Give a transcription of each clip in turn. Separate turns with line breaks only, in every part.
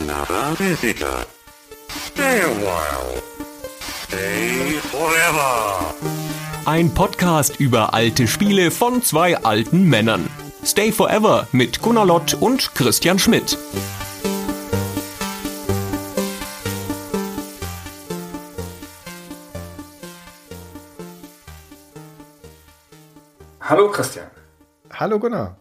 another visitor. Stay a while. Stay forever.
Ein Podcast über alte Spiele von zwei alten Männern. Stay Forever mit Gunnar Lott und Christian Schmidt.
Hallo Christian.
Hallo Gunnar.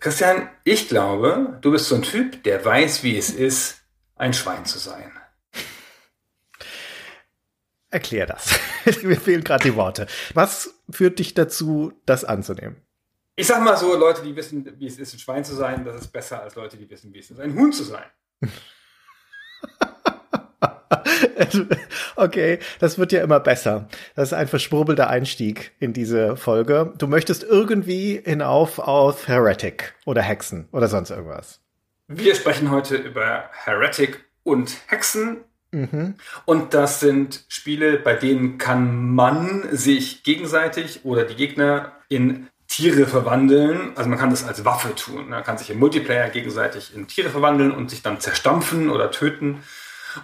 Christian, ich glaube, du bist so ein Typ, der weiß, wie es ist, ein Schwein zu sein.
Erklär das. Mir fehlen gerade die Worte. Was führt dich dazu, das anzunehmen?
Ich sag mal so, Leute, die wissen, wie es ist, ein Schwein zu sein, das ist besser als Leute, die wissen, wie es ist, ein Huhn zu sein.
okay, das wird ja immer besser. Das ist ein verschwurbelter Einstieg in diese Folge. Du möchtest irgendwie hinauf auf Heretic oder Hexen oder sonst irgendwas.
Wir sprechen heute über Heretic und Hexen. Mhm. Und das sind Spiele, bei denen kann man sich gegenseitig oder die Gegner in Tiere verwandeln. Also man kann das als Waffe tun. Man kann sich im Multiplayer gegenseitig in Tiere verwandeln und sich dann zerstampfen oder töten.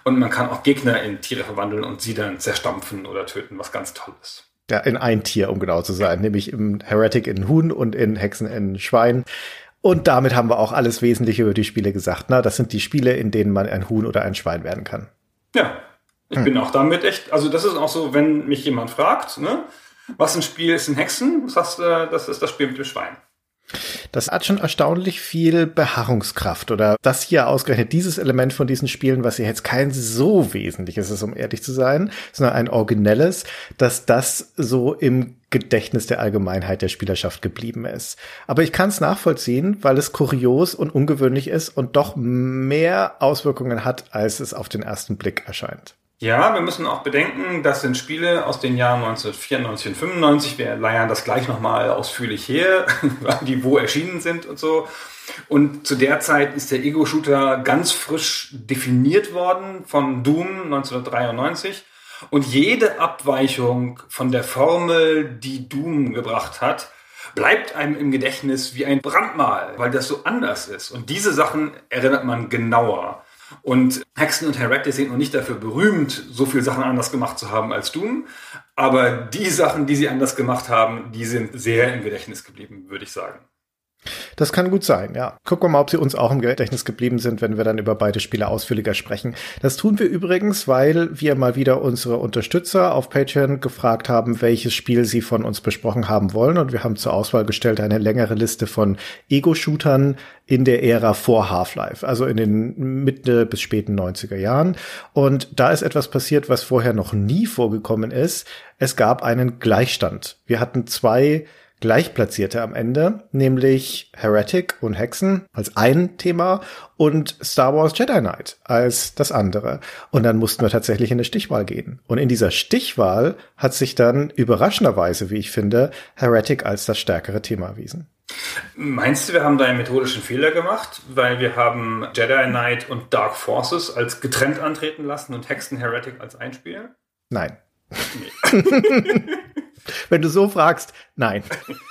Und man kann auch Gegner in Tiere verwandeln und sie dann zerstampfen oder töten, was ganz toll ist.
Ja, in ein Tier, um genau zu sein, nämlich im Heretic in Huhn und in Hexen in Schwein. Und damit haben wir auch alles Wesentliche über die Spiele gesagt. Na, das sind die Spiele, in denen man ein Huhn oder ein Schwein werden kann.
Ja, ich hm. bin auch damit echt, also das ist auch so, wenn mich jemand fragt, ne, was ein Spiel ist in Hexen, sagst du, das ist das Spiel mit dem Schwein.
Das hat schon erstaunlich viel Beharrungskraft oder das hier ausgerechnet dieses Element von diesen Spielen, was hier jetzt kein so wesentliches ist, um ehrlich zu sein, sondern ein originelles, dass das so im Gedächtnis der Allgemeinheit der Spielerschaft geblieben ist. Aber ich kann es nachvollziehen, weil es kurios und ungewöhnlich ist und doch mehr Auswirkungen hat, als es auf den ersten Blick erscheint.
Ja, wir müssen auch bedenken, das sind Spiele aus den Jahren 1994 und 95. Wir leiern das gleich nochmal ausführlich her, die wo erschienen sind und so. Und zu der Zeit ist der Ego-Shooter ganz frisch definiert worden von Doom 1993. Und jede Abweichung von der Formel, die Doom gebracht hat, bleibt einem im Gedächtnis wie ein Brandmal, weil das so anders ist. Und diese Sachen erinnert man genauer. Und Hexen und Heretic sind noch nicht dafür berühmt, so viele Sachen anders gemacht zu haben als Doom. Aber die Sachen, die sie anders gemacht haben, die sind sehr im Gedächtnis geblieben, würde ich sagen.
Das kann gut sein, ja. Gucken wir mal, ob sie uns auch im Gedächtnis geblieben sind, wenn wir dann über beide Spiele ausführlicher sprechen. Das tun wir übrigens, weil wir mal wieder unsere Unterstützer auf Patreon gefragt haben, welches Spiel sie von uns besprochen haben wollen. Und wir haben zur Auswahl gestellt eine längere Liste von Ego-Shootern in der Ära vor Half-Life, also in den Mitte bis späten 90er Jahren. Und da ist etwas passiert, was vorher noch nie vorgekommen ist. Es gab einen Gleichstand. Wir hatten zwei Gleichplatzierte am Ende, nämlich Heretic und Hexen als ein Thema und Star Wars Jedi Knight als das andere. Und dann mussten wir tatsächlich in eine Stichwahl gehen. Und in dieser Stichwahl hat sich dann überraschenderweise, wie ich finde, Heretic als das stärkere Thema erwiesen.
Meinst du, wir haben da einen methodischen Fehler gemacht, weil wir haben Jedi Knight und Dark Forces als getrennt antreten lassen und Hexen Heretic als Einspieler?
Nein. Nee. Wenn du so fragst, nein.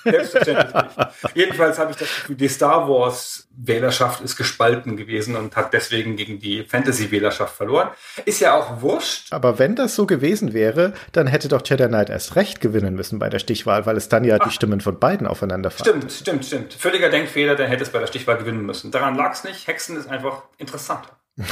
Selbstverständlich nicht. Jedenfalls habe ich das Gefühl, die Star Wars Wählerschaft ist gespalten gewesen und hat deswegen gegen die Fantasy Wählerschaft verloren. Ist ja auch wurscht.
Aber wenn das so gewesen wäre, dann hätte doch Jedi Knight erst recht gewinnen müssen bei der Stichwahl, weil es dann ja Ach. die Stimmen von beiden aufeinander
fallen. Stimmt, stimmt, stimmt. Völliger Denkfehler, dann hätte es bei der Stichwahl gewinnen müssen. Daran lag es nicht. Hexen ist einfach interessanter.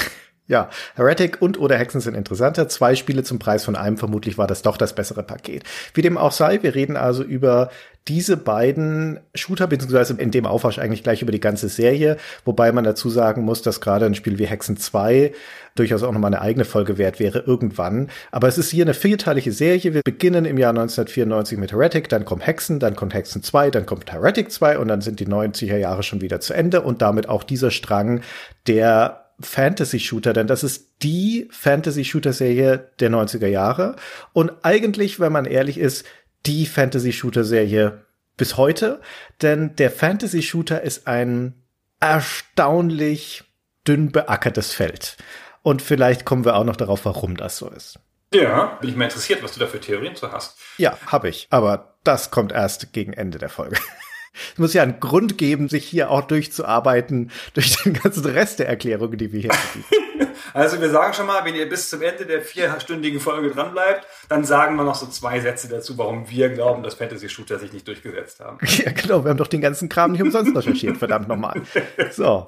Ja, Heretic und oder Hexen sind interessanter. Zwei Spiele zum Preis von einem. Vermutlich war das doch das bessere Paket. Wie dem auch sei, wir reden also über diese beiden Shooter, beziehungsweise in dem Aufwasch eigentlich gleich über die ganze Serie, wobei man dazu sagen muss, dass gerade ein Spiel wie Hexen 2 durchaus auch nochmal eine eigene Folge wert wäre irgendwann. Aber es ist hier eine vierteilige Serie. Wir beginnen im Jahr 1994 mit Heretic, dann kommt Hexen, dann kommt Hexen 2, dann kommt Heretic 2 und dann sind die 90er Jahre schon wieder zu Ende und damit auch dieser Strang, der Fantasy-Shooter, denn das ist die Fantasy-Shooter-Serie der 90er Jahre und eigentlich, wenn man ehrlich ist, die Fantasy-Shooter-Serie bis heute, denn der Fantasy-Shooter ist ein erstaunlich dünn beackertes Feld. Und vielleicht kommen wir auch noch darauf, warum das so ist.
Ja, bin ich mal interessiert, was du da für Theorien zu hast.
Ja, habe ich, aber das kommt erst gegen Ende der Folge. Es muss ja einen Grund geben, sich hier auch durchzuarbeiten durch den ganzen Rest der Erklärungen, die wir hier haben.
Also wir sagen schon mal, wenn ihr bis zum Ende der vierstündigen Folge dranbleibt, dann sagen wir noch so zwei Sätze dazu, warum wir glauben, dass Fantasy-Shooter sich nicht durchgesetzt haben.
Ja, genau. Wir haben doch den ganzen Kram nicht umsonst recherchiert, verdammt nochmal. So.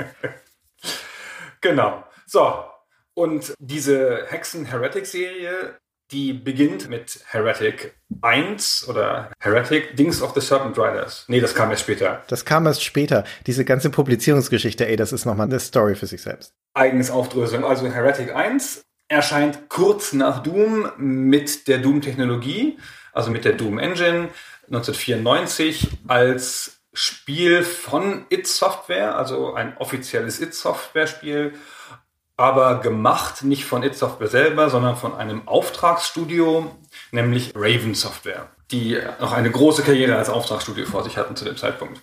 Genau. So. Und diese Hexen-Heretic-Serie die beginnt mit Heretic 1 oder Heretic Dings of the Serpent Riders. Nee, das kam erst später.
Das kam erst später. Diese ganze Publizierungsgeschichte, ey, das ist nochmal eine Story für sich selbst.
Eigenes Aufdröselung. Also Heretic 1 erscheint kurz nach Doom mit der Doom-Technologie, also mit der Doom Engine 1994 als Spiel von It Software, also ein offizielles It Software Spiel aber gemacht nicht von It Software selber, sondern von einem Auftragsstudio, nämlich Raven Software, die noch eine große Karriere als Auftragsstudio vor sich hatten zu dem Zeitpunkt.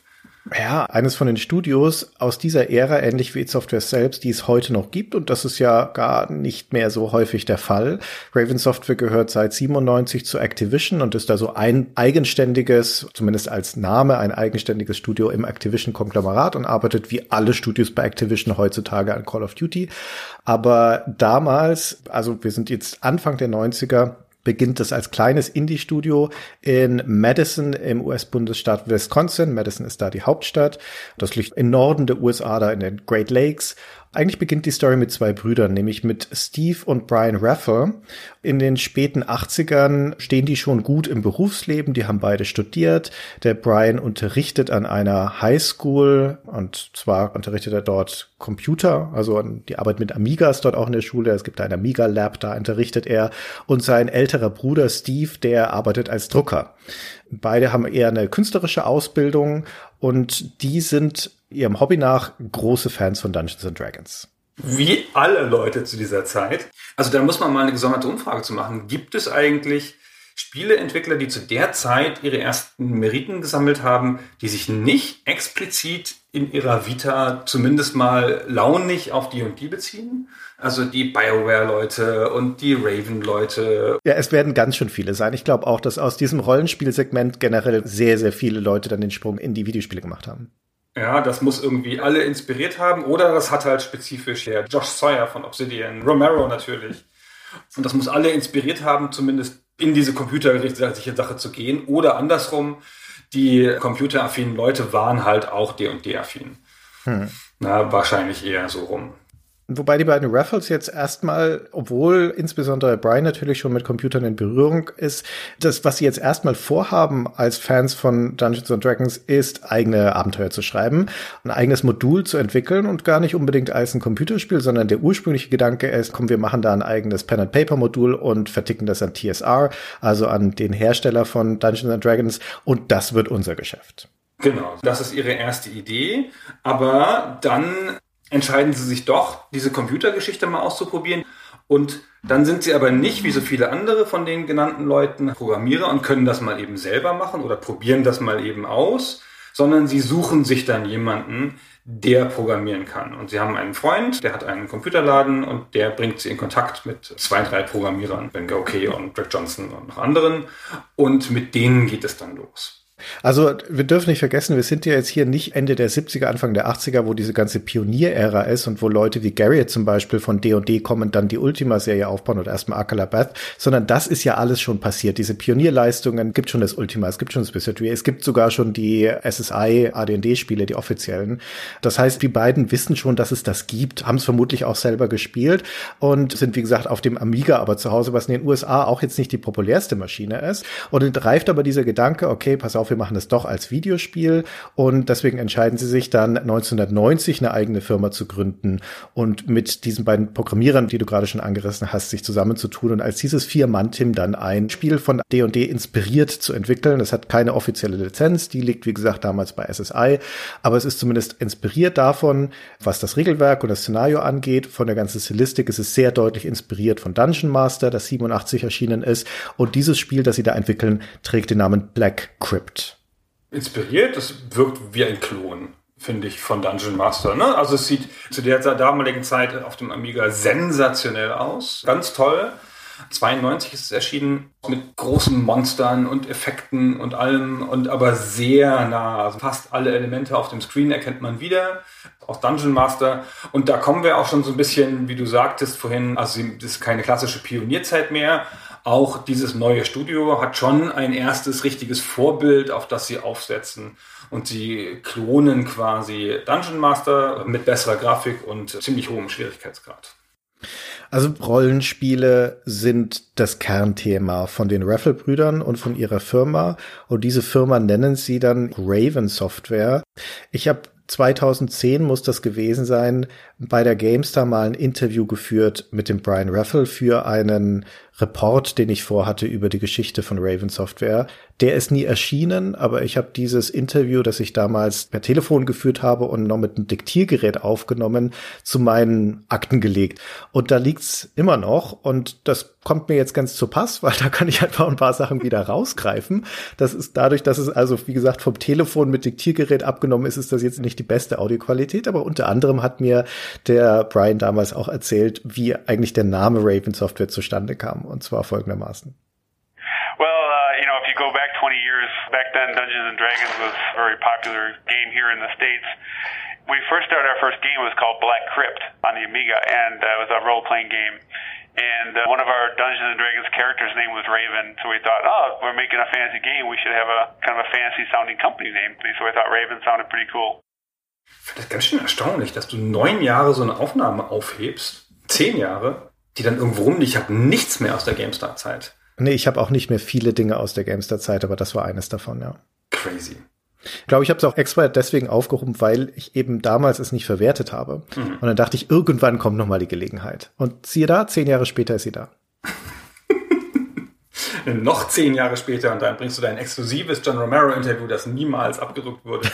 Ja, eines von den Studios aus dieser Ära, ähnlich wie Software selbst, die es heute noch gibt. Und das ist ja gar nicht mehr so häufig der Fall. Raven Software gehört seit 97 zu Activision und ist da so ein eigenständiges, zumindest als Name, ein eigenständiges Studio im Activision-Konglomerat und arbeitet wie alle Studios bei Activision heutzutage an Call of Duty. Aber damals, also wir sind jetzt Anfang der 90er, beginnt es als kleines Indie-Studio in Madison im US-Bundesstaat Wisconsin. Madison ist da die Hauptstadt. Das liegt im Norden der USA, da in den Great Lakes. Eigentlich beginnt die Story mit zwei Brüdern, nämlich mit Steve und Brian Raffer. In den späten 80ern stehen die schon gut im Berufsleben, die haben beide studiert. Der Brian unterrichtet an einer Highschool und zwar unterrichtet er dort Computer, also die Arbeit mit Amigas dort auch in der Schule. Es gibt ein Amiga Lab, da unterrichtet er. Und sein älterer Bruder Steve, der arbeitet als Drucker. Beide haben eher eine künstlerische Ausbildung und die sind ihrem Hobby nach große Fans von Dungeons and Dragons.
Wie alle Leute zu dieser Zeit. Also da muss man mal eine gesonderte Umfrage zu machen. Gibt es eigentlich Spieleentwickler, die zu der Zeit ihre ersten Meriten gesammelt haben, die sich nicht explizit in ihrer Vita zumindest mal launig auf die und die beziehen? Also die BioWare-Leute und die Raven-Leute.
Ja, es werden ganz schön viele sein. Ich glaube auch, dass aus diesem Rollenspielsegment generell sehr, sehr viele Leute dann den Sprung in die Videospiele gemacht haben.
Ja, das muss irgendwie alle inspiriert haben oder das hat halt spezifisch der Josh Sawyer von Obsidian, Romero natürlich. Und das muss alle inspiriert haben, zumindest in diese computergerichtete Sache zu gehen oder andersrum, die computeraffinen Leute waren halt auch D&D-affin. Hm. Na, wahrscheinlich eher so rum.
Wobei die beiden Raffles jetzt erstmal, obwohl insbesondere Brian natürlich schon mit Computern in Berührung ist, das, was sie jetzt erstmal vorhaben als Fans von Dungeons and Dragons, ist, eigene Abenteuer zu schreiben, ein eigenes Modul zu entwickeln und gar nicht unbedingt als ein Computerspiel, sondern der ursprüngliche Gedanke ist, komm, wir machen da ein eigenes Pen-and-Paper-Modul und verticken das an TSR, also an den Hersteller von Dungeons and Dragons und das wird unser Geschäft.
Genau, das ist ihre erste Idee. Aber dann entscheiden sie sich doch, diese Computergeschichte mal auszuprobieren. Und dann sind sie aber nicht wie so viele andere von den genannten Leuten Programmierer und können das mal eben selber machen oder probieren das mal eben aus, sondern sie suchen sich dann jemanden, der programmieren kann. Und sie haben einen Freund, der hat einen Computerladen und der bringt sie in Kontakt mit zwei, drei Programmierern, Ben Gokey und Greg Johnson und noch anderen. Und mit denen geht es dann los.
Also wir dürfen nicht vergessen, wir sind ja jetzt hier nicht Ende der 70er, Anfang der 80er, wo diese ganze Pionierära ist und wo Leute wie Garriott zum Beispiel von D&D kommen und dann die Ultima-Serie aufbauen oder erstmal Akala Beth, sondern das ist ja alles schon passiert. Diese Pionierleistungen gibt schon das Ultima, es gibt schon das Wizardry, es gibt sogar schon die SSI AD&D-Spiele, die offiziellen. Das heißt, die beiden wissen schon, dass es das gibt, haben es vermutlich auch selber gespielt und sind, wie gesagt, auf dem Amiga aber zu Hause, was in den USA auch jetzt nicht die populärste Maschine ist. Und dann reift aber dieser Gedanke, okay, pass auf, wir machen es doch als Videospiel und deswegen entscheiden sie sich dann 1990 eine eigene Firma zu gründen und mit diesen beiden Programmierern, die du gerade schon angerissen hast, sich zusammenzutun und als dieses Vier-Mann-Team dann ein Spiel von D&D inspiriert zu entwickeln. Es hat keine offizielle Lizenz, die liegt wie gesagt damals bei SSI, aber es ist zumindest inspiriert davon, was das Regelwerk und das Szenario angeht. Von der ganzen Stilistik ist es sehr deutlich inspiriert von Dungeon Master, das 87 erschienen ist und dieses Spiel, das sie da entwickeln, trägt den Namen Black Crypt
inspiriert. Es wirkt wie ein Klon, finde ich, von Dungeon Master. Ne? Also es sieht zu der damaligen Zeit auf dem Amiga sensationell aus. Ganz toll. 92 ist es erschienen mit großen Monstern und Effekten und allem und aber sehr nah. Also fast alle Elemente auf dem Screen erkennt man wieder aus Dungeon Master. Und da kommen wir auch schon so ein bisschen, wie du sagtest vorhin, also das ist keine klassische Pionierzeit mehr. Auch dieses neue Studio hat schon ein erstes richtiges Vorbild, auf das sie aufsetzen. Und sie klonen quasi Dungeon Master mit besserer Grafik und ziemlich hohem Schwierigkeitsgrad.
Also Rollenspiele sind das Kernthema von den Raffle-Brüdern und von ihrer Firma. Und diese Firma nennen sie dann Raven Software. Ich habe 2010 muss das gewesen sein, bei der GameStar mal ein Interview geführt mit dem Brian Raffle für einen Report, den ich vorhatte über die Geschichte von Raven Software. Der ist nie erschienen, aber ich habe dieses Interview, das ich damals per Telefon geführt habe und noch mit einem Diktiergerät aufgenommen, zu meinen Akten gelegt. Und da liegt's immer noch und das kommt mir jetzt ganz zu Pass, weil da kann ich einfach ein paar Sachen wieder rausgreifen. Das ist dadurch, dass es also, wie gesagt, vom Telefon mit Diktiergerät abgenommen ist, ist das jetzt nicht die beste Audioqualität, aber unter anderem hat mir der Brian damals auch erzählt, wie eigentlich der Name Raven Software zustande kam. Und zwar folgendermaßen.
Well, uh, you know, if you go back 20 years, back then Dungeons and Dragons was a very popular game here in the States. We first started our first game was called Black Crypt on the Amiga, and uh, it was a role-playing game. And uh, one of our Dungeons and Dragons characters' name was Raven, so we thought, oh, we're making a fantasy game, we should have a kind of a fancy-sounding company name. So we thought Raven sounded pretty cool.
Ich finde das ganz schön erstaunlich, dass du neun Jahre so eine Aufnahme aufhebst, zehn Jahre, die dann irgendwo rumliegt. Ich habe nichts mehr aus der GameStar-Zeit.
Nee, ich habe auch nicht mehr viele Dinge aus der GameStar-Zeit, aber das war eines davon, ja.
Crazy.
Ich glaube, ich habe es auch extra deswegen aufgehoben, weil ich eben damals es nicht verwertet habe. Mhm. Und dann dachte ich, irgendwann kommt noch mal die Gelegenheit. Und siehe da, zehn Jahre später ist sie da.
noch zehn Jahre später und dann bringst du dein exklusives John Romero-Interview, das niemals abgedruckt wurde.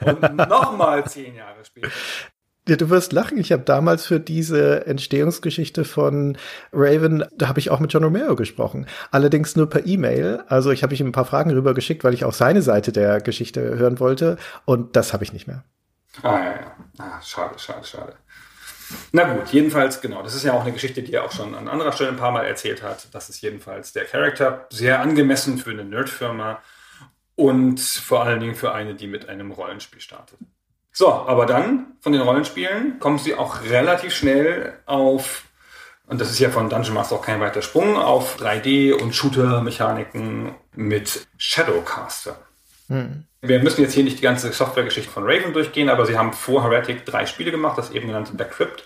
Und nochmal zehn Jahre später.
Ja, du wirst lachen. Ich habe damals für diese Entstehungsgeschichte von Raven, da habe ich auch mit John Romero gesprochen. Allerdings nur per E-Mail. Also ich habe ihm ein paar Fragen rüber geschickt, weil ich auch seine Seite der Geschichte hören wollte. Und das habe ich nicht mehr.
Ah, ja, ja. Ah, schade, schade, schade. Na gut, jedenfalls, genau. Das ist ja auch eine Geschichte, die er auch schon an anderer Stelle ein paar Mal erzählt hat. Das ist jedenfalls der Charakter. Sehr angemessen für eine Nerdfirma und vor allen Dingen für eine, die mit einem Rollenspiel startet. So, aber dann von den Rollenspielen kommen sie auch relativ schnell auf, und das ist ja von Dungeon Master auch kein weiter Sprung, auf 3D- und Shooter-Mechaniken mit Shadowcaster. Hm. Wir müssen jetzt hier nicht die ganze Softwaregeschichte von Raven durchgehen, aber sie haben vor Heretic drei Spiele gemacht, das eben genannte Black Crypt,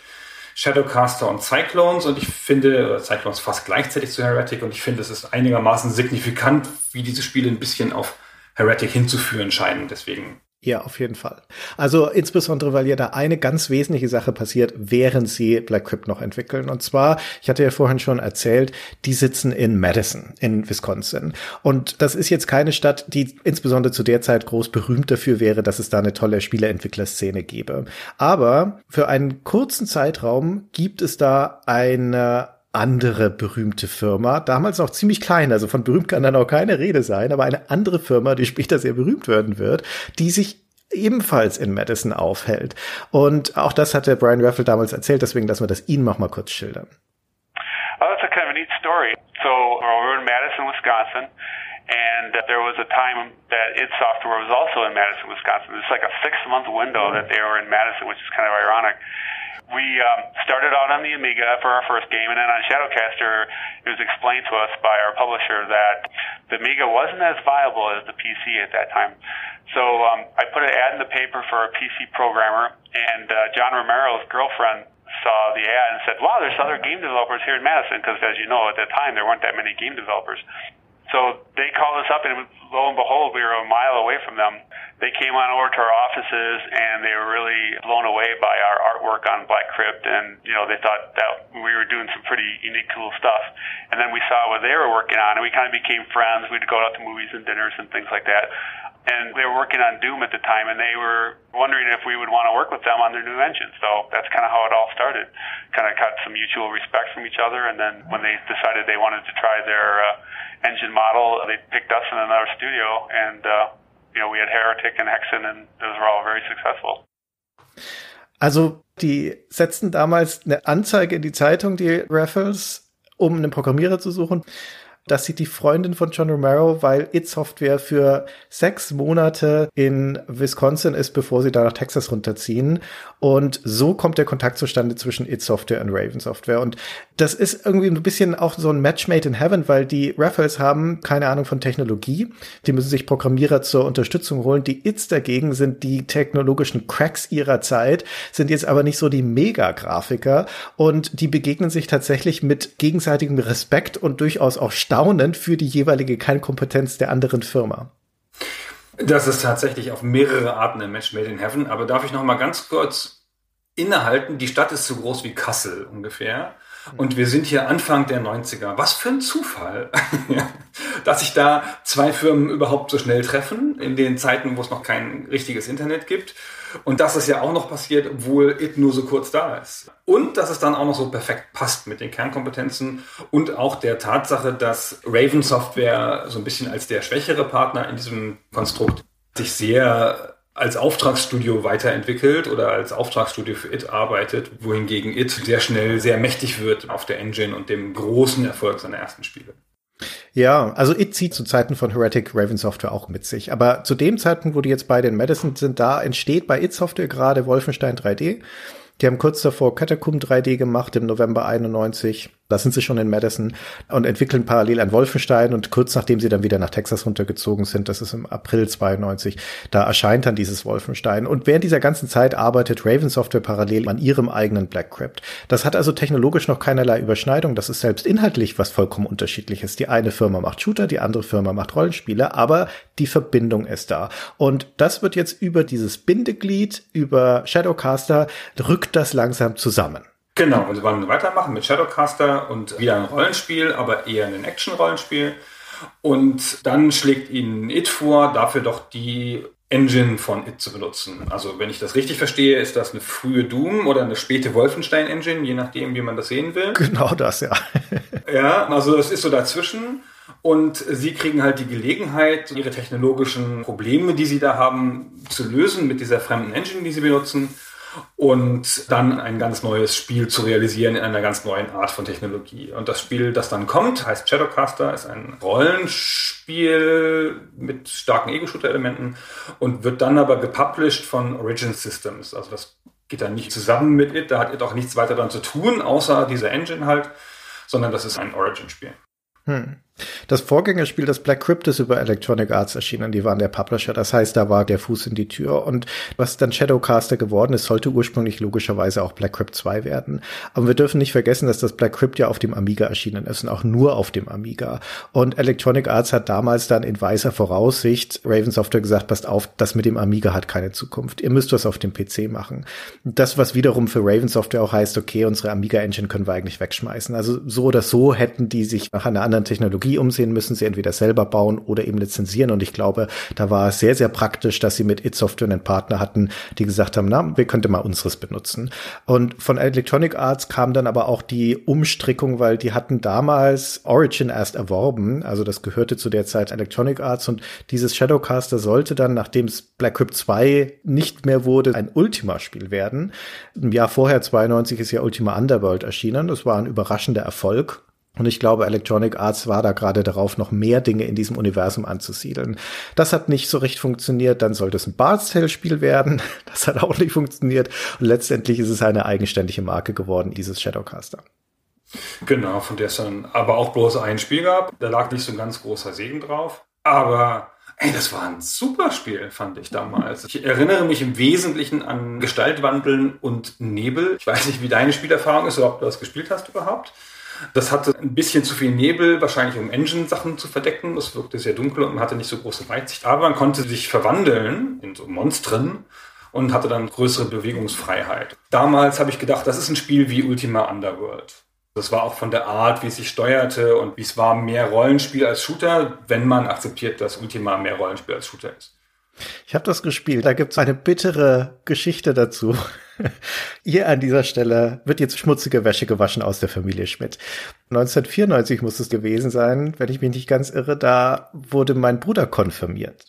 Shadowcaster und Cyclones und ich finde, Cyclones fast gleichzeitig zu Heretic und ich finde, es ist einigermaßen signifikant, wie diese Spiele ein bisschen auf Heretic hinzuführen scheinen. Deswegen
ja, auf jeden Fall. Also insbesondere, weil ja da eine ganz wesentliche Sache passiert, während sie Black Crypt noch entwickeln. Und zwar, ich hatte ja vorhin schon erzählt, die sitzen in Madison, in Wisconsin. Und das ist jetzt keine Stadt, die insbesondere zu der Zeit groß berühmt dafür wäre, dass es da eine tolle Spieleentwicklerszene gäbe. Aber für einen kurzen Zeitraum gibt es da eine andere berühmte Firma, damals noch ziemlich klein, also von berühmt kann dann auch keine Rede sein, aber eine andere Firma, die später sehr berühmt werden wird, die sich ebenfalls in Madison aufhält. Und auch das hat der Brian Raffle damals erzählt, deswegen lassen wir das Ihnen noch mal kurz schildern.
Oh, that's a kind of a neat story. So we're in Madison, Wisconsin. And there was a time that id Software was also in Madison, Wisconsin. It's like a six-month window that they were in Madison, which is kind of ironic. We um, started out on the Amiga for our first game, and then on Shadowcaster, it was explained to us by our publisher that the Amiga wasn't as viable as the PC at that time. So um, I put an ad in the paper for a PC programmer, and uh, John Romero's girlfriend saw the ad and said, "Wow, there's other game developers here in Madison." Because as you know, at that time there weren't that many game developers. So they called us up, and lo and behold, we were a mile away from them. They came on over to our offices and they were really blown away by our artwork on Black Crypt and you know they thought that we were doing some pretty unique cool stuff. And then we saw what they were working on and we kind of became friends. We'd go out to movies and dinners and things like that and they were working on Doom at the time and they were wondering if we would want to work with them on their new engine so that's kind of how it all started kind of got some mutual respect from each other and then when they decided they wanted to try their uh, engine model they picked us in another studio and uh, you know, we had Heretic and Hexen and those were all very successful.
Also, die setzten damals eine Anzeige in die Zeitung, die Raffles, um einen Programmierer zu suchen. Das sieht die Freundin von John Romero, weil It Software für sechs Monate in Wisconsin ist, bevor sie da nach Texas runterziehen. Und so kommt der Kontakt zustande zwischen It Software und Raven Software. Und das ist irgendwie ein bisschen auch so ein Match made in heaven, weil die Raffles haben keine Ahnung von Technologie. Die müssen sich Programmierer zur Unterstützung holen. Die Its dagegen sind die technologischen Cracks ihrer Zeit, sind jetzt aber nicht so die Mega-Grafiker. Und die begegnen sich tatsächlich mit gegenseitigem Respekt und durchaus auch staunend für die jeweilige Kernkompetenz der anderen Firma.
Das ist tatsächlich auf mehrere Arten ein Match made in heaven. Aber darf ich noch mal ganz kurz innehalten? Die Stadt ist so groß wie Kassel ungefähr. Und wir sind hier Anfang der 90er. Was für ein Zufall, dass sich da zwei Firmen überhaupt so schnell treffen, in den Zeiten, wo es noch kein richtiges Internet gibt. Und dass es ja auch noch passiert, obwohl It nur so kurz da ist. Und dass es dann auch noch so perfekt passt mit den Kernkompetenzen und auch der Tatsache, dass Raven Software so ein bisschen als der schwächere Partner in diesem Konstrukt sich sehr als Auftragsstudio weiterentwickelt oder als Auftragsstudio für It arbeitet, wohingegen It sehr schnell sehr mächtig wird auf der Engine und dem großen Erfolg seiner ersten Spiele.
Ja, also It zieht zu Zeiten von Heretic Raven Software auch mit sich. Aber zu dem Zeitpunkt, wo die jetzt bei den Madison sind, da entsteht bei It Software gerade Wolfenstein 3D. Die haben kurz davor Catacomb 3D gemacht im November 91. Da sind sie schon in Madison und entwickeln parallel ein Wolfenstein und kurz nachdem sie dann wieder nach Texas runtergezogen sind, das ist im April 92, da erscheint dann dieses Wolfenstein. Und während dieser ganzen Zeit arbeitet Raven Software parallel an ihrem eigenen Black Crypt. Das hat also technologisch noch keinerlei Überschneidung. Das ist selbst inhaltlich was vollkommen unterschiedliches. Die eine Firma macht Shooter, die andere Firma macht Rollenspiele, aber die Verbindung ist da. Und das wird jetzt über dieses Bindeglied, über Shadowcaster, rückt das langsam zusammen.
Genau, und sie wollen weitermachen mit Shadowcaster und wieder ein Rollenspiel, aber eher ein Action-Rollenspiel. Und dann schlägt ihnen It vor, dafür doch die Engine von It zu benutzen. Also wenn ich das richtig verstehe, ist das eine frühe Doom oder eine späte Wolfenstein-Engine, je nachdem, wie man das sehen will.
Genau das, ja.
ja, also das ist so dazwischen. Und sie kriegen halt die Gelegenheit, ihre technologischen Probleme, die sie da haben, zu lösen mit dieser fremden Engine, die sie benutzen und dann ein ganz neues Spiel zu realisieren in einer ganz neuen Art von Technologie. Und das Spiel, das dann kommt, heißt Shadowcaster, ist ein Rollenspiel mit starken Ego-Shooter-Elementen und wird dann aber gepublished von Origin Systems. Also das geht dann nicht zusammen mit It, da hat It auch nichts weiter dann zu tun, außer dieser Engine halt, sondern das ist ein Origin-Spiel.
Hm. Das Vorgängerspiel, das Black Crypt, ist über Electronic Arts erschienen. Die waren der Publisher. Das heißt, da war der Fuß in die Tür. Und was dann Shadowcaster geworden ist, sollte ursprünglich logischerweise auch Black Crypt 2 werden. Aber wir dürfen nicht vergessen, dass das Black Crypt ja auf dem Amiga erschienen ist und auch nur auf dem Amiga. Und Electronic Arts hat damals dann in weißer Voraussicht Raven Software gesagt, passt auf, das mit dem Amiga hat keine Zukunft. Ihr müsst was auf dem PC machen. Das, was wiederum für Raven Software auch heißt, okay, unsere Amiga Engine können wir eigentlich wegschmeißen. Also so oder so hätten die sich nach einer anderen Technologie umsehen müssen, sie entweder selber bauen oder eben lizenzieren. Und ich glaube, da war es sehr, sehr praktisch, dass sie mit It Software einen Partner hatten, die gesagt haben, na, wir könnten mal unseres benutzen. Und von Electronic Arts kam dann aber auch die Umstrickung, weil die hatten damals Origin erst erworben. Also das gehörte zu der Zeit Electronic Arts und dieses Shadowcaster sollte dann, nachdem es Black Crypt 2 nicht mehr wurde, ein Ultima-Spiel werden. Im Jahr vorher, 92, ist ja Ultima Underworld erschienen. Das war ein überraschender Erfolg. Und ich glaube, Electronic Arts war da gerade darauf, noch mehr Dinge in diesem Universum anzusiedeln. Das hat nicht so recht funktioniert. Dann sollte es ein Bard's Tale Spiel werden. Das hat auch nicht funktioniert. Und letztendlich ist es eine eigenständige Marke geworden, dieses Shadowcaster.
Genau, von der es dann aber auch bloß ein Spiel gab. Da lag nicht so ein ganz großer Segen drauf. Aber Ey, das war ein super Spiel, fand ich damals. Ich erinnere mich im Wesentlichen an Gestaltwandeln und Nebel. Ich weiß nicht, wie deine Spielerfahrung ist oder ob du das gespielt hast überhaupt. Das hatte ein bisschen zu viel Nebel, wahrscheinlich um Engine-Sachen zu verdecken. Das wirkte sehr dunkel und man hatte nicht so große Weitsicht. Aber man konnte sich verwandeln in so Monstren und hatte dann größere Bewegungsfreiheit. Damals habe ich gedacht, das ist ein Spiel wie Ultima Underworld. Das war auch von der Art, wie es sich steuerte und wie es war mehr Rollenspiel als Shooter, wenn man akzeptiert, dass Ultima mehr Rollenspiel als Shooter ist.
Ich habe das gespielt. Da gibt es eine bittere Geschichte dazu. Hier an dieser Stelle wird jetzt schmutzige Wäsche gewaschen aus der Familie Schmidt. 1994 muss es gewesen sein, wenn ich mich nicht ganz irre. Da wurde mein Bruder konfirmiert.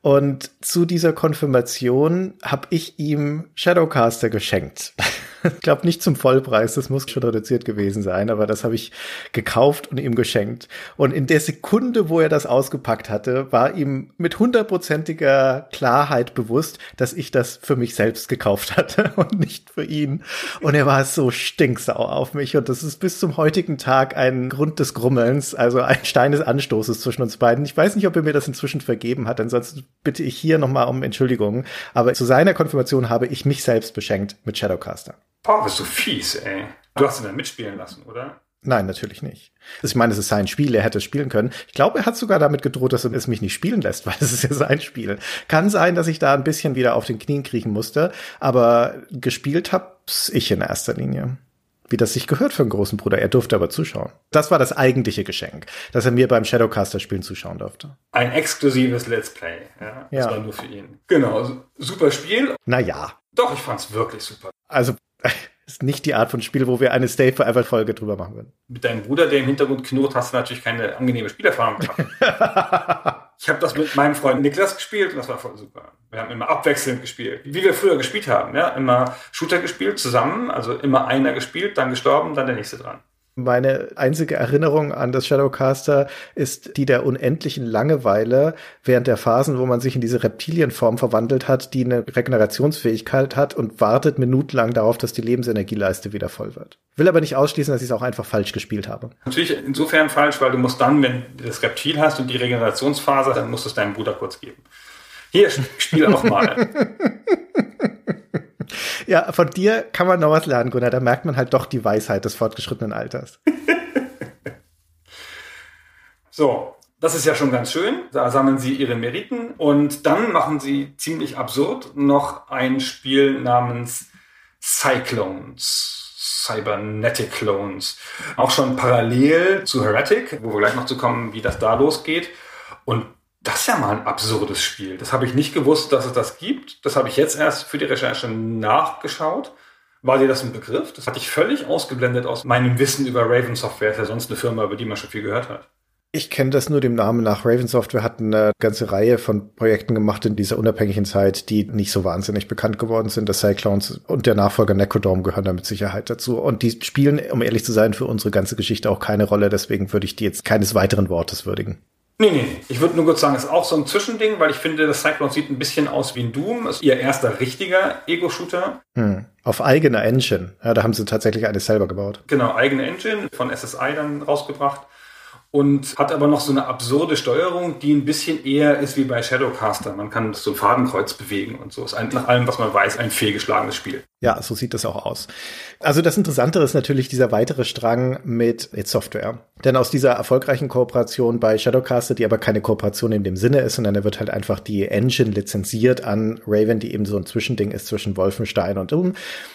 Und zu dieser Konfirmation habe ich ihm Shadowcaster geschenkt. Ich glaube nicht zum Vollpreis, das muss schon reduziert gewesen sein, aber das habe ich gekauft und ihm geschenkt. Und in der Sekunde, wo er das ausgepackt hatte, war ihm mit hundertprozentiger Klarheit bewusst, dass ich das für mich selbst gekauft hatte und nicht für ihn. Und er war so stinksau auf mich und das ist bis zum heutigen Tag ein Grund des Grummelns, also ein Stein des Anstoßes zwischen uns beiden. Ich weiß nicht, ob er mir das inzwischen vergeben hat, ansonsten bitte ich hier nochmal um Entschuldigung. Aber zu seiner Konfirmation habe ich mich selbst beschenkt mit Shadowcaster.
Boah, bist du fies, ey. Du hast ihn dann mitspielen lassen, oder?
Nein, natürlich nicht. Also ich meine, es ist sein Spiel, er hätte es spielen können. Ich glaube, er hat sogar damit gedroht, dass er es mich nicht spielen lässt, weil es ist ja sein Spiel. Kann sein, dass ich da ein bisschen wieder auf den Knien kriechen musste, aber gespielt hab's ich in erster Linie. Wie das sich gehört für einen großen Bruder. Er durfte aber zuschauen. Das war das eigentliche Geschenk, dass er mir beim Shadowcaster-Spielen zuschauen durfte.
Ein exklusives Let's Play. Ja, das
Ja.
war nur für ihn. Genau, super Spiel.
Naja,
Doch, ich fand's wirklich super.
also ist nicht die Art von Spiel, wo wir eine Stay Forever Folge drüber machen würden.
Mit deinem Bruder, der im Hintergrund knurrt, hast du natürlich keine angenehme Spielerfahrung gehabt. ich habe das mit meinem Freund Niklas gespielt und das war voll super. Wir haben immer abwechselnd gespielt, wie wir früher gespielt haben. Ja? Immer Shooter gespielt zusammen, also immer einer gespielt, dann gestorben, dann der nächste dran.
Meine einzige Erinnerung an das Shadowcaster ist die der unendlichen Langeweile während der Phasen, wo man sich in diese Reptilienform verwandelt hat, die eine Regenerationsfähigkeit hat und wartet minutenlang darauf, dass die Lebensenergieleiste wieder voll wird. Will aber nicht ausschließen, dass ich es auch einfach falsch gespielt habe.
Natürlich insofern falsch, weil du musst dann, wenn du das Reptil hast und die Regenerationsphase, dann musst du es deinem Bruder kurz geben. Hier, spiel auch mal.
Ja, von dir kann man noch was lernen, Gunnar. Da merkt man halt doch die Weisheit des fortgeschrittenen Alters.
So, das ist ja schon ganz schön. Da sammeln sie ihre Meriten und dann machen sie ziemlich absurd noch ein Spiel namens Cyclones. Cybernetic Clones. Auch schon parallel zu Heretic, wo wir gleich noch zu kommen, wie das da losgeht. Und das ist ja mal ein absurdes Spiel. Das habe ich nicht gewusst, dass es das gibt. Das habe ich jetzt erst für die Recherche nachgeschaut. War dir das ein Begriff? Das hatte ich völlig ausgeblendet aus meinem Wissen über Raven Software. Ist ja sonst eine Firma, über die man schon viel gehört hat.
Ich kenne das nur dem Namen nach. Raven Software hat eine ganze Reihe von Projekten gemacht in dieser unabhängigen Zeit, die nicht so wahnsinnig bekannt geworden sind. Das Cyclones und der Nachfolger Necrodome gehören da mit Sicherheit dazu. Und die spielen, um ehrlich zu sein, für unsere ganze Geschichte auch keine Rolle. Deswegen würde ich die jetzt keines weiteren Wortes würdigen.
Nee, nee. Ich würde nur kurz sagen, es ist auch so ein Zwischending, weil ich finde, das Cyclone sieht ein bisschen aus wie ein Doom. Ist ihr erster richtiger Ego-Shooter.
Hm. Auf eigener Engine. Ja, da haben sie tatsächlich eine selber gebaut.
Genau, eigene Engine von SSI dann rausgebracht. Und hat aber noch so eine absurde Steuerung, die ein bisschen eher ist wie bei Shadowcaster. Man kann so ein Fadenkreuz bewegen und so. Ist ein, nach allem, was man weiß, ein fehlgeschlagenes Spiel.
Ja, so sieht das auch aus. Also das Interessantere ist natürlich dieser weitere Strang mit It Software. Denn aus dieser erfolgreichen Kooperation bei Shadowcaster, die aber keine Kooperation in dem Sinne ist, sondern da wird halt einfach die Engine lizenziert an Raven, die eben so ein Zwischending ist zwischen Wolfenstein und Doom.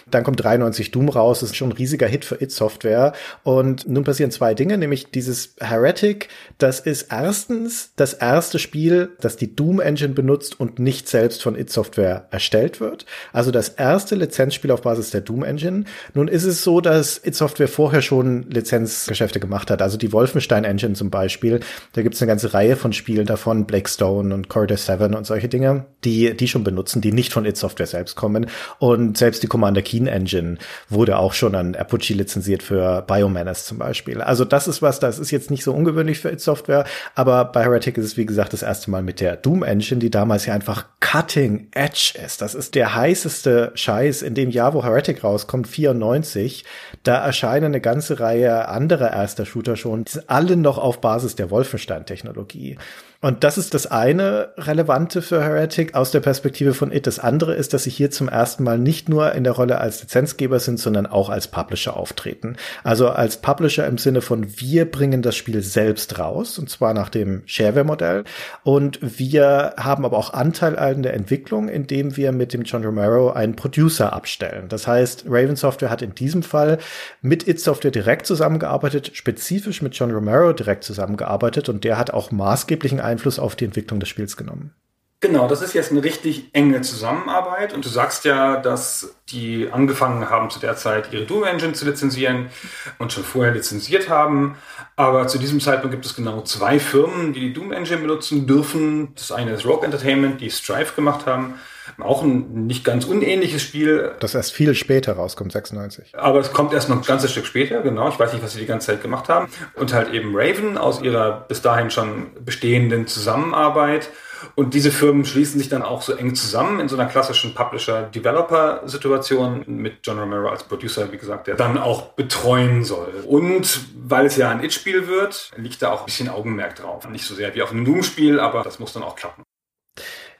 Dann kommt 93 Doom raus, das ist schon ein riesiger Hit für It Software. Und nun passieren zwei Dinge, nämlich dieses Heretic, das ist erstens das erste Spiel, das die Doom Engine benutzt und nicht selbst von It Software erstellt wird. Also das erste Lizenzspiel auf Basis der Doom Engine. Nun ist es so, dass It Software vorher schon Lizenzgeschäfte gemacht hat. Also die Wolfenstein Engine zum Beispiel. Da gibt es eine ganze Reihe von Spielen davon, Blackstone und Corridor 7 und solche Dinge, die die schon benutzen, die nicht von It Software selbst kommen. Und selbst die Commander Keen Engine wurde auch schon an Apogee lizenziert für Biomenace zum Beispiel. Also das ist was, das ist jetzt nicht so ungewöhnlich für It Software, aber bei Heretic ist es wie gesagt das erste Mal mit der Doom Engine, die damals ja einfach cutting edge ist. Das ist der heißeste Scheiß in dem Jahr, wo Heretic rauskommt, 94. Da erscheinen eine ganze Reihe anderer erster Shooter schon, die sind alle noch auf Basis der Wolfenstein-Technologie. Und das ist das eine Relevante für Heretic aus der Perspektive von It. Das andere ist, dass sie hier zum ersten Mal nicht nur in der Rolle als Lizenzgeber sind, sondern auch als Publisher auftreten. Also als Publisher im Sinne von wir bringen das Spiel selbst raus, und zwar nach dem Shareware-Modell. Und wir haben aber auch Anteil an der Entwicklung, indem wir mit dem John Romero einen Producer abstellen. Das heißt, Raven Software hat in diesem Fall mit It Software direkt zusammengearbeitet, spezifisch mit John Romero direkt zusammengearbeitet und der hat auch maßgeblichen Einfluss auf die Entwicklung des Spiels genommen.
Genau, das ist jetzt eine richtig enge Zusammenarbeit und du sagst ja, dass die angefangen haben zu der Zeit ihre Doom Engine zu lizenzieren und schon vorher lizenziert haben. Aber zu diesem Zeitpunkt gibt es genau zwei Firmen, die die Doom Engine benutzen dürfen. Das eine ist Rogue Entertainment, die Strife gemacht haben Auch ein nicht ganz unähnliches Spiel.
Das erst viel später rauskommt, 96.
Aber es kommt erst noch ein ganzes Stück später, genau. Ich weiß nicht, was sie die ganze Zeit gemacht haben. Und halt eben Raven aus ihrer bis dahin schon bestehenden Zusammenarbeit. Und diese Firmen schließen sich dann auch so eng zusammen in so einer klassischen Publisher-Developer-Situation mit John Romero als Producer, wie gesagt, der dann auch betreuen soll. Und weil es ja ein It-Spiel wird, liegt da auch ein bisschen Augenmerk drauf. Nicht so sehr wie auf einem Doom-Spiel, aber das muss dann auch klappen.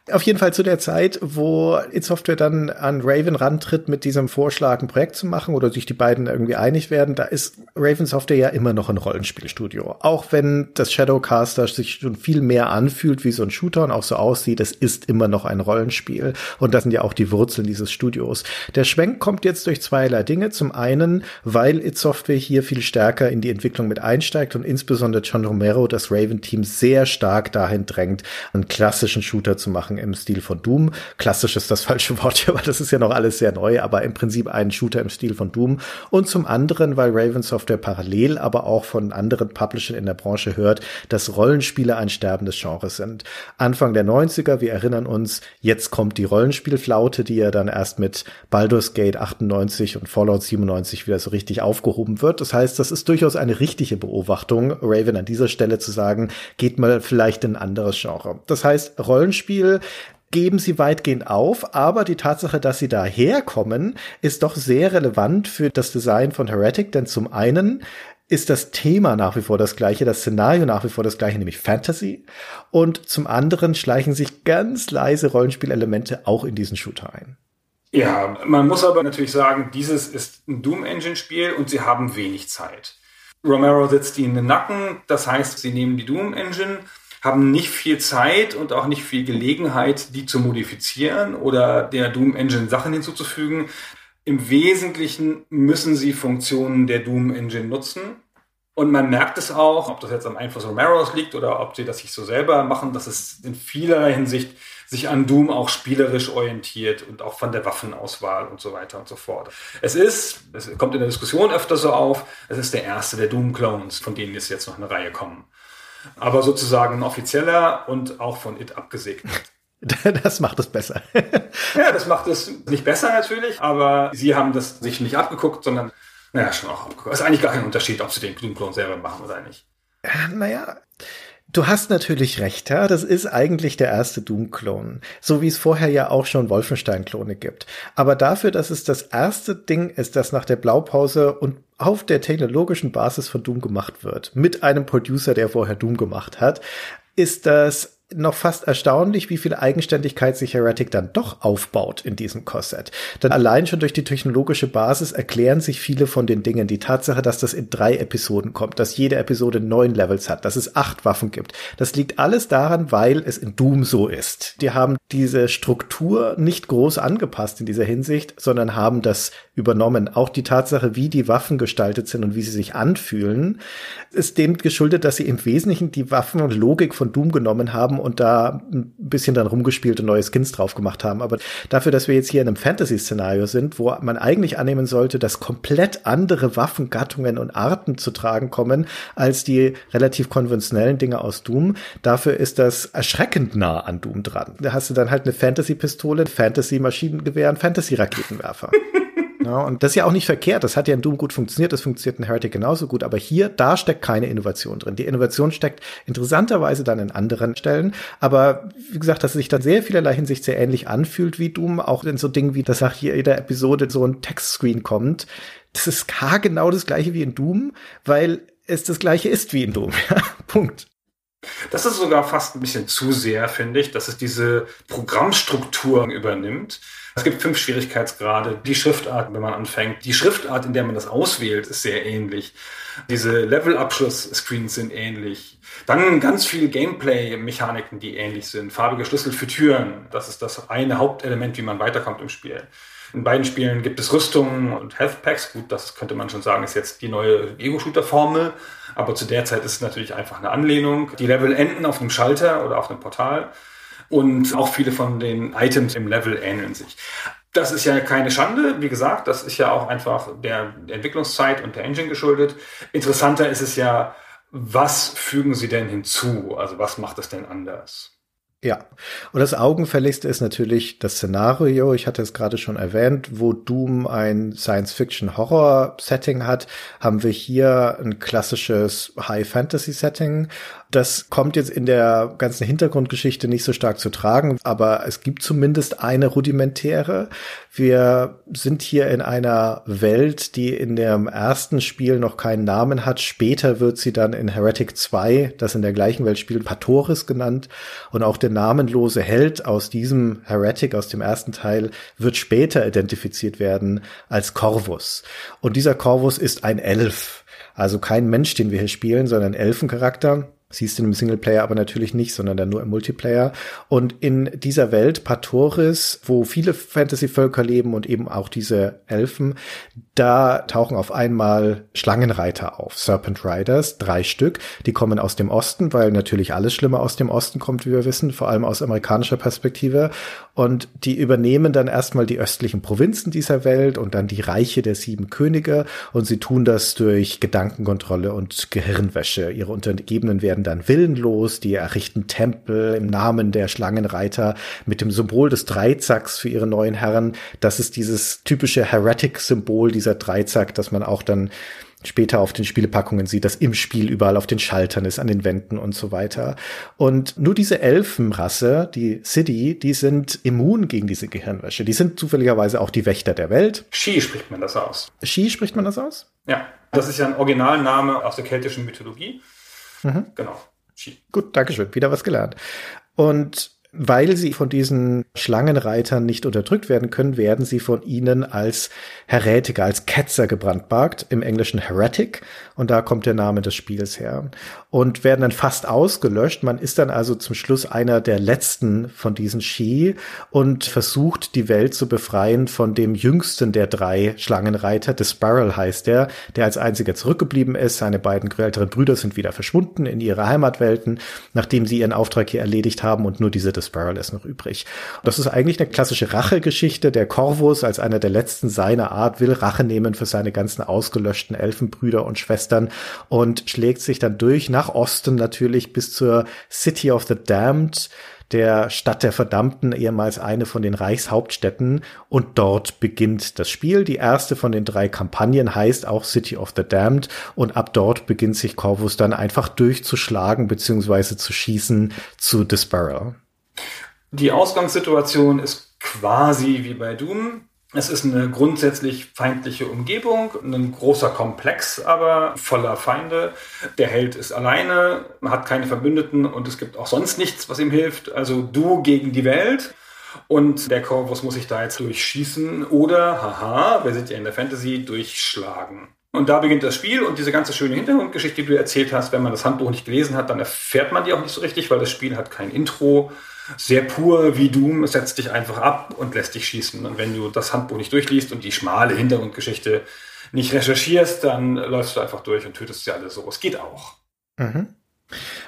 Auf jeden Fall zu der Zeit, wo It Software dann an Raven rantritt, mit diesem Vorschlag ein Projekt zu machen oder sich die beiden irgendwie einig werden, da ist Raven Software ja immer noch ein Rollenspielstudio. Auch wenn das Shadowcaster sich schon viel mehr anfühlt wie so ein Shooter und auch so aussieht, es ist immer noch ein Rollenspiel. Und das sind ja auch die Wurzeln dieses Studios. Der Schwenk kommt jetzt durch zweierlei Dinge. Zum einen, weil It Software hier viel stärker in die Entwicklung mit einsteigt und insbesondere John Romero das Raven-Team sehr stark dahin drängt, einen klassischen Shooter zu machen im Stil von Doom. Klassisch ist das falsche Wort hier, weil das ist ja noch alles sehr neu, aber im Prinzip ein Shooter im Stil von Doom. Und zum anderen, weil Raven Software parallel aber auch von anderen Publishern in der Branche hört, dass Rollenspiele ein sterbendes Genre sind. Anfang der 90er, wir erinnern uns, jetzt kommt die Rollenspielflaute, die ja dann erst mit Baldur's Gate 98 und Fallout 97 wieder so richtig aufgehoben wird. Das heißt, das ist durchaus eine richtige Beobachtung, Raven an dieser Stelle zu sagen, geht mal vielleicht in ein anderes Genre. Das heißt, Rollenspiel geben sie weitgehend auf, aber die Tatsache, dass sie daherkommen, ist doch sehr relevant für das Design von Heretic, denn zum einen ist das Thema nach wie vor das gleiche, das Szenario nach wie vor das gleiche, nämlich Fantasy. Und zum anderen schleichen sich ganz leise Rollenspielelemente auch in diesen Shooter ein.
Ja, man muss aber natürlich sagen, dieses ist ein Doom-Engine-Spiel und sie haben wenig Zeit. Romero sitzt ihnen in den Nacken, das heißt, sie nehmen die Doom-Engine, haben nicht viel Zeit und auch nicht viel Gelegenheit, die zu modifizieren oder der Doom Engine Sachen hinzuzufügen. Im Wesentlichen müssen sie Funktionen der Doom Engine nutzen. Und man merkt es auch, ob das jetzt am Einfluss Romeros liegt oder ob sie das sich so selber machen, dass es in vielerlei Hinsicht sich an Doom auch spielerisch orientiert und auch von der Waffenauswahl und so weiter und so fort. Es ist, es kommt in der Diskussion öfter so auf, es ist der erste der Doom-Clones, von denen jetzt noch eine Reihe kommen aber sozusagen ein offizieller und auch von It abgesegnet.
Das macht es besser.
ja, das macht es nicht besser natürlich, aber sie haben das sich nicht abgeguckt, sondern, naja, schon auch abgeguckt. Es ist eigentlich gar kein Unterschied, ob sie den Doom-Klon selber machen oder nicht.
Naja, Du hast natürlich recht, ja. Das ist eigentlich der erste Doom-Klon. So wie es vorher ja auch schon Wolfenstein-Klone gibt. Aber dafür, dass es das erste Ding ist, das nach der Blaupause und auf der technologischen Basis von Doom gemacht wird, mit einem Producer, der vorher Doom gemacht hat, ist das noch fast erstaunlich, wie viel Eigenständigkeit sich Heretic dann doch aufbaut in diesem Korsett. Denn allein schon durch die technologische Basis erklären sich viele von den Dingen. Die Tatsache, dass das in drei Episoden kommt, dass jede Episode neun Levels hat, dass es acht Waffen gibt. Das liegt alles daran, weil es in Doom so ist. Die haben diese Struktur nicht groß angepasst in dieser Hinsicht, sondern haben das übernommen. Auch die Tatsache, wie die Waffen gestaltet sind und wie sie sich anfühlen, ist dem geschuldet, dass sie im Wesentlichen die Waffen und Logik von Doom genommen haben und da ein bisschen dann rumgespielt und neue Skins drauf gemacht haben. Aber dafür, dass wir jetzt hier in einem Fantasy-Szenario sind, wo man eigentlich annehmen sollte, dass komplett andere Waffengattungen und Arten zu tragen kommen als die relativ konventionellen Dinge aus Doom, dafür ist das erschreckend nah an Doom dran. Da hast du dann halt eine Fantasy-Pistole, Fantasy-Maschinengewehr Fantasy-Raketenwerfer. Ja, und das ist ja auch nicht verkehrt. Das hat ja in Doom gut funktioniert. Das funktioniert in Heretic genauso gut. Aber hier, da steckt keine Innovation drin. Die Innovation steckt interessanterweise dann in anderen Stellen. Aber wie gesagt, dass es sich dann sehr vielerlei Hinsicht sehr ähnlich anfühlt wie Doom. Auch in so Dingen wie, dass nach jeder Episode so ein Textscreen kommt. Das ist gar genau das gleiche wie in Doom, weil es das gleiche ist wie in Doom. Punkt.
Das ist sogar fast ein bisschen zu sehr, finde ich, dass es diese Programmstruktur übernimmt es gibt fünf Schwierigkeitsgrade. Die Schriftart, wenn man anfängt, die Schriftart, in der man das auswählt, ist sehr ähnlich. Diese Level-Abschluss-Screens sind ähnlich. Dann ganz viele Gameplay-Mechaniken, die ähnlich sind. Farbige Schlüssel für Türen. Das ist das eine Hauptelement, wie man weiterkommt im Spiel. In beiden Spielen gibt es Rüstungen und Health Packs. Gut, das könnte man schon sagen, ist jetzt die neue Ego-Shooter-Formel. Aber zu der Zeit ist es natürlich einfach eine Anlehnung. Die Level enden auf einem Schalter oder auf einem Portal. Und auch viele von den Items im Level ähneln sich. Das ist ja keine Schande, wie gesagt, das ist ja auch einfach der Entwicklungszeit und der Engine geschuldet. Interessanter ist es ja, was fügen Sie denn hinzu? Also was macht es denn anders?
Ja, und das Augenfälligste ist natürlich das Szenario, ich hatte es gerade schon erwähnt, wo Doom ein Science-Fiction-Horror-Setting hat, haben wir hier ein klassisches High-Fantasy-Setting. Das kommt jetzt in der ganzen Hintergrundgeschichte nicht so stark zu tragen, aber es gibt zumindest eine rudimentäre. Wir sind hier in einer Welt, die in dem ersten Spiel noch keinen Namen hat. Später wird sie dann in Heretic 2, das in der gleichen Welt spielt, Patoris genannt. Und auch der namenlose Held aus diesem Heretic, aus dem ersten Teil, wird später identifiziert werden als Corvus. Und dieser Corvus ist ein Elf. Also kein Mensch, den wir hier spielen, sondern Elfencharakter. Siehst du im Singleplayer aber natürlich nicht, sondern dann nur im Multiplayer. Und in dieser Welt Patoris, wo viele Fantasy-Völker leben und eben auch diese Elfen, da tauchen auf einmal Schlangenreiter auf, Serpent Riders, drei Stück. Die kommen aus dem Osten, weil natürlich alles Schlimme aus dem Osten kommt, wie wir wissen, vor allem aus amerikanischer Perspektive. Und die übernehmen dann erstmal die östlichen Provinzen dieser Welt und dann die Reiche der sieben Könige. Und sie tun das durch Gedankenkontrolle und Gehirnwäsche. Ihre Untergebenen werden dann willenlos, die errichten Tempel im Namen der Schlangenreiter mit dem Symbol des Dreizacks für ihre neuen Herren. Das ist dieses typische Heretic-Symbol, dieser Dreizack, dass man auch dann später auf den Spielepackungen sieht, dass im Spiel überall auf den Schaltern ist, an den Wänden und so weiter. Und nur diese Elfenrasse, die City, die sind immun gegen diese Gehirnwäsche. Die sind zufälligerweise auch die Wächter der Welt.
Ski spricht man das aus.
Ski spricht man das aus?
Ja, das ist ja ein Originalname aus der keltischen Mythologie. Mhm. Genau.
Ski. Gut, Dankeschön. Wieder was gelernt. Und weil sie von diesen Schlangenreitern nicht unterdrückt werden können, werden sie von ihnen als Heretiker, als Ketzer gebrandmarkt, im Englischen Heretic, und da kommt der Name des Spiels her. Und werden dann fast ausgelöscht. Man ist dann also zum Schluss einer der letzten von diesen Ski und versucht, die Welt zu befreien von dem jüngsten der drei Schlangenreiter, The Spiral heißt der, der als einziger zurückgeblieben ist. Seine beiden älteren Brüder sind wieder verschwunden in ihre Heimatwelten, nachdem sie ihren Auftrag hier erledigt haben und nur diese The Spiral ist noch übrig. Und das ist eigentlich eine klassische Rachegeschichte. Der Corvus als einer der letzten seiner Art will Rache nehmen für seine ganzen ausgelöschten Elfenbrüder und Schwestern und schlägt sich dann durch nach Osten natürlich bis zur City of the Damned der Stadt der Verdammten, ehemals eine von den Reichshauptstädten. Und dort beginnt das Spiel. Die erste von den drei Kampagnen heißt auch City of the Damned. Und ab dort beginnt sich Corvus dann einfach durchzuschlagen bzw. zu schießen zu The Sparrow.
Die Ausgangssituation ist quasi wie bei Doom. Es ist eine grundsätzlich feindliche Umgebung, ein großer Komplex, aber voller Feinde. Der Held ist alleine, hat keine Verbündeten und es gibt auch sonst nichts, was ihm hilft. Also du gegen die Welt. Und der Corvus muss sich da jetzt durchschießen oder, haha, wir sind ja in der Fantasy, durchschlagen. Und da beginnt das Spiel und diese ganze schöne Hintergrundgeschichte, die du erzählt hast, wenn man das Handbuch nicht gelesen hat, dann erfährt man die auch nicht so richtig, weil das Spiel hat kein Intro sehr pur wie Doom, setzt dich einfach ab und lässt dich schießen. Und wenn du das Handbuch nicht durchliest und die schmale Hintergrundgeschichte nicht recherchierst, dann läufst du einfach durch und tötest sie alle so. Es geht auch.
Mhm.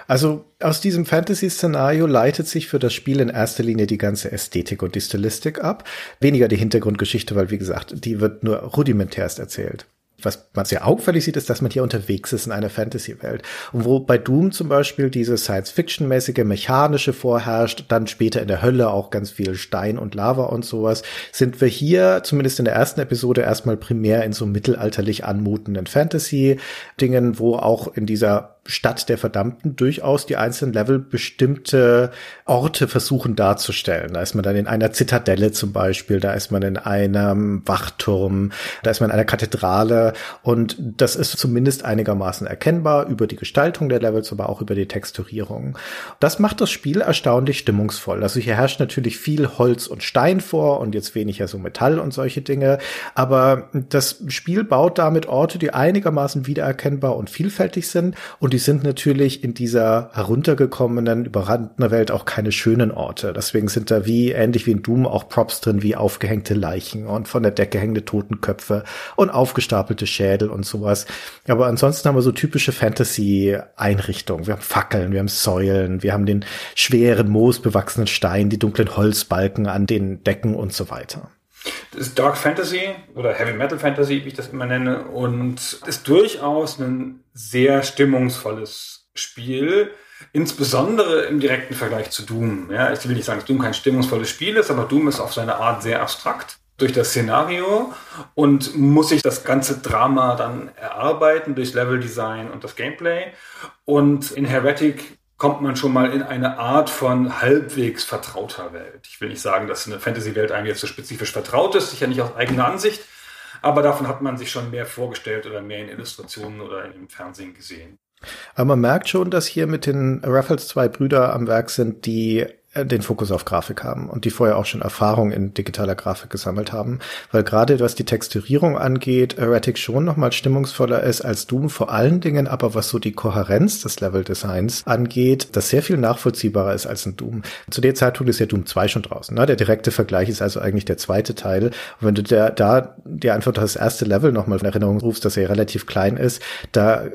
Also aus diesem Fantasy-Szenario leitet sich für das Spiel in erster Linie die ganze Ästhetik und die Stilistik ab. Weniger die Hintergrundgeschichte, weil wie gesagt, die wird nur rudimentärst erzählt was man sehr auffällig sieht, ist, dass man hier unterwegs ist in einer Fantasy-Welt. Und wo bei Doom zum Beispiel diese Science-Fiction-mäßige mechanische vorherrscht, dann später in der Hölle auch ganz viel Stein und Lava und sowas, sind wir hier zumindest in der ersten Episode erstmal primär in so mittelalterlich anmutenden Fantasy-Dingen, wo auch in dieser Stadt der Verdammten durchaus die einzelnen Level bestimmte Orte versuchen darzustellen. Da ist man dann in einer Zitadelle zum Beispiel, da ist man in einem Wachturm, da ist man in einer Kathedrale und das ist zumindest einigermaßen erkennbar über die Gestaltung der Levels, aber auch über die Texturierung. Das macht das Spiel erstaunlich stimmungsvoll. Also hier herrscht natürlich viel Holz und Stein vor und jetzt weniger so Metall und solche Dinge, aber das Spiel baut damit Orte, die einigermaßen wiedererkennbar und vielfältig sind und die die sind natürlich in dieser heruntergekommenen, überrannten Welt auch keine schönen Orte. Deswegen sind da wie, ähnlich wie in Doom, auch Props drin, wie aufgehängte Leichen und von der Decke hängende Totenköpfe und aufgestapelte Schädel und sowas. Aber ansonsten haben wir so typische Fantasy-Einrichtungen. Wir haben Fackeln, wir haben Säulen, wir haben den schweren, moosbewachsenen Stein, die dunklen Holzbalken an den Decken und so weiter.
Das ist Dark Fantasy oder Heavy Metal Fantasy, wie ich das immer nenne, und ist durchaus ein sehr stimmungsvolles Spiel. Insbesondere im direkten Vergleich zu Doom. Ja, ich will nicht sagen, dass Doom kein stimmungsvolles Spiel ist, aber Doom ist auf seine Art sehr abstrakt durch das Szenario und muss sich das ganze Drama dann erarbeiten durch Leveldesign und das Gameplay. Und in Heretic kommt man schon mal in eine Art von halbwegs vertrauter Welt. Ich will nicht sagen, dass eine Fantasy-Welt einem jetzt so spezifisch vertraut ist, sicher nicht aus eigener Ansicht, aber davon hat man sich schon mehr vorgestellt oder mehr in Illustrationen oder im Fernsehen gesehen.
Aber man merkt schon, dass hier mit den Raffles zwei Brüder am Werk sind, die den Fokus auf Grafik haben und die vorher auch schon Erfahrung in digitaler Grafik gesammelt haben, weil gerade was die Texturierung angeht, Erratic schon noch mal stimmungsvoller ist als Doom, vor allen Dingen aber was so die Kohärenz des Leveldesigns angeht, das sehr viel nachvollziehbarer ist als ein Doom. Zu der Zeitpunkt ist ja Doom 2 schon draußen. Ne? Der direkte Vergleich ist also eigentlich der zweite Teil. Und wenn du der, da dir einfach das erste Level noch mal in Erinnerung rufst, dass er relativ klein ist, da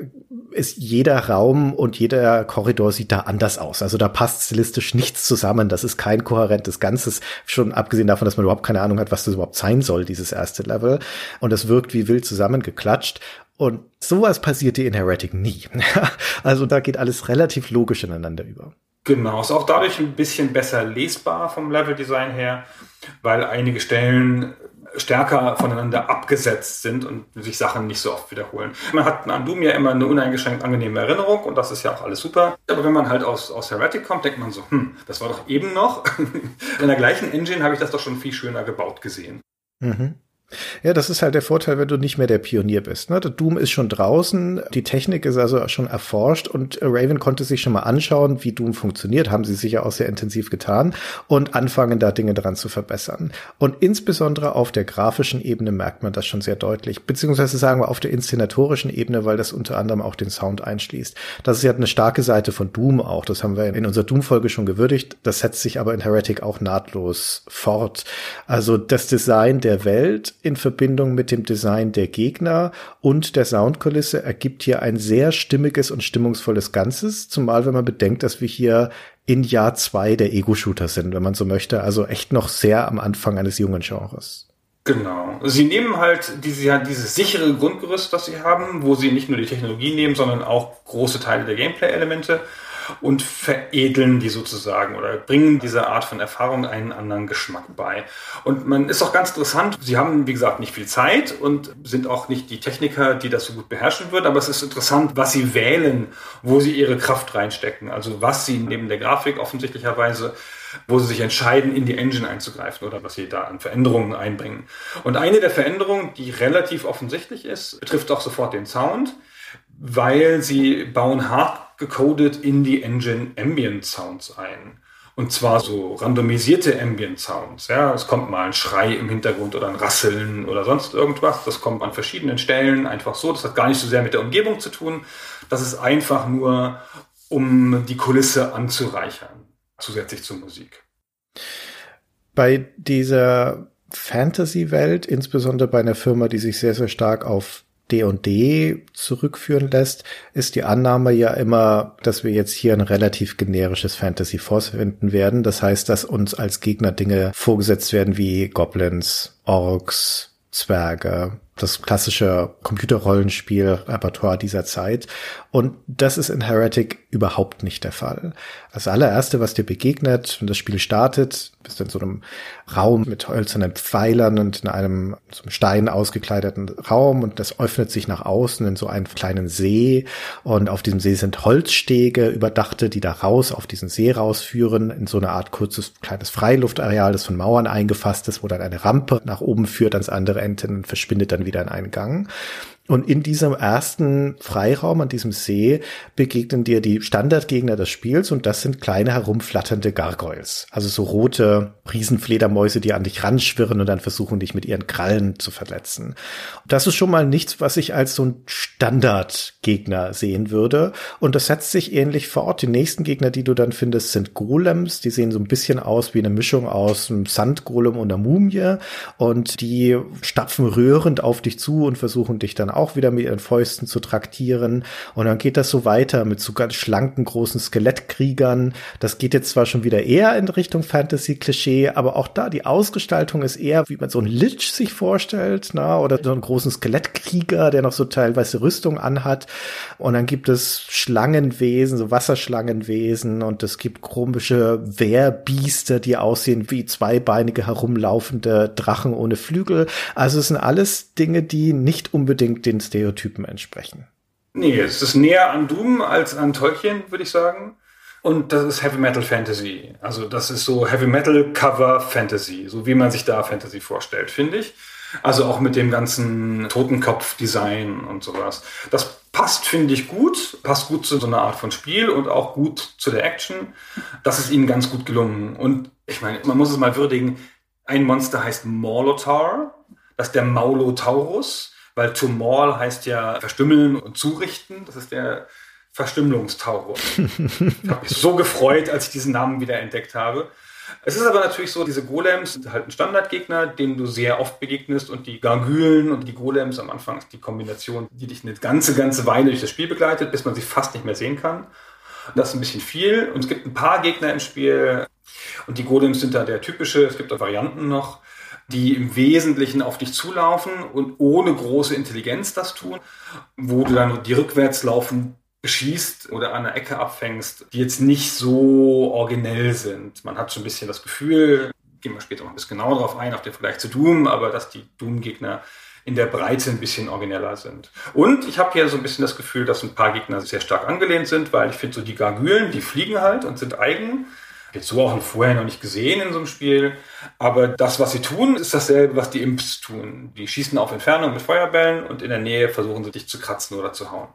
ist jeder Raum und jeder Korridor sieht da anders aus. Also da passt stilistisch nichts zusammen. Das ist kein kohärentes Ganzes. Schon abgesehen davon, dass man überhaupt keine Ahnung hat, was das überhaupt sein soll, dieses erste Level. Und das wirkt wie wild zusammengeklatscht. Und sowas passiert dir in Heretic nie. also da geht alles relativ logisch ineinander über.
Genau, ist auch dadurch ein bisschen besser lesbar vom Leveldesign her, weil einige Stellen stärker voneinander abgesetzt sind und sich Sachen nicht so oft wiederholen. Man hat an Doom ja immer eine uneingeschränkt angenehme Erinnerung und das ist ja auch alles super. Aber wenn man halt aus, aus Heretic kommt, denkt man so, hm, das war doch eben noch. In der gleichen Engine habe ich das doch schon viel schöner gebaut gesehen.
Mhm. Ja, das ist halt der Vorteil, wenn du nicht mehr der Pionier bist. Ne? Der Doom ist schon draußen, die Technik ist also schon erforscht und Raven konnte sich schon mal anschauen, wie Doom funktioniert, haben sie sicher auch sehr intensiv getan und anfangen da Dinge dran zu verbessern. Und insbesondere auf der grafischen Ebene merkt man das schon sehr deutlich, beziehungsweise sagen wir auf der inszenatorischen Ebene, weil das unter anderem auch den Sound einschließt. Das ist ja eine starke Seite von Doom auch, das haben wir in unserer Doom-Folge schon gewürdigt, das setzt sich aber in Heretic auch nahtlos fort. Also das Design der Welt in Verbindung mit dem Design der Gegner und der Soundkulisse ergibt hier ein sehr stimmiges und stimmungsvolles Ganzes, zumal wenn man bedenkt, dass wir hier in Jahr zwei der Ego-Shooter sind, wenn man so möchte, also echt noch sehr am Anfang eines jungen Genres.
Genau. Sie nehmen halt diese, dieses sichere Grundgerüst, das sie haben, wo sie nicht nur die Technologie nehmen, sondern auch große Teile der Gameplay-Elemente und veredeln die sozusagen oder bringen dieser Art von Erfahrung einen anderen Geschmack bei. Und man ist auch ganz interessant, sie haben, wie gesagt, nicht viel Zeit und sind auch nicht die Techniker, die das so gut beherrschen würden, aber es ist interessant, was sie wählen, wo sie ihre Kraft reinstecken. Also was sie neben der Grafik offensichtlicherweise wo sie sich entscheiden, in die Engine einzugreifen oder was sie da an Veränderungen einbringen. Und eine der Veränderungen, die relativ offensichtlich ist, betrifft auch sofort den Sound, weil sie bauen hart gecodet in die Engine Ambient Sounds ein. Und zwar so randomisierte Ambient Sounds. Ja, es kommt mal ein Schrei im Hintergrund oder ein Rasseln oder sonst irgendwas. Das kommt an verschiedenen Stellen einfach so. Das hat gar nicht so sehr mit der Umgebung zu tun. Das ist einfach nur, um die Kulisse anzureichern, zusätzlich zur Musik.
Bei dieser Fantasy-Welt, insbesondere bei einer Firma, die sich sehr, sehr stark auf D&D zurückführen lässt, ist die Annahme ja immer, dass wir jetzt hier ein relativ generisches Fantasy vorfinden werden. Das heißt, dass uns als Gegner Dinge vorgesetzt werden wie Goblins, Orks, Zwerge, das klassische Computerrollenspiel-Repertoire dieser Zeit. Und das ist in Heretic überhaupt nicht der Fall. Das allererste, was dir begegnet, wenn das Spiel startet, bist du in so einem Raum mit hölzernen Pfeilern und in einem so einem Stein ausgekleideten Raum und das öffnet sich nach außen in so einen kleinen See und auf diesem See sind Holzstege überdachte, die da raus auf diesen See rausführen in so eine Art kurzes kleines Freiluftareal, das von Mauern eingefasst ist, wo dann eine Rampe nach oben führt ans andere Ende und verschwindet dann wieder in einen Gang. Und in diesem ersten Freiraum an diesem See begegnen dir die Standardgegner des Spiels und das sind kleine herumflatternde Gargoyles. Also so rote Riesenfledermäuse, die an dich ranschwirren und dann versuchen, dich mit ihren Krallen zu verletzen. Das ist schon mal nichts, was ich als so ein Standardgegner sehen würde. Und das setzt sich ähnlich fort. Die nächsten Gegner, die du dann findest, sind Golems. Die sehen so ein bisschen aus wie eine Mischung aus einem Sandgolem und einer Mumie. Und die stapfen rührend auf dich zu und versuchen dich dann auch wieder mit ihren Fäusten zu traktieren. Und dann geht das so weiter mit so ganz schlanken, großen Skelettkriegern. Das geht jetzt zwar schon wieder eher in Richtung Fantasy-Klischee, aber auch da, die Ausgestaltung ist eher, wie man so einen Lich sich vorstellt, na, oder so einen großen Skelettkrieger, der noch so teilweise Rüstung anhat. Und dann gibt es Schlangenwesen, so Wasserschlangenwesen und es gibt komische Wehrbiester, die aussehen wie zweibeinige herumlaufende Drachen ohne Flügel. Also es sind alles Dinge, die nicht unbedingt den Stereotypen entsprechen.
Nee, es ist näher an Doom als an Tolkien, würde ich sagen. Und das ist Heavy Metal Fantasy. Also das ist so Heavy Metal Cover Fantasy, so wie man sich da Fantasy vorstellt, finde ich. Also auch mit dem ganzen Totenkopf-Design und sowas. Das passt, finde ich, gut. Passt gut zu so einer Art von Spiel und auch gut zu der Action. Das ist ihnen ganz gut gelungen. Und ich meine, man muss es mal würdigen. Ein Monster heißt Molotar. Das ist der Maulotaurus. Weil to maul heißt ja verstümmeln und zurichten. Das ist der Verstümmelungstaurus. ich habe mich so gefreut, als ich diesen Namen wieder entdeckt habe. Es ist aber natürlich so, diese Golems sind halt ein Standardgegner, dem du sehr oft begegnest und die Gargülen und die Golems am Anfang ist die Kombination, die dich eine ganze, ganze Weile durch das Spiel begleitet, bis man sie fast nicht mehr sehen kann. Das ist ein bisschen viel und es gibt ein paar Gegner im Spiel und die Golems sind da der typische, es gibt auch Varianten noch, die im Wesentlichen auf dich zulaufen und ohne große Intelligenz das tun, wo du dann die rückwärts laufen schießt oder an einer Ecke abfängst, die jetzt nicht so originell sind. Man hat schon ein bisschen das Gefühl, gehen wir später noch ein bisschen genauer drauf ein, auf den Vergleich zu Doom, aber dass die Doom-Gegner in der Breite ein bisschen origineller sind. Und ich habe hier so ein bisschen das Gefühl, dass ein paar Gegner sehr stark angelehnt sind, weil ich finde so die Gargülen, die fliegen halt und sind eigen. Jetzt so auch vorher noch nicht gesehen in so einem Spiel. Aber das, was sie tun, ist dasselbe, was die Imps tun. Die schießen auf Entfernung mit Feuerbällen und in der Nähe versuchen sie dich zu kratzen oder zu hauen.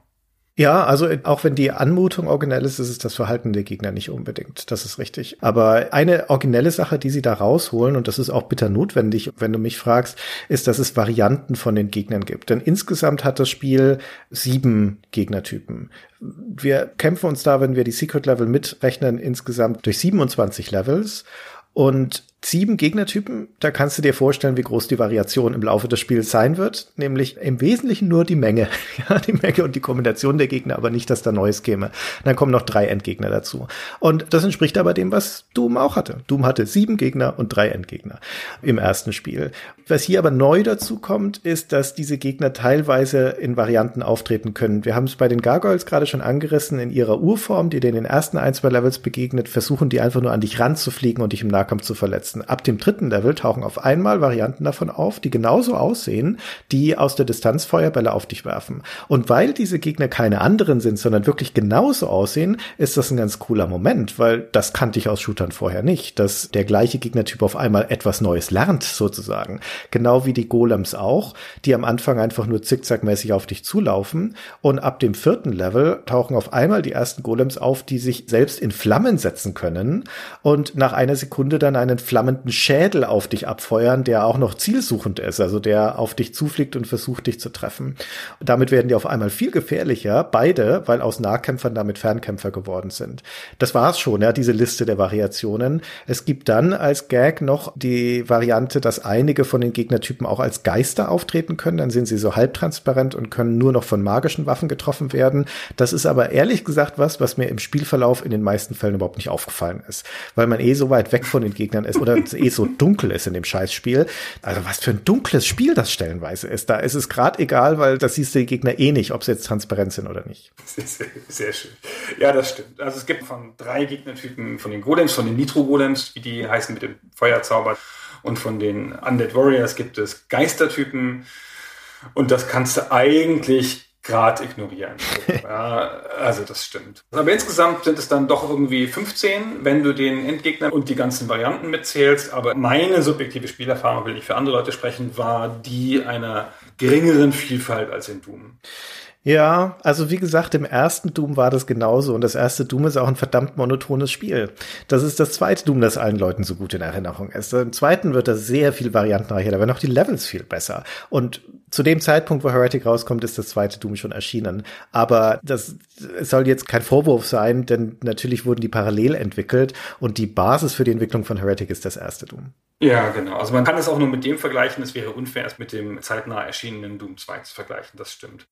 Ja, also auch wenn die Anmutung originell ist, ist es das Verhalten der Gegner nicht unbedingt. Das ist richtig. Aber eine originelle Sache, die sie da rausholen, und das ist auch bitter notwendig, wenn du mich fragst, ist, dass es Varianten von den Gegnern gibt. Denn insgesamt hat das Spiel sieben Gegnertypen. Wir kämpfen uns da, wenn wir die Secret Level mitrechnen, insgesamt durch 27 Levels. Und sieben Gegnertypen, da kannst du dir vorstellen, wie groß die Variation im Laufe des Spiels sein wird, nämlich im Wesentlichen nur die Menge, ja, die Menge und die Kombination der Gegner, aber nicht, dass da Neues käme. Dann kommen noch drei Endgegner dazu. Und das entspricht aber dem, was Doom auch hatte. Doom hatte sieben Gegner und drei Endgegner im ersten Spiel. Was hier aber neu dazu kommt, ist, dass diese Gegner teilweise in Varianten auftreten können. Wir haben es bei den Gargoyles gerade schon angerissen, in ihrer Urform, die dir in den ersten ein, zwei Levels begegnet, versuchen die einfach nur an dich ranzufliegen und dich im Nahkampf zu verletzen setzen. Ab dem dritten Level tauchen auf einmal Varianten davon auf, die genauso aussehen, die aus der Distanz Feuerbälle auf dich werfen. Und weil diese Gegner keine anderen sind, sondern wirklich genauso aussehen, ist das ein ganz cooler Moment, weil das kannte ich aus Shootern vorher nicht, dass der gleiche Gegnertyp auf einmal etwas Neues lernt, sozusagen. Genau wie die Golems auch, die am Anfang einfach nur zickzackmäßig auf dich zulaufen. Und ab dem vierten Level tauchen auf einmal die ersten Golems auf, die sich selbst in Flammen setzen können und nach einer Sekunde dann einen Flammen flammenden Schädel auf dich abfeuern, der auch noch zielsuchend ist, also der auf dich zufliegt und versucht, dich zu treffen. damit werden die auf einmal viel gefährlicher, beide, weil aus Nahkämpfern damit Fernkämpfer geworden sind. Das war's schon, ja, diese Liste der Variationen. Es gibt dann als Gag noch die Variante, dass einige von den Gegnertypen auch als Geister auftreten können. Dann sind sie so halbtransparent und können nur noch von magischen Waffen getroffen werden. Das ist aber ehrlich gesagt was, was mir im Spielverlauf in den meisten Fällen überhaupt nicht aufgefallen ist, weil man eh so weit weg von den Gegnern ist es eh so dunkel ist in dem Scheißspiel. Also was für ein dunkles Spiel das stellenweise ist. Da ist es gerade egal, weil das siehst du die Gegner eh nicht, ob sie jetzt transparent sind oder nicht.
Sehr, sehr, schön. Ja, das stimmt. Also es gibt von drei Gegnertypen, von den Golems, von den Nitro-Golems, wie die heißen mit dem Feuerzauber, und von den Undead Warriors gibt es Geistertypen. Und das kannst du eigentlich Grad ignorieren. ja, also das stimmt. Aber insgesamt sind es dann doch irgendwie 15, wenn du den Endgegner und die ganzen Varianten mitzählst. Aber meine subjektive Spielerfahrung, will ich für andere Leute sprechen, war die einer geringeren Vielfalt als in Doom.
Ja, also wie gesagt, im ersten Doom war das genauso und das erste Doom ist auch ein verdammt monotones Spiel. Das ist das zweite Doom, das allen Leuten so gut in Erinnerung ist. Im zweiten wird das sehr viel variantenreicher, da werden auch die Levels viel besser. Und zu dem Zeitpunkt, wo Heretic rauskommt, ist das zweite Doom schon erschienen. Aber das soll jetzt kein Vorwurf sein, denn natürlich wurden die parallel entwickelt und die Basis für die Entwicklung von Heretic ist das erste Doom.
Ja, genau. Also man kann es auch nur mit dem vergleichen. Es wäre unfair, es mit dem zeitnah erschienenen Doom 2 zu vergleichen. Das stimmt.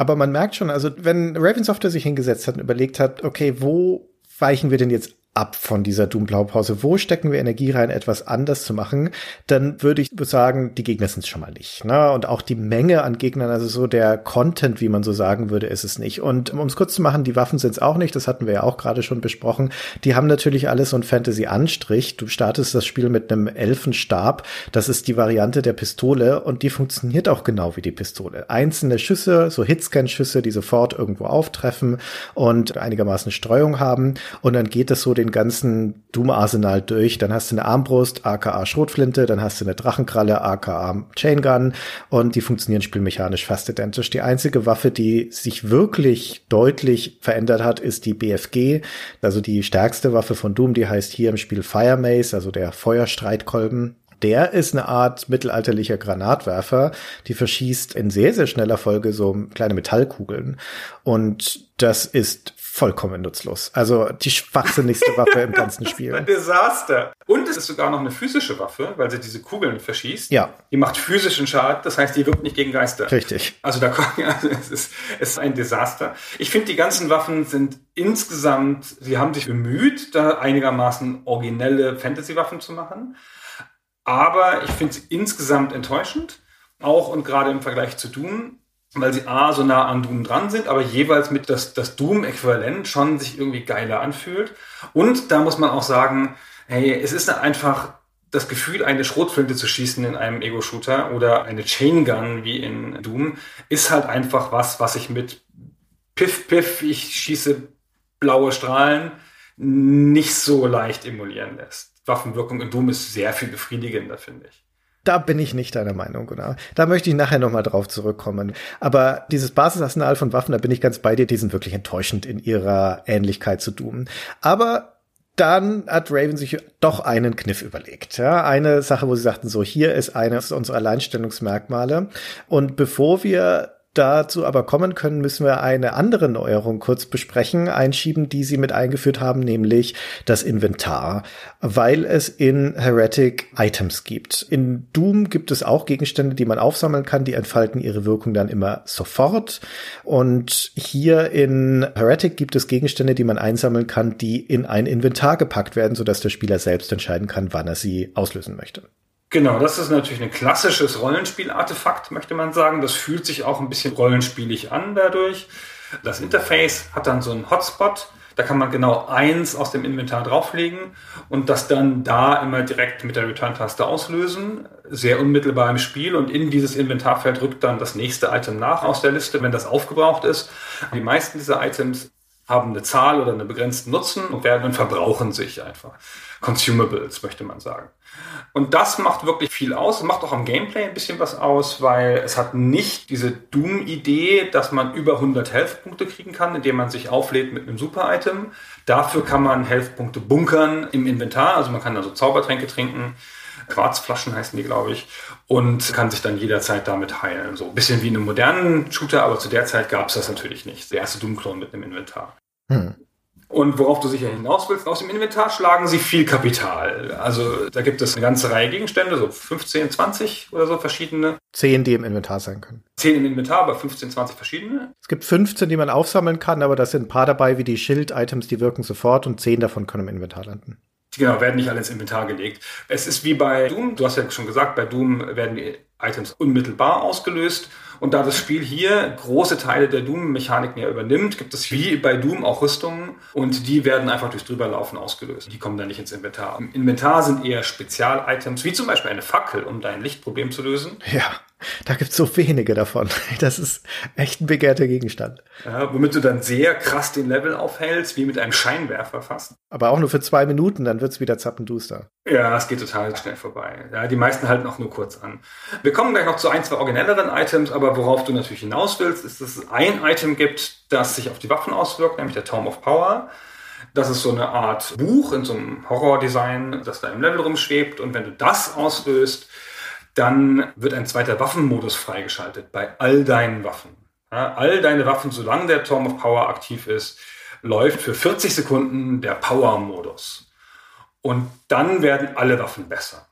Aber man merkt schon, also wenn Raven Software sich hingesetzt hat und überlegt hat, okay, wo weichen wir denn jetzt ab von dieser Doom-Blaupause. Wo stecken wir Energie rein, etwas anders zu machen? Dann würde ich sagen, die Gegner sind es schon mal nicht. Ne? Und auch die Menge an Gegnern, also so der Content, wie man so sagen würde, ist es nicht. Und um es kurz zu machen, die Waffen sind es auch nicht. Das hatten wir ja auch gerade schon besprochen. Die haben natürlich alles so ein Fantasy-Anstrich. Du startest das Spiel mit einem Elfenstab. Das ist die Variante der Pistole und die funktioniert auch genau wie die Pistole. Einzelne Schüsse, so Hitscan-Schüsse, die sofort irgendwo auftreffen und einigermaßen Streuung haben. Und dann geht es so den ganzen Doom-Arsenal durch. Dann hast du eine Armbrust, aka Schrotflinte, dann hast du eine Drachenkralle, aka Chaingun und die funktionieren spielmechanisch fast identisch. Die einzige Waffe, die sich wirklich deutlich verändert hat, ist die BFG, also die stärkste Waffe von Doom, die heißt hier im Spiel Fire Mace, also der Feuerstreitkolben. Der ist eine Art mittelalterlicher Granatwerfer, die verschießt in sehr, sehr schneller Folge so kleine Metallkugeln. Und das ist vollkommen nutzlos. Also die schwachsinnigste Waffe im ganzen Spiel.
Ein Desaster. Und es ist sogar noch eine physische Waffe, weil sie diese Kugeln verschießt.
Ja.
Die macht physischen Schaden, das heißt, die wirkt nicht gegen Geister.
Richtig.
Also da kommt, also es ist, es ist ein Desaster. Ich finde, die ganzen Waffen sind insgesamt, sie haben sich bemüht, da einigermaßen originelle Fantasy-Waffen zu machen. Aber ich finde sie insgesamt enttäuschend. Auch und gerade im Vergleich zu Doom weil sie A, so nah an Doom dran sind, aber jeweils mit das, das Doom-Äquivalent schon sich irgendwie geiler anfühlt. Und da muss man auch sagen, hey, es ist einfach das Gefühl, eine Schrotflinte zu schießen in einem Ego-Shooter oder eine Chain Gun wie in Doom, ist halt einfach was, was ich mit Piff, Piff, ich schieße blaue Strahlen, nicht so leicht emulieren lässt. Waffenwirkung in Doom ist sehr viel befriedigender, finde ich.
Da bin ich nicht deiner Meinung, genau. Da möchte ich nachher nochmal drauf zurückkommen. Aber dieses Basisarsenal von Waffen, da bin ich ganz bei dir, die sind wirklich enttäuschend in ihrer Ähnlichkeit zu Doom. Aber dann hat Raven sich doch einen Kniff überlegt. Ja, eine Sache, wo sie sagten, so hier ist eines unserer Alleinstellungsmerkmale. Und bevor wir dazu aber kommen können, müssen wir eine andere Neuerung kurz besprechen, einschieben, die sie mit eingeführt haben, nämlich das Inventar, weil es in Heretic Items gibt. In Doom gibt es auch Gegenstände, die man aufsammeln kann, die entfalten ihre Wirkung dann immer sofort. Und hier in Heretic gibt es Gegenstände, die man einsammeln kann, die in ein Inventar gepackt werden, sodass der Spieler selbst entscheiden kann, wann er sie auslösen möchte.
Genau, das ist natürlich ein klassisches Rollenspiel-Artefakt, möchte man sagen. Das fühlt sich auch ein bisschen rollenspielig an dadurch. Das Interface hat dann so einen Hotspot. Da kann man genau eins aus dem Inventar drauflegen und das dann da immer direkt mit der Return-Taste auslösen. Sehr unmittelbar im Spiel und in dieses Inventarfeld rückt dann das nächste Item nach aus der Liste, wenn das aufgebraucht ist. Die meisten dieser Items haben eine Zahl oder einen begrenzten Nutzen und werden und verbrauchen sich einfach. Consumables, möchte man sagen. Und das macht wirklich viel aus. Macht auch am Gameplay ein bisschen was aus, weil es hat nicht diese Doom-Idee, dass man über 100 Health-Punkte kriegen kann, indem man sich auflädt mit einem Super-Item. Dafür kann man Health-Punkte bunkern im Inventar. Also man kann also Zaubertränke trinken. Quarzflaschen heißen die, glaube ich, und kann sich dann jederzeit damit heilen. So ein bisschen wie in einem modernen Shooter, aber zu der Zeit gab es das natürlich nicht. Der erste Doom-Klon mit einem Inventar. Hm. Und worauf du sicher hinaus willst, aus dem Inventar schlagen sie viel Kapital. Also da gibt es eine ganze Reihe Gegenstände, so 15, 20 oder so verschiedene.
10, die im Inventar sein können.
10 im Inventar, aber 15, 20 verschiedene.
Es gibt 15, die man aufsammeln kann, aber da sind ein paar dabei wie die Schild-Items, die wirken sofort und 10 davon können im Inventar landen.
Genau, werden nicht alle ins Inventar gelegt. Es ist wie bei Doom, du hast ja schon gesagt, bei Doom werden die Items unmittelbar ausgelöst und da das Spiel hier große Teile der Doom-Mechaniken ja übernimmt, gibt es wie bei Doom auch Rüstungen und die werden einfach durchs Drüberlaufen ausgelöst. Die kommen dann nicht ins Inventar. Im Inventar sind eher Spezial-Items, wie zum Beispiel eine Fackel, um dein Lichtproblem zu lösen.
Ja. Da gibt's so wenige davon. Das ist echt ein begehrter Gegenstand.
Ja, womit du dann sehr krass den Level aufhältst, wie mit einem Scheinwerfer fast.
Aber auch nur für zwei Minuten, dann wird's wieder zappenduster.
Ja, es geht total schnell vorbei. Ja, die meisten halten auch nur kurz an. Wir kommen gleich noch zu ein, zwei originelleren Items, aber worauf du natürlich hinaus willst, ist, dass es ein Item gibt, das sich auf die Waffen auswirkt, nämlich der Tome of Power. Das ist so eine Art Buch in so einem Horror-Design, das da im Level rumschwebt. Und wenn du das auslöst, dann wird ein zweiter Waffenmodus freigeschaltet bei all deinen Waffen. Ja, all deine Waffen, solange der Tome of Power aktiv ist, läuft für 40 Sekunden der Power-Modus. Und dann werden alle Waffen besser.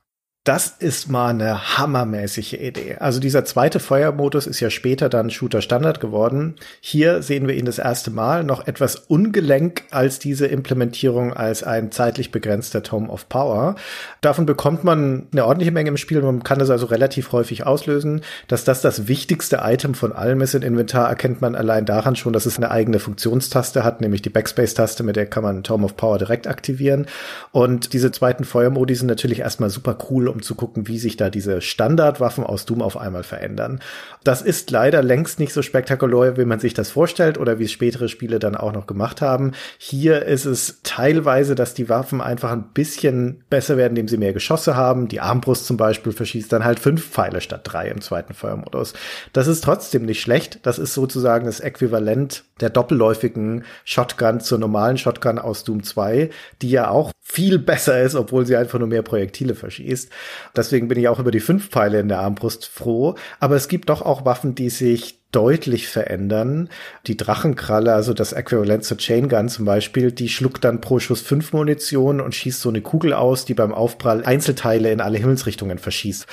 Das ist mal eine hammermäßige Idee. Also dieser zweite Feuermodus ist ja später dann Shooter Standard geworden. Hier sehen wir ihn das erste Mal noch etwas ungelenk als diese Implementierung als ein zeitlich begrenzter Tome of Power. Davon bekommt man eine ordentliche Menge im Spiel. Man kann das also relativ häufig auslösen. Dass das das wichtigste Item von allem ist im Inventar, erkennt man allein daran schon, dass es eine eigene Funktionstaste hat, nämlich die Backspace-Taste, mit der kann man Tome of Power direkt aktivieren. Und diese zweiten Feuermodi sind natürlich erstmal super cool, um zu gucken, wie sich da diese Standardwaffen aus Doom auf einmal verändern. Das ist leider längst nicht so spektakulär, wie man sich das vorstellt oder wie es spätere Spiele dann auch noch gemacht haben. Hier ist es teilweise, dass die Waffen einfach ein bisschen besser werden, indem sie mehr Geschosse haben. Die Armbrust zum Beispiel verschießt dann halt fünf Pfeile statt drei im zweiten Feuermodus. Das ist trotzdem nicht schlecht. Das ist sozusagen das Äquivalent der doppelläufigen Shotgun zur normalen Shotgun aus Doom 2, die ja auch viel besser ist, obwohl sie einfach nur mehr Projektile verschießt. Deswegen bin ich auch über die fünf Pfeile in der Armbrust froh. Aber es gibt doch auch Waffen, die sich deutlich verändern. Die Drachenkralle, also das Äquivalent zur Chain Gun zum Beispiel, die schluckt dann pro Schuss fünf Munition und schießt so eine Kugel aus, die beim Aufprall Einzelteile in alle Himmelsrichtungen verschießt.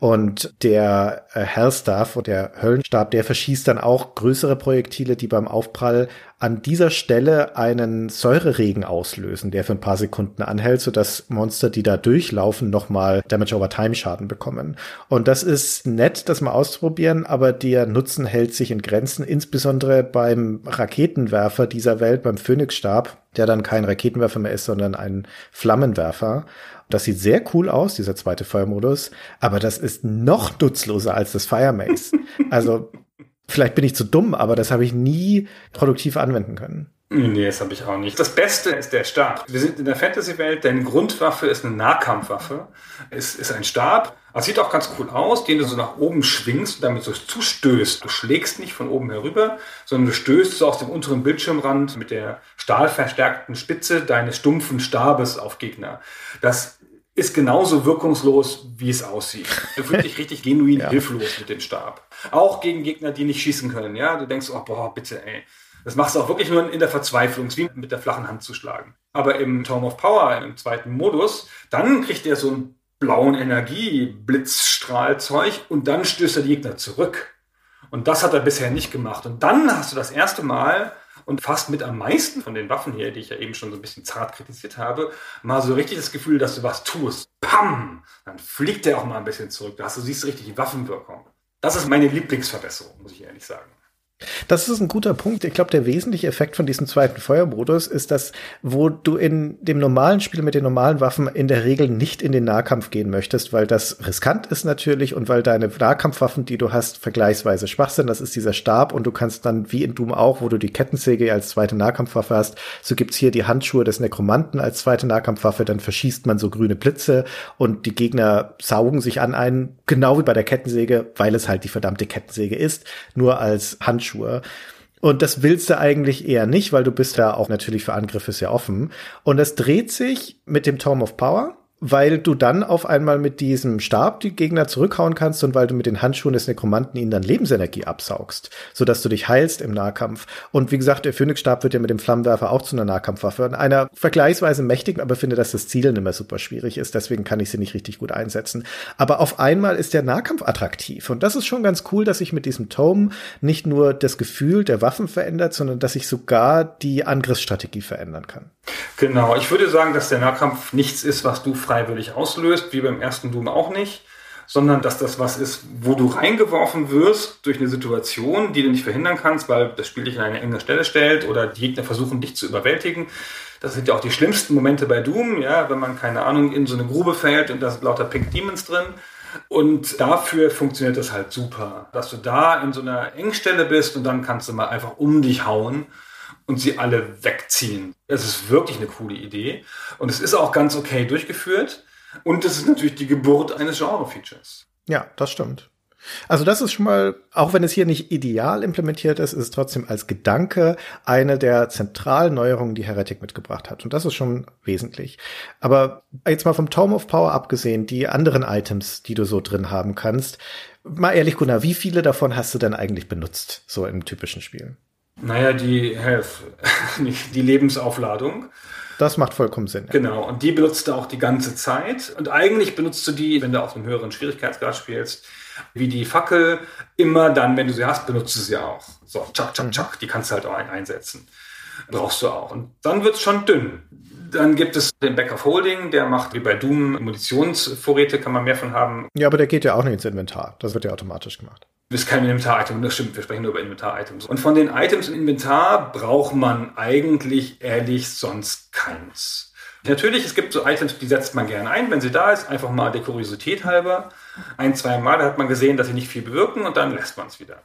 Und der äh, Hellstaff und der Höllenstab, der verschießt dann auch größere Projektile, die beim Aufprall an dieser Stelle einen Säureregen auslösen, der für ein paar Sekunden anhält, sodass Monster, die da durchlaufen, nochmal Damage over Time Schaden bekommen. Und das ist nett, das mal auszuprobieren, aber der Nutzen hält sich in Grenzen, insbesondere beim Raketenwerfer dieser Welt, beim Phoenix-Stab, der dann kein Raketenwerfer mehr ist, sondern ein Flammenwerfer. Das sieht sehr cool aus, dieser zweite Feuermodus, aber das ist noch nutzloser als das Fire Maze. Also Vielleicht bin ich zu dumm, aber das habe ich nie produktiv anwenden können.
Nee, das habe ich auch nicht. Das Beste ist der Stab. Wir sind in der Fantasy-Welt, deine Grundwaffe ist eine Nahkampfwaffe. Es ist ein Stab. Das sieht auch ganz cool aus, den du so nach oben schwingst und damit so zustößt. Du schlägst nicht von oben herüber, sondern du stößt so aus dem unteren Bildschirmrand mit der stahlverstärkten Spitze deines stumpfen Stabes auf Gegner. Das ist genauso wirkungslos, wie es aussieht. Du fühlst dich richtig genuin ja. hilflos mit dem Stab. Auch gegen Gegner, die nicht schießen können. Ja, du denkst, oh, boah, bitte, ey. Das machst du auch wirklich nur in der Verzweiflung, es wie mit der flachen Hand zu schlagen. Aber im Tome of Power, im zweiten Modus, dann kriegt er so einen blauen Energie-Blitzstrahlzeug und dann stößt er die Gegner zurück. Und das hat er bisher nicht gemacht. Und dann hast du das erste Mal und fast mit am meisten von den Waffen hier, die ich ja eben schon so ein bisschen zart kritisiert habe, mal so richtig das Gefühl, dass du was tust. Pam! Dann fliegt der auch mal ein bisschen zurück. Da hast du siehst richtig die Waffenwirkung. Das ist meine Lieblingsverbesserung, muss ich ehrlich sagen.
Das ist ein guter Punkt. Ich glaube, der wesentliche Effekt von diesem zweiten Feuermodus ist, dass, wo du in dem normalen Spiel mit den normalen Waffen in der Regel nicht in den Nahkampf gehen möchtest, weil das riskant ist natürlich und weil deine Nahkampfwaffen, die du hast, vergleichsweise schwach sind. Das ist dieser Stab und du kannst dann, wie in Doom auch, wo du die Kettensäge als zweite Nahkampfwaffe hast, so gibt's hier die Handschuhe des Nekromanten als zweite Nahkampfwaffe, dann verschießt man so grüne Blitze und die Gegner saugen sich an einen, genau wie bei der Kettensäge, weil es halt die verdammte Kettensäge ist, nur als Handschuhe. Und das willst du eigentlich eher nicht, weil du bist da auch natürlich für Angriffe sehr offen. Und das dreht sich mit dem Tome of Power weil du dann auf einmal mit diesem Stab die Gegner zurückhauen kannst und weil du mit den Handschuhen des Nekromanten ihnen dann Lebensenergie absaugst, sodass du dich heilst im Nahkampf. Und wie gesagt, der Phoenix-Stab wird ja mit dem Flammenwerfer auch zu einer Nahkampfwaffe. Einer vergleichsweise mächtigen, aber finde, dass das Zielen immer super schwierig ist. Deswegen kann ich sie nicht richtig gut einsetzen. Aber auf einmal ist der Nahkampf attraktiv. Und das ist schon ganz cool, dass sich mit diesem Tome nicht nur das Gefühl der Waffen verändert, sondern dass sich sogar die Angriffsstrategie verändern kann.
Genau. Ich würde sagen, dass der Nahkampf nichts ist, was du freiwillig auslöst, wie beim ersten Doom auch nicht, sondern dass das was ist, wo du reingeworfen wirst durch eine Situation, die du nicht verhindern kannst, weil das Spiel dich an eine enge Stelle stellt oder die Gegner versuchen, dich zu überwältigen. Das sind ja auch die schlimmsten Momente bei Doom, ja, wenn man, keine Ahnung, in so eine Grube fällt und da sind lauter Pink Demons drin. Und dafür funktioniert das halt super, dass du da in so einer Engstelle bist und dann kannst du mal einfach um dich hauen und sie alle wegziehen. Es ist wirklich eine coole Idee und es ist auch ganz okay durchgeführt und es ist natürlich die Geburt eines Genre-Features.
Ja, das stimmt. Also das ist schon mal, auch wenn es hier nicht ideal implementiert ist, ist es trotzdem als Gedanke eine der zentralen Neuerungen, die Heretic mitgebracht hat. Und das ist schon wesentlich. Aber jetzt mal vom Tome of Power abgesehen, die anderen Items, die du so drin haben kannst, mal ehrlich, Gunnar, wie viele davon hast du denn eigentlich benutzt, so im typischen Spiel?
Naja, die Health, die Lebensaufladung.
Das macht vollkommen Sinn.
Genau, und die benutzt du auch die ganze Zeit. Und eigentlich benutzt du die, wenn du auf einem höheren Schwierigkeitsgrad spielst, wie die Fackel, immer dann, wenn du sie hast, benutzt du sie auch. So, tschak, tschak, tschak, die kannst du halt auch einsetzen. Brauchst du auch. Und dann wird es schon dünn. Dann gibt es den Back of Holding, der macht wie bei Doom Munitionsvorräte, kann man mehr von haben.
Ja, aber der geht ja auch nicht ins Inventar. Das wird ja automatisch gemacht.
Das ist kein Inventar-Item, das stimmt, wir sprechen nur über Inventar-Items. Und von den Items im Inventar braucht man eigentlich ehrlich sonst keins. Natürlich, es gibt so Items, die setzt man gerne ein, wenn sie da ist, einfach mal der Kuriosität halber. Ein, zwei Mal, da hat man gesehen, dass sie nicht viel bewirken und dann lässt man es wieder.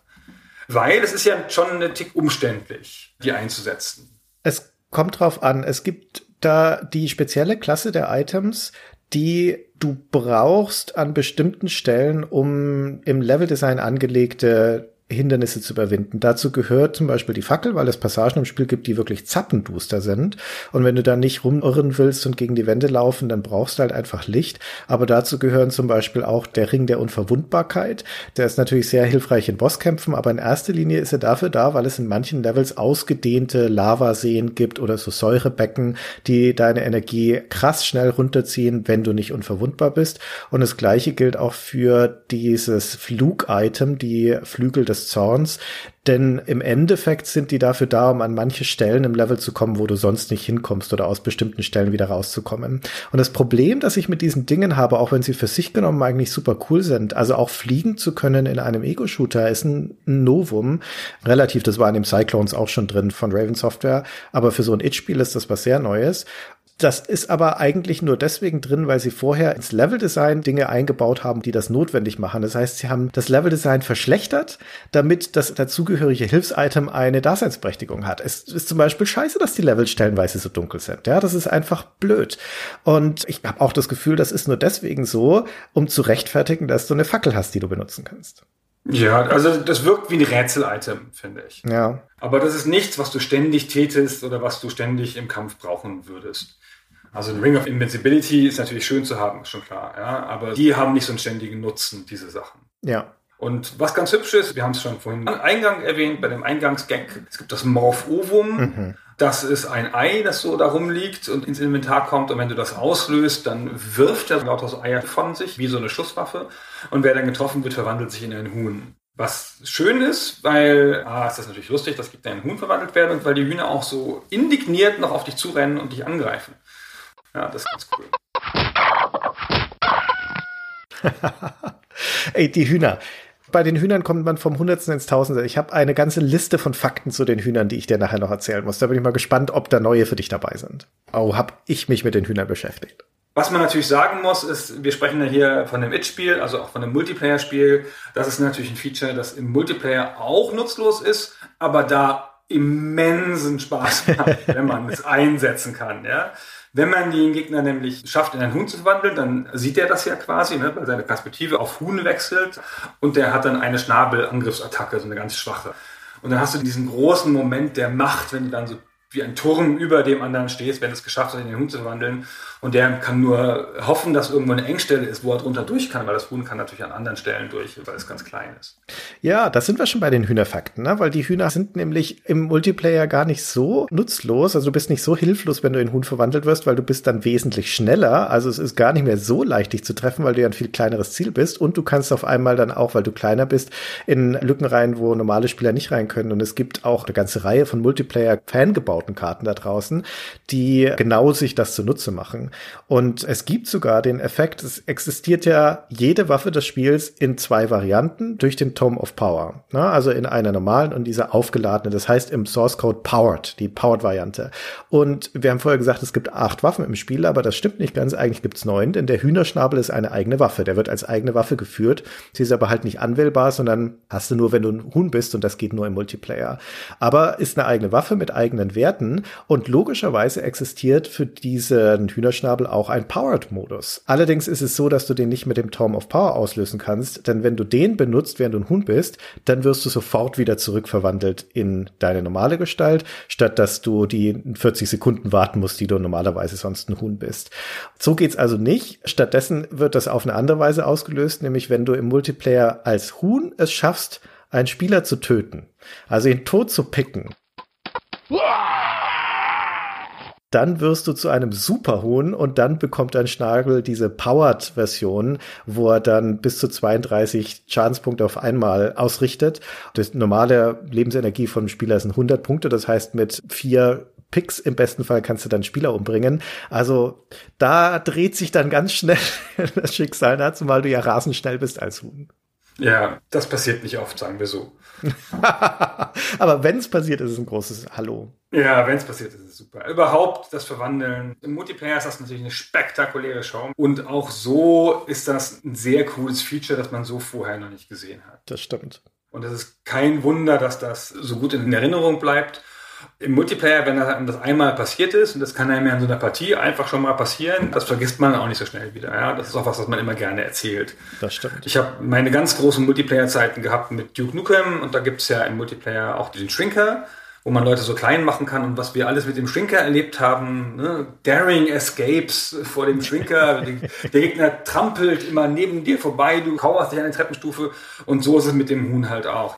Weil es ist ja schon eine Tick umständlich, die einzusetzen.
Es kommt drauf an. Es gibt da die spezielle Klasse der Items, die du brauchst an bestimmten Stellen, um im Leveldesign angelegte Hindernisse zu überwinden. Dazu gehört zum Beispiel die Fackel, weil es Passagen im Spiel gibt, die wirklich zappenduster sind. Und wenn du da nicht rumirren willst und gegen die Wände laufen, dann brauchst du halt einfach Licht. Aber dazu gehören zum Beispiel auch der Ring der Unverwundbarkeit. Der ist natürlich sehr hilfreich in Bosskämpfen, aber in erster Linie ist er dafür da, weil es in manchen Levels ausgedehnte Lavaseen gibt oder so Säurebecken, die deine Energie krass schnell runterziehen, wenn du nicht unverwundbar bist. Und das gleiche gilt auch für dieses Flug-Item, die Flügel des des Zorns, denn im Endeffekt sind die dafür da, um an manche Stellen im Level zu kommen, wo du sonst nicht hinkommst oder aus bestimmten Stellen wieder rauszukommen. Und das Problem, das ich mit diesen Dingen habe, auch wenn sie für sich genommen eigentlich super cool sind, also auch fliegen zu können in einem Ego-Shooter ist ein Novum. Relativ, das war in dem Cyclones auch schon drin von Raven Software, aber für so ein It-Spiel ist das was sehr Neues. Das ist aber eigentlich nur deswegen drin, weil sie vorher ins Leveldesign Dinge eingebaut haben, die das notwendig machen. Das heißt, sie haben das Leveldesign verschlechtert, damit das dazugehörige Hilfsitem eine Daseinsberechtigung hat. Es ist zum Beispiel scheiße, dass die Level stellenweise so dunkel sind. Ja, das ist einfach blöd. Und ich habe auch das Gefühl, das ist nur deswegen so, um zu rechtfertigen, dass du eine Fackel hast, die du benutzen kannst.
Ja, also das wirkt wie ein Rätsel-Item, finde ich.
Ja.
Aber das ist nichts, was du ständig tätest oder was du ständig im Kampf brauchen würdest. Also ein Ring of Invincibility ist natürlich schön zu haben, ist schon klar. Ja? Aber die haben nicht so einen ständigen Nutzen, diese Sachen.
Ja.
Und was ganz hübsch ist, wir haben es schon vorhin am Eingang erwähnt, bei dem Eingangsgag, es gibt das Morph Ovum. Mhm. Das ist ein Ei, das so da rumliegt und ins Inventar kommt. Und wenn du das auslöst, dann wirft er lauter so Eier von sich, wie so eine Schusswaffe. Und wer dann getroffen wird, verwandelt sich in ein Huhn. Was schön ist, weil, ah, ist das natürlich lustig, dass gibt in Huhn verwandelt werden und weil die Hühner auch so indigniert noch auf dich zurennen und dich angreifen. Ja, das ist ganz cool.
Ey, die Hühner. Bei den Hühnern kommt man vom Hundertsten ins Tausende. Ich habe eine ganze Liste von Fakten zu den Hühnern, die ich dir nachher noch erzählen muss. Da bin ich mal gespannt, ob da neue für dich dabei sind. Oh, hab ich mich mit den Hühnern beschäftigt.
Was man natürlich sagen muss, ist, wir sprechen ja hier von einem It-Spiel, also auch von einem Multiplayer-Spiel. Das ist natürlich ein Feature, das im Multiplayer auch nutzlos ist, aber da immensen Spaß macht, wenn man es einsetzen kann. Ja? Wenn man den Gegner nämlich schafft, in einen Huhn zu verwandeln, dann sieht er das ja quasi, ne, weil seine Perspektive auf Huhn wechselt und der hat dann eine Schnabelangriffsattacke, so eine ganz schwache. Und dann hast du diesen großen Moment der Macht, wenn du dann so wie ein Turm über dem anderen stehst, wenn es geschafft hat, in den Huhn zu verwandeln. Und der kann nur hoffen, dass irgendwo eine Engstelle ist, wo er drunter durch kann, weil das Huhn kann natürlich an anderen Stellen durch, weil es ganz klein ist.
Ja, da sind wir schon bei den Hühnerfakten, ne? weil die Hühner sind nämlich im Multiplayer gar nicht so nutzlos. Also du bist nicht so hilflos, wenn du in Huhn verwandelt wirst, weil du bist dann wesentlich schneller. Also es ist gar nicht mehr so leicht, dich zu treffen, weil du ja ein viel kleineres Ziel bist. Und du kannst auf einmal dann auch, weil du kleiner bist, in Lücken rein, wo normale Spieler nicht rein können. Und es gibt auch eine ganze Reihe von Multiplayer-Fangebauten Karten da draußen, die genau sich das zunutze machen. Und es gibt sogar den Effekt, es existiert ja jede Waffe des Spiels in zwei Varianten durch den Tome of Power. Na, also in einer normalen und dieser aufgeladene. Das heißt im Source Code Powered, die Powered-Variante. Und wir haben vorher gesagt, es gibt acht Waffen im Spiel, aber das stimmt nicht ganz. Eigentlich gibt es neun, denn der Hühnerschnabel ist eine eigene Waffe. Der wird als eigene Waffe geführt. Sie ist aber halt nicht anwählbar, sondern hast du nur, wenn du ein Huhn bist und das geht nur im Multiplayer. Aber ist eine eigene Waffe mit eigenen Werten und logischerweise existiert für diesen Hühnerschnabel auch ein Powered-Modus. Allerdings ist es so, dass du den nicht mit dem Tome of Power auslösen kannst, denn wenn du den benutzt, während du ein Huhn bist, dann wirst du sofort wieder zurückverwandelt in deine normale Gestalt, statt dass du die 40 Sekunden warten musst, die du normalerweise sonst ein Huhn bist. So geht's also nicht. Stattdessen wird das auf eine andere Weise ausgelöst, nämlich wenn du im Multiplayer als Huhn es schaffst, einen Spieler zu töten, also ihn tot zu picken. Dann wirst du zu einem Superhuhn und dann bekommt dein Schnabel diese Powered-Version, wo er dann bis zu 32 Schadenspunkte auf einmal ausrichtet. Das normale Lebensenergie von einem Spieler sind 100 Punkte, das heißt mit vier Picks im besten Fall kannst du dann Spieler umbringen. Also da dreht sich dann ganz schnell das Schicksal, ne? zumal du ja rasend schnell bist als Huhn.
Ja, das passiert nicht oft, sagen wir so.
Aber wenn es passiert, ist es ein großes Hallo.
Ja, wenn es passiert, ist es super. Überhaupt das Verwandeln. Im Multiplayer ist das natürlich eine spektakuläre Show. Und auch so ist das ein sehr cooles Feature, das man so vorher noch nicht gesehen hat.
Das stimmt.
Und es ist kein Wunder, dass das so gut in Erinnerung bleibt im Multiplayer, wenn das einmal passiert ist, und das kann einem ja in so einer Partie einfach schon mal passieren, das vergisst man auch nicht so schnell wieder. Ja? Das ist auch was, was man immer gerne erzählt.
Das stimmt.
Ich habe meine ganz großen Multiplayer-Zeiten gehabt mit Duke Nukem und da gibt es ja im Multiplayer auch den Shrinker wo man Leute so klein machen kann und was wir alles mit dem Shrinker erlebt haben. Ne? Daring Escapes vor dem Shrinker. der Gegner trampelt immer neben dir vorbei, du kauerst dich an der Treppenstufe und so ist es mit dem Huhn halt auch.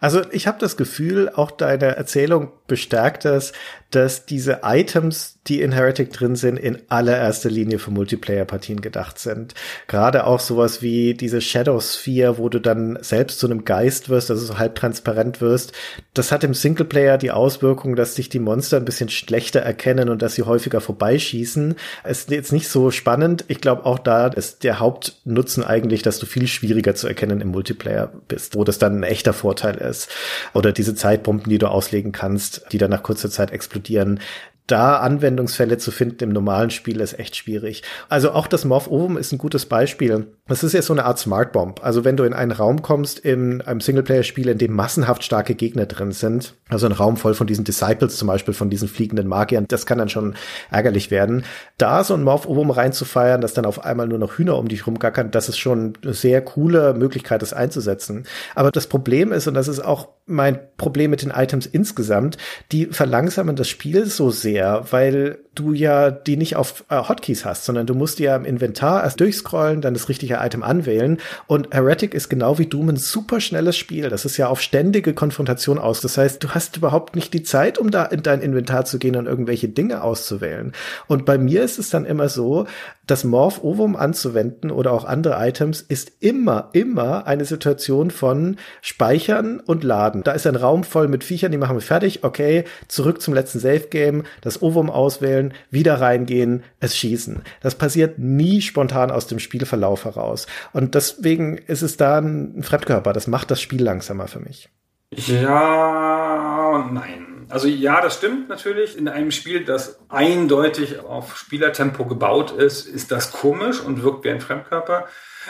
Also ich habe das Gefühl, auch deine Erzählung bestärkt das, dass diese Items, die in Heretic drin sind, in allererster Linie für Multiplayer-Partien gedacht sind. Gerade auch sowas wie diese Shadow Sphere, wo du dann selbst zu einem Geist wirst, also so halb transparent wirst. Das hat im Singleplayer die Auswirkung, dass sich die Monster ein bisschen schlechter erkennen und dass sie häufiger vorbeischießen. Es ist jetzt nicht so spannend. Ich glaube, auch da ist der Hauptnutzen eigentlich, dass du viel schwieriger zu erkennen im Multiplayer bist, wo das dann ein echter Vorteil ist. Oder diese Zeitbomben, die du auslegen kannst, die dann nach kurzer Zeit explodieren da Anwendungsfälle zu finden im normalen Spiel ist echt schwierig. Also auch das Morph Ovum ist ein gutes Beispiel. Das ist ja so eine Art Smart Bomb. Also wenn du in einen Raum kommst in einem Singleplayer-Spiel, in dem massenhaft starke Gegner drin sind, also ein Raum voll von diesen Disciples zum Beispiel, von diesen fliegenden Magiern, das kann dann schon ärgerlich werden. Da so ein Morph Ovum reinzufeiern, dass dann auf einmal nur noch Hühner um dich rumgackern, das ist schon eine sehr coole Möglichkeit, das einzusetzen. Aber das Problem ist, und das ist auch mein Problem mit den Items insgesamt, die verlangsamen das Spiel so sehr, weil du ja die nicht auf äh, Hotkeys hast, sondern du musst ja im Inventar erst durchscrollen, dann das richtige Item anwählen. Und Heretic ist genau wie Doom ein super schnelles Spiel. Das ist ja auf ständige Konfrontation aus. Das heißt, du hast überhaupt nicht die Zeit, um da in dein Inventar zu gehen und irgendwelche Dinge auszuwählen. Und bei mir ist es dann immer so, das Morph Ovum anzuwenden oder auch andere Items ist immer, immer eine Situation von Speichern und Laden. Da ist ein Raum voll mit Viechern, die machen wir fertig. Okay, zurück zum letzten Safe Game, das Ovum auswählen, wieder reingehen, es schießen. Das passiert nie spontan aus dem Spielverlauf heraus. Und deswegen ist es da ein Fremdkörper. Das macht das Spiel langsamer für mich.
Ja nein. Also ja, das stimmt natürlich. In einem Spiel, das eindeutig auf Spielertempo gebaut ist, ist das komisch und wirkt wie ein Fremdkörper.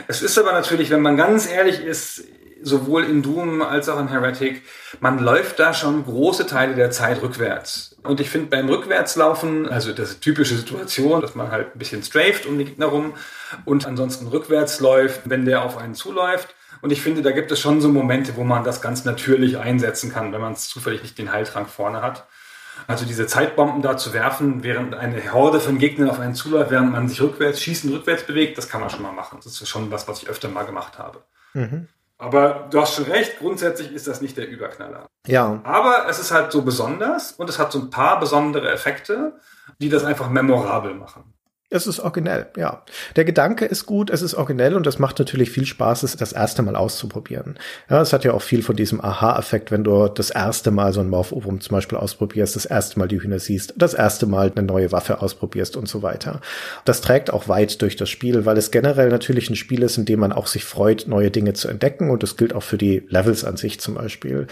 Es ist aber natürlich, wenn man ganz ehrlich ist, sowohl in Doom als auch in Heretic, man läuft da schon große Teile der Zeit rückwärts. Und ich finde beim Rückwärtslaufen, also das ist typische Situation, dass man halt ein bisschen straft um den Gegner rum und ansonsten rückwärts läuft, wenn der auf einen zuläuft. Und ich finde, da gibt es schon so Momente, wo man das ganz natürlich einsetzen kann, wenn man es zufällig nicht den Heiltrank vorne hat. Also diese Zeitbomben da zu werfen, während eine Horde von Gegnern auf einen zuläuft, während man sich rückwärts, schießen rückwärts bewegt, das kann man schon mal machen. Das ist schon was, was ich öfter mal gemacht habe. Mhm. Aber du hast schon recht, grundsätzlich ist das nicht der Überknaller.
Ja.
Aber es ist halt so besonders und es hat so ein paar besondere Effekte, die das einfach memorabel machen.
Es ist originell, ja. Der Gedanke ist gut, es ist originell und es macht natürlich viel Spaß, es das erste Mal auszuprobieren. Ja, es hat ja auch viel von diesem Aha-Effekt, wenn du das erste Mal so ein Morph-Obum zum Beispiel ausprobierst, das erste Mal die Hühner siehst, das erste Mal eine neue Waffe ausprobierst und so weiter. Das trägt auch weit durch das Spiel, weil es generell natürlich ein Spiel ist, in dem man auch sich freut, neue Dinge zu entdecken und das gilt auch für die Levels an sich zum Beispiel,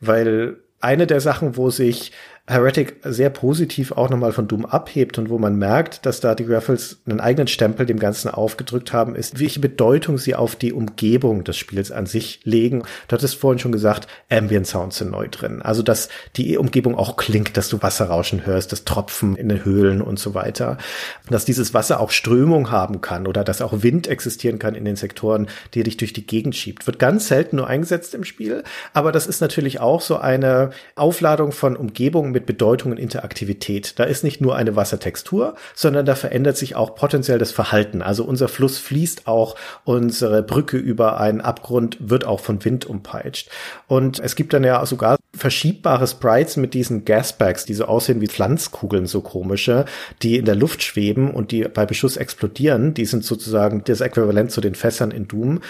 weil eine der Sachen, wo sich Heretic sehr positiv auch nochmal von Doom abhebt und wo man merkt, dass da die Raffles einen eigenen Stempel dem Ganzen aufgedrückt haben, ist, welche Bedeutung sie auf die Umgebung des Spiels an sich legen. Du hattest vorhin schon gesagt, Ambient Sounds sind neu drin. Also, dass die Umgebung auch klingt, dass du Wasserrauschen hörst, das Tropfen in den Höhlen und so weiter. Dass dieses Wasser auch Strömung haben kann oder dass auch Wind existieren kann in den Sektoren, die dich durch die Gegend schiebt. Wird ganz selten nur eingesetzt im Spiel, aber das ist natürlich auch so eine Aufladung von Umgebung mit Bedeutung und Interaktivität. Da ist nicht nur eine Wassertextur, sondern da verändert sich auch potenziell das Verhalten. Also unser Fluss fließt auch, unsere Brücke über einen Abgrund wird auch von Wind umpeitscht. Und es gibt dann ja sogar verschiebbare Sprites mit diesen Gasbags, die so aussehen wie Pflanzkugeln, so komische, die in der Luft schweben und die bei Beschuss explodieren. Die sind sozusagen das Äquivalent zu den Fässern in Doom.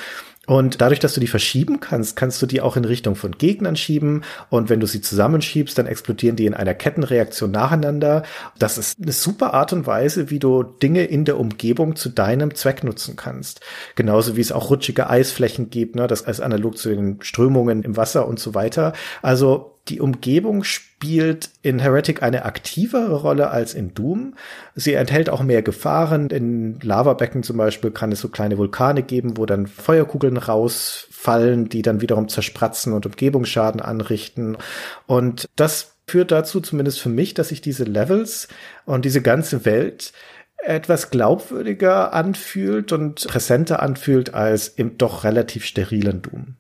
Und dadurch, dass du die verschieben kannst, kannst du die auch in Richtung von Gegnern schieben. Und wenn du sie zusammenschiebst, dann explodieren die in einer Kettenreaktion nacheinander. Das ist eine super Art und Weise, wie du Dinge in der Umgebung zu deinem Zweck nutzen kannst. Genauso wie es auch rutschige Eisflächen gibt, ne, das als analog zu den Strömungen im Wasser und so weiter. Also die Umgebung spielt in Heretic eine aktivere Rolle als in Doom. Sie enthält auch mehr Gefahren. In Lavabecken zum Beispiel kann es so kleine Vulkane geben, wo dann Feuerkugeln rausfallen, die dann wiederum zerspratzen und Umgebungsschaden anrichten. Und das führt dazu, zumindest für mich, dass sich diese Levels und diese ganze Welt etwas glaubwürdiger anfühlt und präsenter anfühlt als im doch relativ sterilen Doom.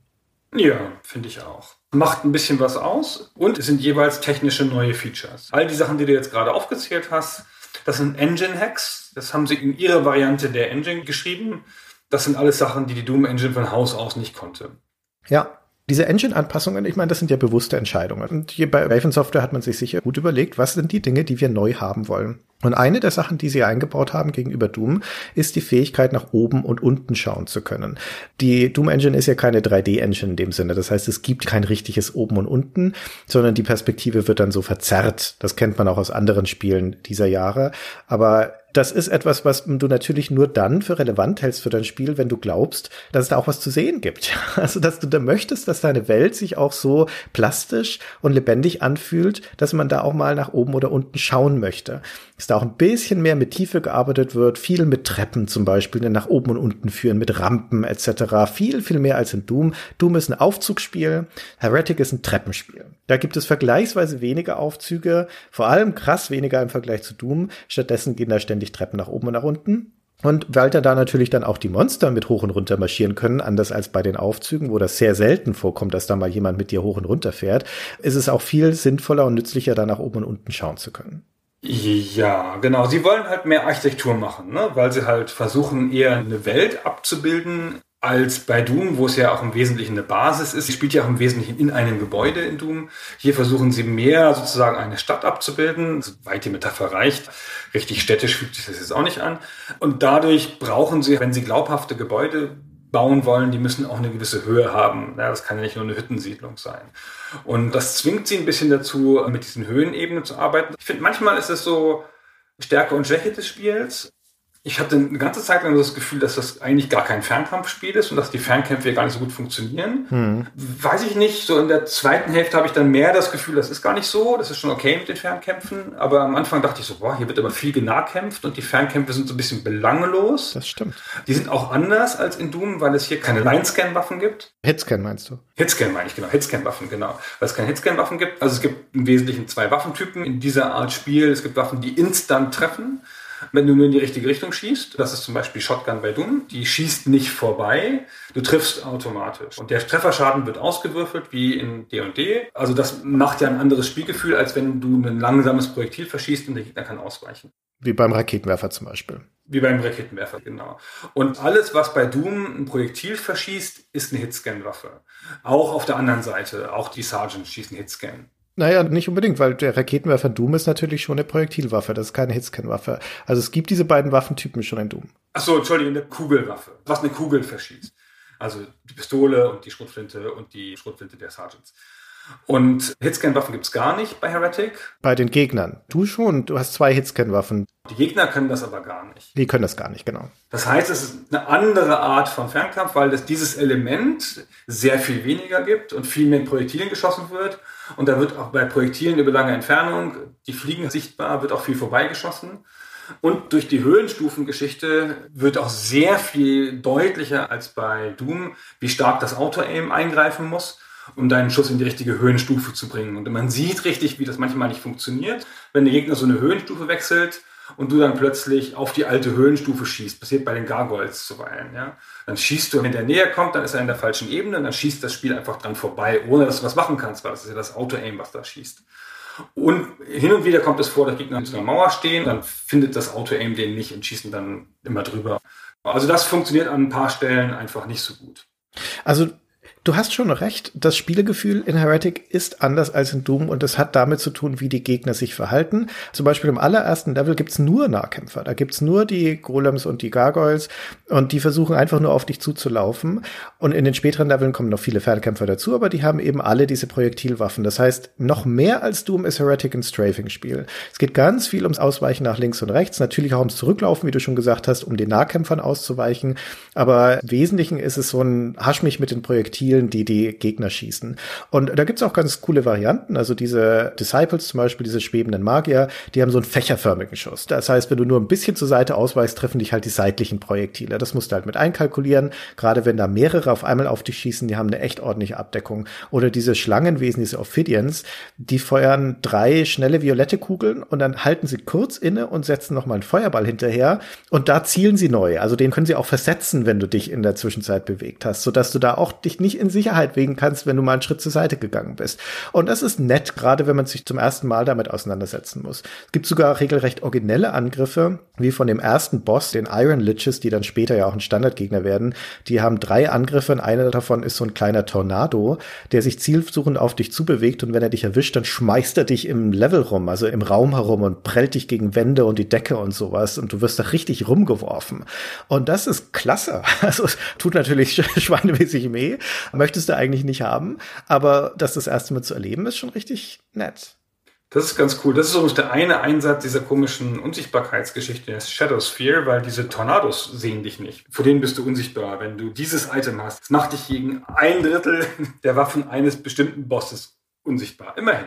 Ja, finde ich auch macht ein bisschen was aus und es sind jeweils technische neue Features. All die Sachen, die du jetzt gerade aufgezählt hast, das sind Engine-Hacks. Das haben sie in ihrer Variante der Engine geschrieben. Das sind alles Sachen, die die Doom Engine von Haus aus nicht konnte.
Ja, diese Engine-Anpassungen, ich meine, das sind ja bewusste Entscheidungen. Und hier bei Raven Software hat man sich sicher gut überlegt, was sind die Dinge, die wir neu haben wollen. Und eine der Sachen, die sie eingebaut haben gegenüber Doom, ist die Fähigkeit, nach oben und unten schauen zu können. Die Doom Engine ist ja keine 3D-Engine in dem Sinne. Das heißt, es gibt kein richtiges Oben und Unten, sondern die Perspektive wird dann so verzerrt. Das kennt man auch aus anderen Spielen dieser Jahre. Aber das ist etwas, was du natürlich nur dann für relevant hältst für dein Spiel, wenn du glaubst, dass es da auch was zu sehen gibt. Also, dass du da möchtest, dass deine Welt sich auch so plastisch und lebendig anfühlt, dass man da auch mal nach oben oder unten schauen möchte dass da auch ein bisschen mehr mit Tiefe gearbeitet wird, viel mit Treppen zum Beispiel, die nach oben und unten führen, mit Rampen etc. Viel, viel mehr als in Doom. Doom ist ein Aufzugsspiel, Heretic ist ein Treppenspiel. Da gibt es vergleichsweise weniger Aufzüge, vor allem krass weniger im Vergleich zu Doom. Stattdessen gehen da ständig Treppen nach oben und nach unten. Und weil da natürlich dann auch die Monster mit hoch und runter marschieren können, anders als bei den Aufzügen, wo das sehr selten vorkommt, dass da mal jemand mit dir hoch und runter fährt, ist es auch viel sinnvoller und nützlicher, da nach oben und unten schauen zu können.
Ja, genau. Sie wollen halt mehr Architektur machen, ne? weil sie halt versuchen, eher eine Welt abzubilden, als bei Doom, wo es ja auch im Wesentlichen eine Basis ist. Sie spielt ja auch im Wesentlichen in einem Gebäude in Doom. Hier versuchen sie mehr sozusagen eine Stadt abzubilden, soweit die Metapher reicht. Richtig städtisch fühlt sich das jetzt auch nicht an. Und dadurch brauchen sie, wenn sie glaubhafte Gebäude bauen wollen, die müssen auch eine gewisse Höhe haben. Ja, das kann ja nicht nur eine Hüttensiedlung sein. Und das zwingt sie ein bisschen dazu, mit diesen Höhenebenen zu arbeiten. Ich finde, manchmal ist es so Stärke und Schwäche des Spiels. Ich hatte eine ganze Zeit lang das Gefühl, dass das eigentlich gar kein Fernkampfspiel ist und dass die Fernkämpfe hier gar nicht so gut funktionieren. Hm. Weiß ich nicht. So in der zweiten Hälfte habe ich dann mehr das Gefühl, das ist gar nicht so. Das ist schon okay mit den Fernkämpfen. Aber am Anfang dachte ich so, boah, hier wird aber viel genahkämpft und die Fernkämpfe sind so ein bisschen belanglos.
Das stimmt.
Die sind auch anders als in Doom, weil es hier keine Line-Scan-Waffen gibt.
Hitscan meinst du?
Hitscan meine ich, genau. Hitscan-Waffen, genau. Weil es keine Hitscan-Waffen gibt. Also es gibt im Wesentlichen zwei Waffentypen in dieser Art Spiel. Es gibt Waffen, die instant treffen wenn du nur in die richtige Richtung schießt. Das ist zum Beispiel Shotgun bei Doom. Die schießt nicht vorbei, du triffst automatisch. Und der Trefferschaden wird ausgewürfelt wie in D&D. Also das macht ja ein anderes Spielgefühl, als wenn du ein langsames Projektil verschießt und der Gegner kann ausweichen.
Wie beim Raketenwerfer zum Beispiel.
Wie beim Raketenwerfer, genau. Und alles, was bei Doom ein Projektil verschießt, ist eine Hitscan-Waffe. Auch auf der anderen Seite, auch die Sergeants schießen Hitscan.
Naja, nicht unbedingt, weil der Raketenwerfer Doom ist natürlich schon eine Projektilwaffe, das ist keine Hitscan-Waffe. Also es gibt diese beiden Waffentypen schon in Doom.
Ach so, Entschuldigung, eine Kugelwaffe, was eine Kugel verschießt. Also die Pistole und die Schrotflinte und die Schrotflinte der Sergeants. Und Hitscan-Waffen gibt es gar nicht bei Heretic.
Bei den Gegnern. Du schon, du hast zwei Hitscan-Waffen.
Die Gegner können das aber gar nicht.
Die können das gar nicht, genau.
Das heißt, es ist eine andere Art von Fernkampf, weil es dieses Element sehr viel weniger gibt und viel mehr in Projektilen geschossen wird. Und da wird auch bei Projektilen über lange Entfernung, die fliegen sichtbar, wird auch viel vorbeigeschossen. Und durch die Höhenstufengeschichte wird auch sehr viel deutlicher als bei Doom, wie stark das Auto-Aim eingreifen muss um deinen Schuss in die richtige Höhenstufe zu bringen. Und man sieht richtig, wie das manchmal nicht funktioniert. Wenn der Gegner so eine Höhenstufe wechselt und du dann plötzlich auf die alte Höhenstufe schießt, passiert bei den Gargoyles zuweilen, ja. Dann schießt du, wenn der näher kommt, dann ist er in der falschen Ebene und dann schießt das Spiel einfach dran vorbei, ohne dass du was machen kannst, weil das ist ja das Auto-Aim, was da schießt. Und hin und wieder kommt es vor, dass Gegner in so einer Mauer stehen, dann findet das Auto-Aim den nicht und schießen dann immer drüber. Also das funktioniert an ein paar Stellen einfach nicht so gut.
Also Du hast schon recht, das Spielegefühl in Heretic ist anders als in Doom und es hat damit zu tun, wie die Gegner sich verhalten. Zum Beispiel im allerersten Level gibt's nur Nahkämpfer. Da gibt's nur die Golems und die Gargoyles und die versuchen einfach nur auf dich zuzulaufen. Und in den späteren Leveln kommen noch viele Fernkämpfer dazu, aber die haben eben alle diese Projektilwaffen. Das heißt, noch mehr als Doom ist Heretic ein Strafing-Spiel. Es geht ganz viel ums Ausweichen nach links und rechts, natürlich auch ums Zurücklaufen, wie du schon gesagt hast, um den Nahkämpfern auszuweichen. Aber im Wesentlichen ist es so ein Hasch mich mit den Projektilen Zielen, die die Gegner schießen. Und da gibt's auch ganz coole Varianten. Also diese Disciples zum Beispiel, diese schwebenden Magier, die haben so einen fächerförmigen Schuss. Das heißt, wenn du nur ein bisschen zur Seite ausweichst, treffen dich halt die seitlichen Projektile. Das musst du halt mit einkalkulieren. Gerade wenn da mehrere auf einmal auf dich schießen, die haben eine echt ordentliche Abdeckung. Oder diese Schlangenwesen, diese Ophidians, die feuern drei schnelle violette Kugeln und dann halten sie kurz inne und setzen nochmal einen Feuerball hinterher und da zielen sie neu. Also den können sie auch versetzen, wenn du dich in der Zwischenzeit bewegt hast, sodass du da auch dich nicht in Sicherheit wägen kannst, wenn du mal einen Schritt zur Seite gegangen bist. Und das ist nett, gerade wenn man sich zum ersten Mal damit auseinandersetzen muss. Es gibt sogar regelrecht originelle Angriffe, wie von dem ersten Boss, den Iron Liches, die dann später ja auch ein Standardgegner werden. Die haben drei Angriffe und einer davon ist so ein kleiner Tornado, der sich zielsuchend auf dich zubewegt und wenn er dich erwischt, dann schmeißt er dich im Level rum, also im Raum herum und prellt dich gegen Wände und die Decke und sowas und du wirst da richtig rumgeworfen. Und das ist klasse. Also tut natürlich schweinemäßig weh, möchtest du eigentlich nicht haben, aber das das erste Mal zu erleben, ist schon richtig nett.
Das ist ganz cool. Das ist übrigens der eine Einsatz dieser komischen Unsichtbarkeitsgeschichte, der Shadow Sphere, weil diese Tornados sehen dich nicht. Vor denen bist du unsichtbar. Wenn du dieses Item hast, das macht dich gegen ein Drittel der Waffen eines bestimmten Bosses unsichtbar. Immerhin.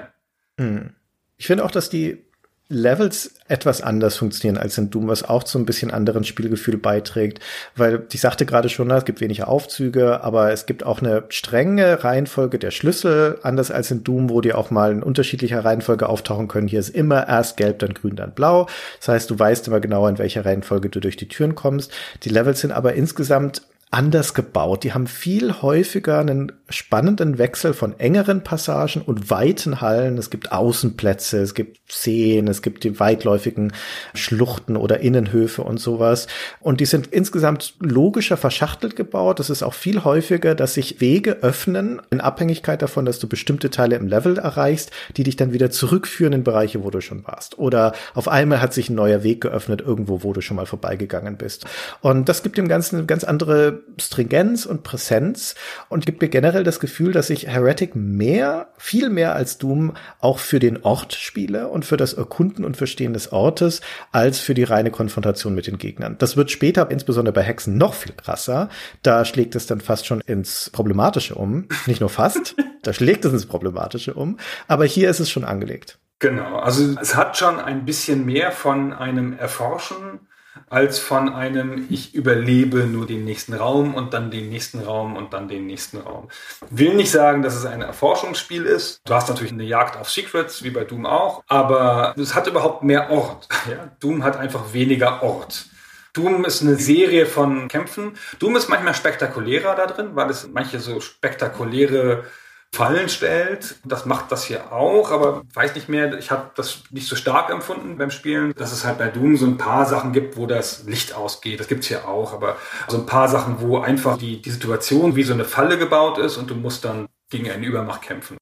Hm. Ich finde auch, dass die Levels etwas anders funktionieren als in Doom, was auch zu ein bisschen anderen Spielgefühl beiträgt, weil ich sagte gerade schon, es gibt weniger Aufzüge, aber es gibt auch eine strenge Reihenfolge der Schlüssel, anders als in Doom, wo die auch mal in unterschiedlicher Reihenfolge auftauchen können. Hier ist immer erst gelb, dann grün, dann blau. Das heißt, du weißt immer genau, in welcher Reihenfolge du durch die Türen kommst. Die Levels sind aber insgesamt anders gebaut. Die haben viel häufiger einen spannenden Wechsel von engeren Passagen und weiten Hallen. Es gibt Außenplätze, es gibt Seen, es gibt die weitläufigen Schluchten oder Innenhöfe und sowas. Und die sind insgesamt logischer verschachtelt gebaut. Es ist auch viel häufiger, dass sich Wege öffnen in Abhängigkeit davon, dass du bestimmte Teile im Level erreichst, die dich dann wieder zurückführen in Bereiche, wo du schon warst. Oder auf einmal hat sich ein neuer Weg geöffnet irgendwo, wo du schon mal vorbeigegangen bist. Und das gibt dem Ganzen eine ganz andere Stringenz und Präsenz und gibt mir generell das Gefühl, dass ich Heretic mehr, viel mehr als Doom auch für den Ort spiele und für das Erkunden und Verstehen des Ortes als für die reine Konfrontation mit den Gegnern. Das wird später, insbesondere bei Hexen, noch viel krasser. Da schlägt es dann fast schon ins Problematische um. Nicht nur fast, da schlägt es ins Problematische um. Aber hier ist es schon angelegt.
Genau, also es hat schon ein bisschen mehr von einem Erforschen als von einem, ich überlebe nur den nächsten Raum und dann den nächsten Raum und dann den nächsten Raum. Will nicht sagen, dass es ein Erforschungsspiel ist. Du hast natürlich eine Jagd auf Secrets, wie bei Doom auch, aber es hat überhaupt mehr Ort. Ja? Doom hat einfach weniger Ort. Doom ist eine Serie von Kämpfen. Doom ist manchmal spektakulärer da drin, weil es manche so spektakuläre Fallen stellt. Das macht das hier auch, aber weiß nicht mehr, ich habe das nicht so stark empfunden beim Spielen, dass es halt bei Doom so ein paar Sachen gibt, wo das Licht ausgeht. Das gibt's hier auch, aber so ein paar Sachen, wo einfach die, die Situation wie so eine Falle gebaut ist und du musst dann gegen eine Übermacht kämpfen.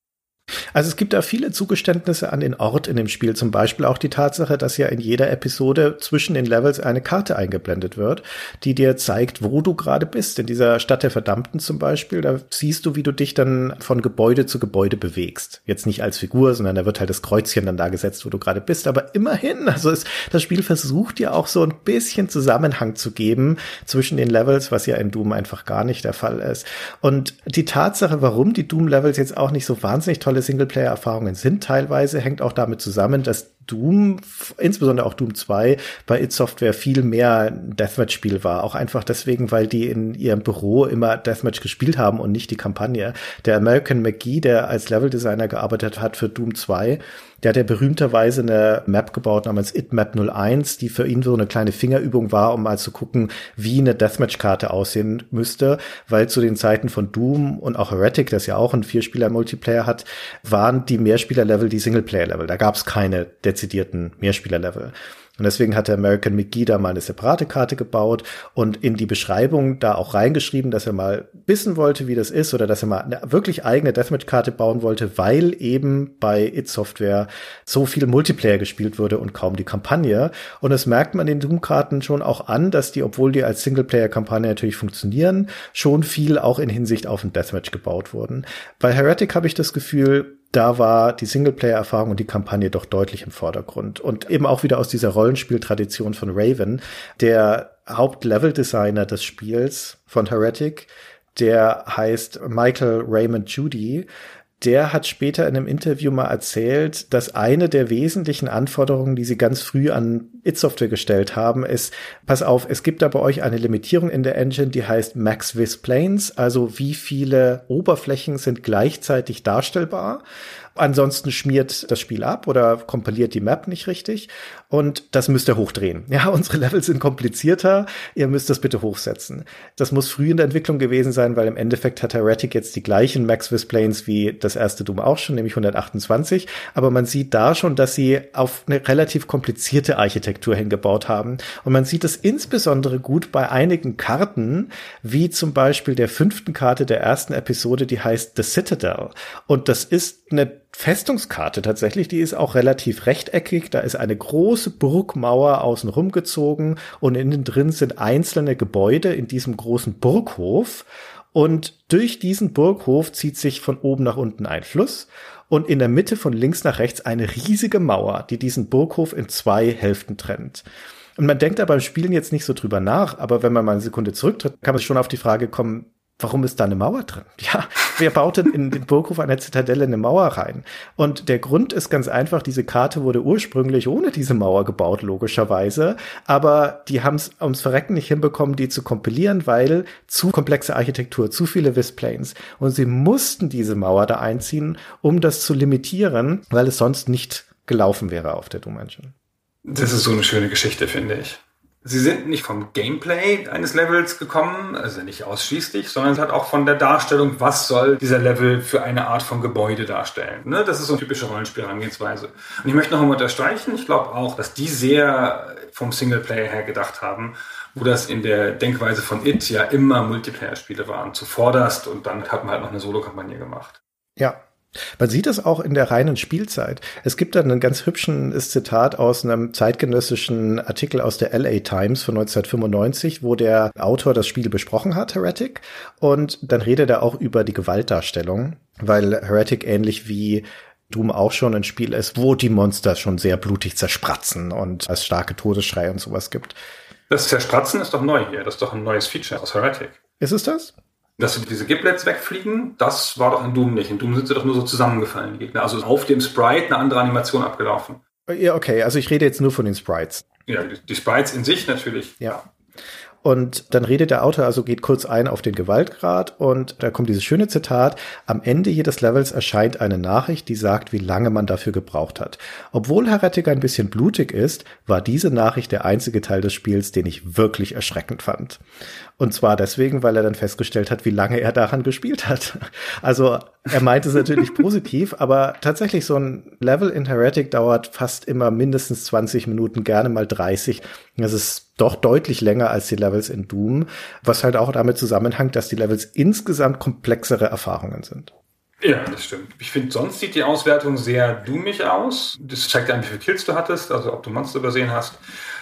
Also es gibt da viele Zugeständnisse an den Ort in dem Spiel, zum Beispiel auch die Tatsache, dass ja in jeder Episode zwischen den Levels eine Karte eingeblendet wird, die dir zeigt, wo du gerade bist. In dieser Stadt der Verdammten zum Beispiel, da siehst du, wie du dich dann von Gebäude zu Gebäude bewegst. Jetzt nicht als Figur, sondern da wird halt das Kreuzchen dann da gesetzt, wo du gerade bist. Aber immerhin, also es, das Spiel versucht dir auch so ein bisschen Zusammenhang zu geben zwischen den Levels, was ja in Doom einfach gar nicht der Fall ist. Und die Tatsache, warum die Doom-Levels jetzt auch nicht so wahnsinnig tolle Singleplayer-Erfahrungen sind, teilweise hängt auch damit zusammen, dass Doom, insbesondere auch Doom 2, bei id Software viel mehr Deathmatch-Spiel war. Auch einfach deswegen, weil die in ihrem Büro immer Deathmatch gespielt haben und nicht die Kampagne. Der American McGee, der als Leveldesigner gearbeitet hat für Doom 2, der hat ja berühmterweise eine Map gebaut namens ItMap 01, die für ihn so eine kleine Fingerübung war, um mal zu gucken, wie eine Deathmatch-Karte aussehen müsste, weil zu den Zeiten von Doom und auch Heretic, das ja auch ein Vierspieler-Multiplayer hat, waren die Mehrspieler-Level die Singleplayer-Level. Da gab es keine dezidierten Mehrspieler-Level. Und deswegen hat der American McGee da mal eine separate Karte gebaut und in die Beschreibung da auch reingeschrieben, dass er mal wissen wollte, wie das ist oder dass er mal eine wirklich eigene Deathmatch-Karte bauen wollte, weil eben bei It Software so viel Multiplayer gespielt wurde und kaum die Kampagne. Und das merkt man den Doom-Karten schon auch an, dass die, obwohl die als Singleplayer-Kampagne natürlich funktionieren, schon viel auch in Hinsicht auf ein Deathmatch gebaut wurden. Bei Heretic habe ich das Gefühl, da war die Singleplayer-Erfahrung und die Kampagne doch deutlich im Vordergrund. Und eben auch wieder aus dieser Rollenspieltradition von Raven, der Hauptlevel-Designer des Spiels von Heretic, der heißt Michael Raymond Judy, der hat später in einem Interview mal erzählt, dass eine der wesentlichen Anforderungen, die sie ganz früh an It Software gestellt haben, ist, pass auf, es gibt da bei euch eine Limitierung in der Engine, die heißt Max Vis Planes, also wie viele Oberflächen sind gleichzeitig darstellbar. Ansonsten schmiert das Spiel ab oder kompiliert die Map nicht richtig. Und das müsst ihr hochdrehen. Ja, unsere Levels sind komplizierter. Ihr müsst das bitte hochsetzen. Das muss früh in der Entwicklung gewesen sein, weil im Endeffekt hat Heretic jetzt die gleichen Max Planes wie das erste Doom auch schon, nämlich 128. Aber man sieht da schon, dass sie auf eine relativ komplizierte Architektur hingebaut haben. Und man sieht es insbesondere gut bei einigen Karten, wie zum Beispiel der fünften Karte der ersten Episode, die heißt The Citadel. Und das ist eine Festungskarte tatsächlich, die ist auch relativ rechteckig. Da ist eine große Burgmauer außen rumgezogen und innen drin sind einzelne Gebäude in diesem großen Burghof. Und durch diesen Burghof zieht sich von oben nach unten ein Fluss und in der Mitte von links nach rechts eine riesige Mauer, die diesen Burghof in zwei Hälften trennt. Und man denkt da beim Spielen jetzt nicht so drüber nach, aber wenn man mal eine Sekunde zurücktritt, kann man schon auf die Frage kommen, Warum ist da eine Mauer drin? Ja, wer baut denn in den Burghof einer Zitadelle eine Mauer rein? Und der Grund ist ganz einfach, diese Karte wurde ursprünglich ohne diese Mauer gebaut, logischerweise. Aber die haben es ums Verrecken nicht hinbekommen, die zu kompilieren, weil zu komplexe Architektur, zu viele Visplanes. Und sie mussten diese Mauer da einziehen, um das zu limitieren, weil es sonst nicht gelaufen wäre auf der Doom Engine.
Das ist so eine schöne Geschichte, finde ich. Sie sind nicht vom Gameplay eines Levels gekommen, also nicht ausschließlich, sondern es hat auch von der Darstellung, was soll dieser Level für eine Art von Gebäude darstellen. Ne? Das ist so eine typische Rollenspielherangehensweise. Und ich möchte noch einmal unterstreichen, ich glaube auch, dass die sehr vom Singleplayer her gedacht haben, wo das in der Denkweise von It ja immer Multiplayer-Spiele waren, zuvorderst und dann hat man halt noch eine Solo-Kampagne gemacht.
Ja, man sieht es auch in der reinen Spielzeit. Es gibt da einen ganz hübschen Zitat aus einem zeitgenössischen Artikel aus der LA Times von 1995, wo der Autor das Spiel besprochen hat, Heretic. Und dann redet er auch über die Gewaltdarstellung, weil Heretic ähnlich wie Doom auch schon ein Spiel ist, wo die Monster schon sehr blutig zerspratzen und es starke Todesschrei und sowas gibt.
Das Zerspratzen ist doch neu hier. Das ist doch ein neues Feature aus Heretic.
Ist es das?
Dass diese Giblets wegfliegen, das war doch in Doom nicht. In Doom sind sie doch nur so zusammengefallen, die Gegner. Also auf dem Sprite eine andere Animation abgelaufen.
Ja, okay. Also ich rede jetzt nur von den Sprites.
Ja, die, die Sprites in sich natürlich.
Ja. Und dann redet der Autor, also geht kurz ein auf den Gewaltgrad und da kommt dieses schöne Zitat, am Ende jedes Levels erscheint eine Nachricht, die sagt, wie lange man dafür gebraucht hat. Obwohl Heretic ein bisschen blutig ist, war diese Nachricht der einzige Teil des Spiels, den ich wirklich erschreckend fand. Und zwar deswegen, weil er dann festgestellt hat, wie lange er daran gespielt hat. Also er meint es natürlich positiv, aber tatsächlich so ein Level in Heretic dauert fast immer mindestens 20 Minuten, gerne mal 30. Das ist doch deutlich länger als die Levels in Doom, was halt auch damit zusammenhängt, dass die Levels insgesamt komplexere Erfahrungen sind.
Ja, das stimmt. Ich finde, sonst sieht die Auswertung sehr doomig aus. Das zeigt an, wie viele Kills du hattest, also ob du Monster übersehen hast.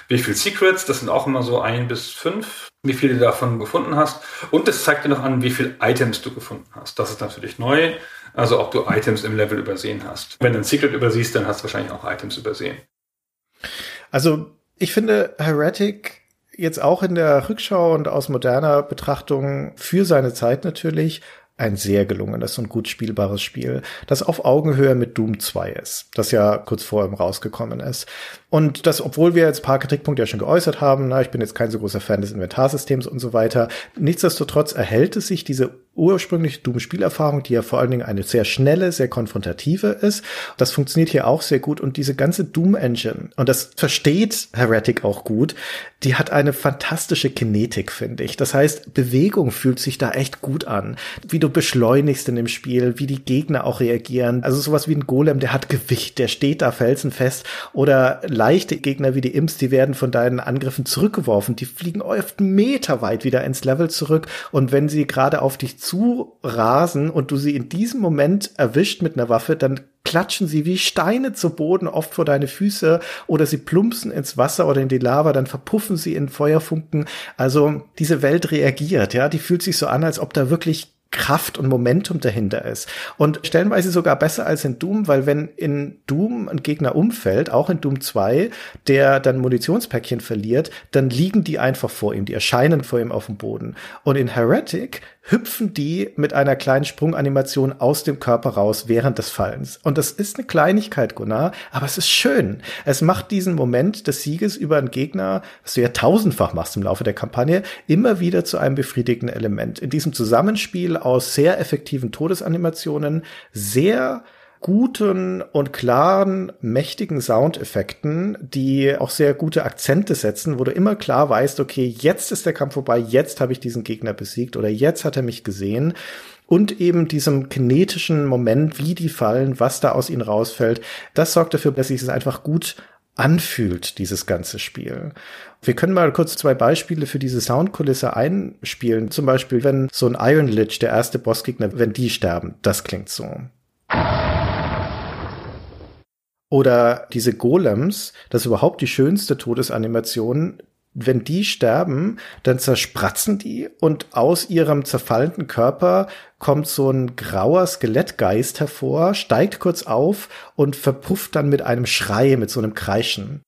Wie viele Secrets, das sind auch immer so ein bis fünf, wie viele du davon gefunden hast. Und es zeigt dir noch an, wie viele Items du gefunden hast. Das ist natürlich neu. Also ob du Items im Level übersehen hast. Wenn du ein Secret übersiehst, dann hast du wahrscheinlich auch Items übersehen.
Also ich finde Heretic jetzt auch in der Rückschau und aus moderner Betrachtung für seine Zeit natürlich ein sehr gelungenes und gut spielbares Spiel, das auf Augenhöhe mit Doom 2 ist, das ja kurz vor ihm rausgekommen ist. Und das, obwohl wir jetzt paar Kritikpunkte ja schon geäußert haben, na, ich bin jetzt kein so großer Fan des Inventarsystems und so weiter, nichtsdestotrotz erhält es sich diese ursprüngliche Doom-Spielerfahrung, die ja vor allen Dingen eine sehr schnelle, sehr konfrontative ist. Das funktioniert hier auch sehr gut und diese ganze Doom-Engine, und das versteht Heretic auch gut, die hat eine fantastische Kinetik, finde ich. Das heißt, Bewegung fühlt sich da echt gut an. Wie du beschleunigst in dem Spiel, wie die Gegner auch reagieren. Also sowas wie ein Golem, der hat Gewicht, der steht da felsenfest. Oder leichte Gegner wie die Imps, die werden von deinen Angriffen zurückgeworfen. Die fliegen oft meterweit wieder ins Level zurück. Und wenn sie gerade auf dich zu rasen und du sie in diesem Moment erwischt mit einer Waffe, dann klatschen sie wie Steine zu Boden oft vor deine Füße oder sie plumpsen ins Wasser oder in die Lava, dann verpuffen sie in Feuerfunken. Also diese Welt reagiert, ja, die fühlt sich so an, als ob da wirklich Kraft und Momentum dahinter ist. Und stellenweise sogar besser als in Doom, weil wenn in Doom ein Gegner umfällt, auch in Doom 2, der dann Munitionspäckchen verliert, dann liegen die einfach vor ihm, die erscheinen vor ihm auf dem Boden. Und in Heretic hüpfen die mit einer kleinen Sprunganimation aus dem Körper raus während des Fallens. Und das ist eine Kleinigkeit, Gunnar, aber es ist schön. Es macht diesen Moment des Sieges über einen Gegner, was du ja tausendfach machst im Laufe der Kampagne, immer wieder zu einem befriedigenden Element. In diesem Zusammenspiel aus sehr effektiven Todesanimationen, sehr guten und klaren, mächtigen Soundeffekten, die auch sehr gute Akzente setzen, wo du immer klar weißt, okay, jetzt ist der Kampf vorbei, jetzt habe ich diesen Gegner besiegt oder jetzt hat er mich gesehen. Und eben diesem kinetischen Moment, wie die fallen, was da aus ihnen rausfällt, das sorgt dafür, dass sich es einfach gut anfühlt, dieses ganze Spiel. Wir können mal kurz zwei Beispiele für diese Soundkulisse einspielen. Zum Beispiel, wenn so ein Iron Lich, der erste Bossgegner, wenn die sterben, das klingt so. Oder diese Golems, das ist überhaupt die schönste Todesanimation. Wenn die sterben, dann zerspratzen die und aus ihrem zerfallenden Körper kommt so ein grauer Skelettgeist hervor, steigt kurz auf und verpufft dann mit einem Schrei, mit so einem Kreischen.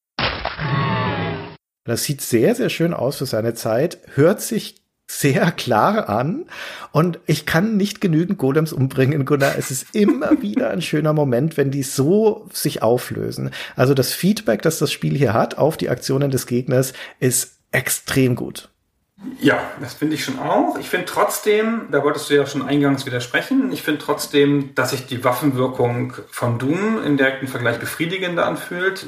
Das sieht sehr, sehr schön aus für seine Zeit, hört sich sehr klar an und ich kann nicht genügend Golems umbringen, Gunnar. Es ist immer wieder ein schöner Moment, wenn die so sich auflösen. Also das Feedback, das das Spiel hier hat auf die Aktionen des Gegners, ist extrem gut.
Ja, das finde ich schon auch. Ich finde trotzdem, da wolltest du ja schon eingangs widersprechen, ich finde trotzdem, dass sich die Waffenwirkung von Doom im direkten Vergleich befriedigender anfühlt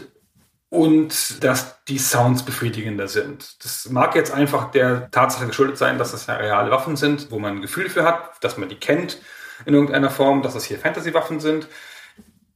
und dass die Sounds befriedigender sind. Das mag jetzt einfach der Tatsache geschuldet sein, dass das ja reale Waffen sind, wo man ein Gefühl für hat, dass man die kennt in irgendeiner Form, dass das hier Fantasy-Waffen sind.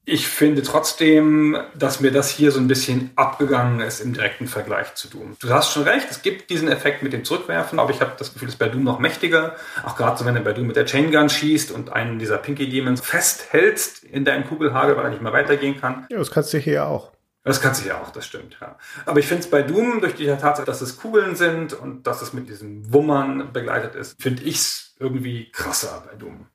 Ich finde trotzdem, dass mir das hier so ein bisschen abgegangen ist im direkten Vergleich zu Doom. Du hast schon recht, es gibt diesen Effekt mit dem Zurückwerfen, aber ich habe das Gefühl, es ist bei Doom noch mächtiger. Auch gerade so, wenn du bei Doom mit der Chain Gun schießt und einen dieser Pinky Demons festhältst in deinem Kugelhagel, weil er nicht mehr weitergehen kann.
Ja, das kannst du hier auch.
Das kann sich ja auch, das stimmt, ja. Aber ich finde es bei Doom, durch die Tatsache, dass es Kugeln sind und dass es mit diesem Wummern begleitet ist, finde ich es irgendwie krasser bei Doom.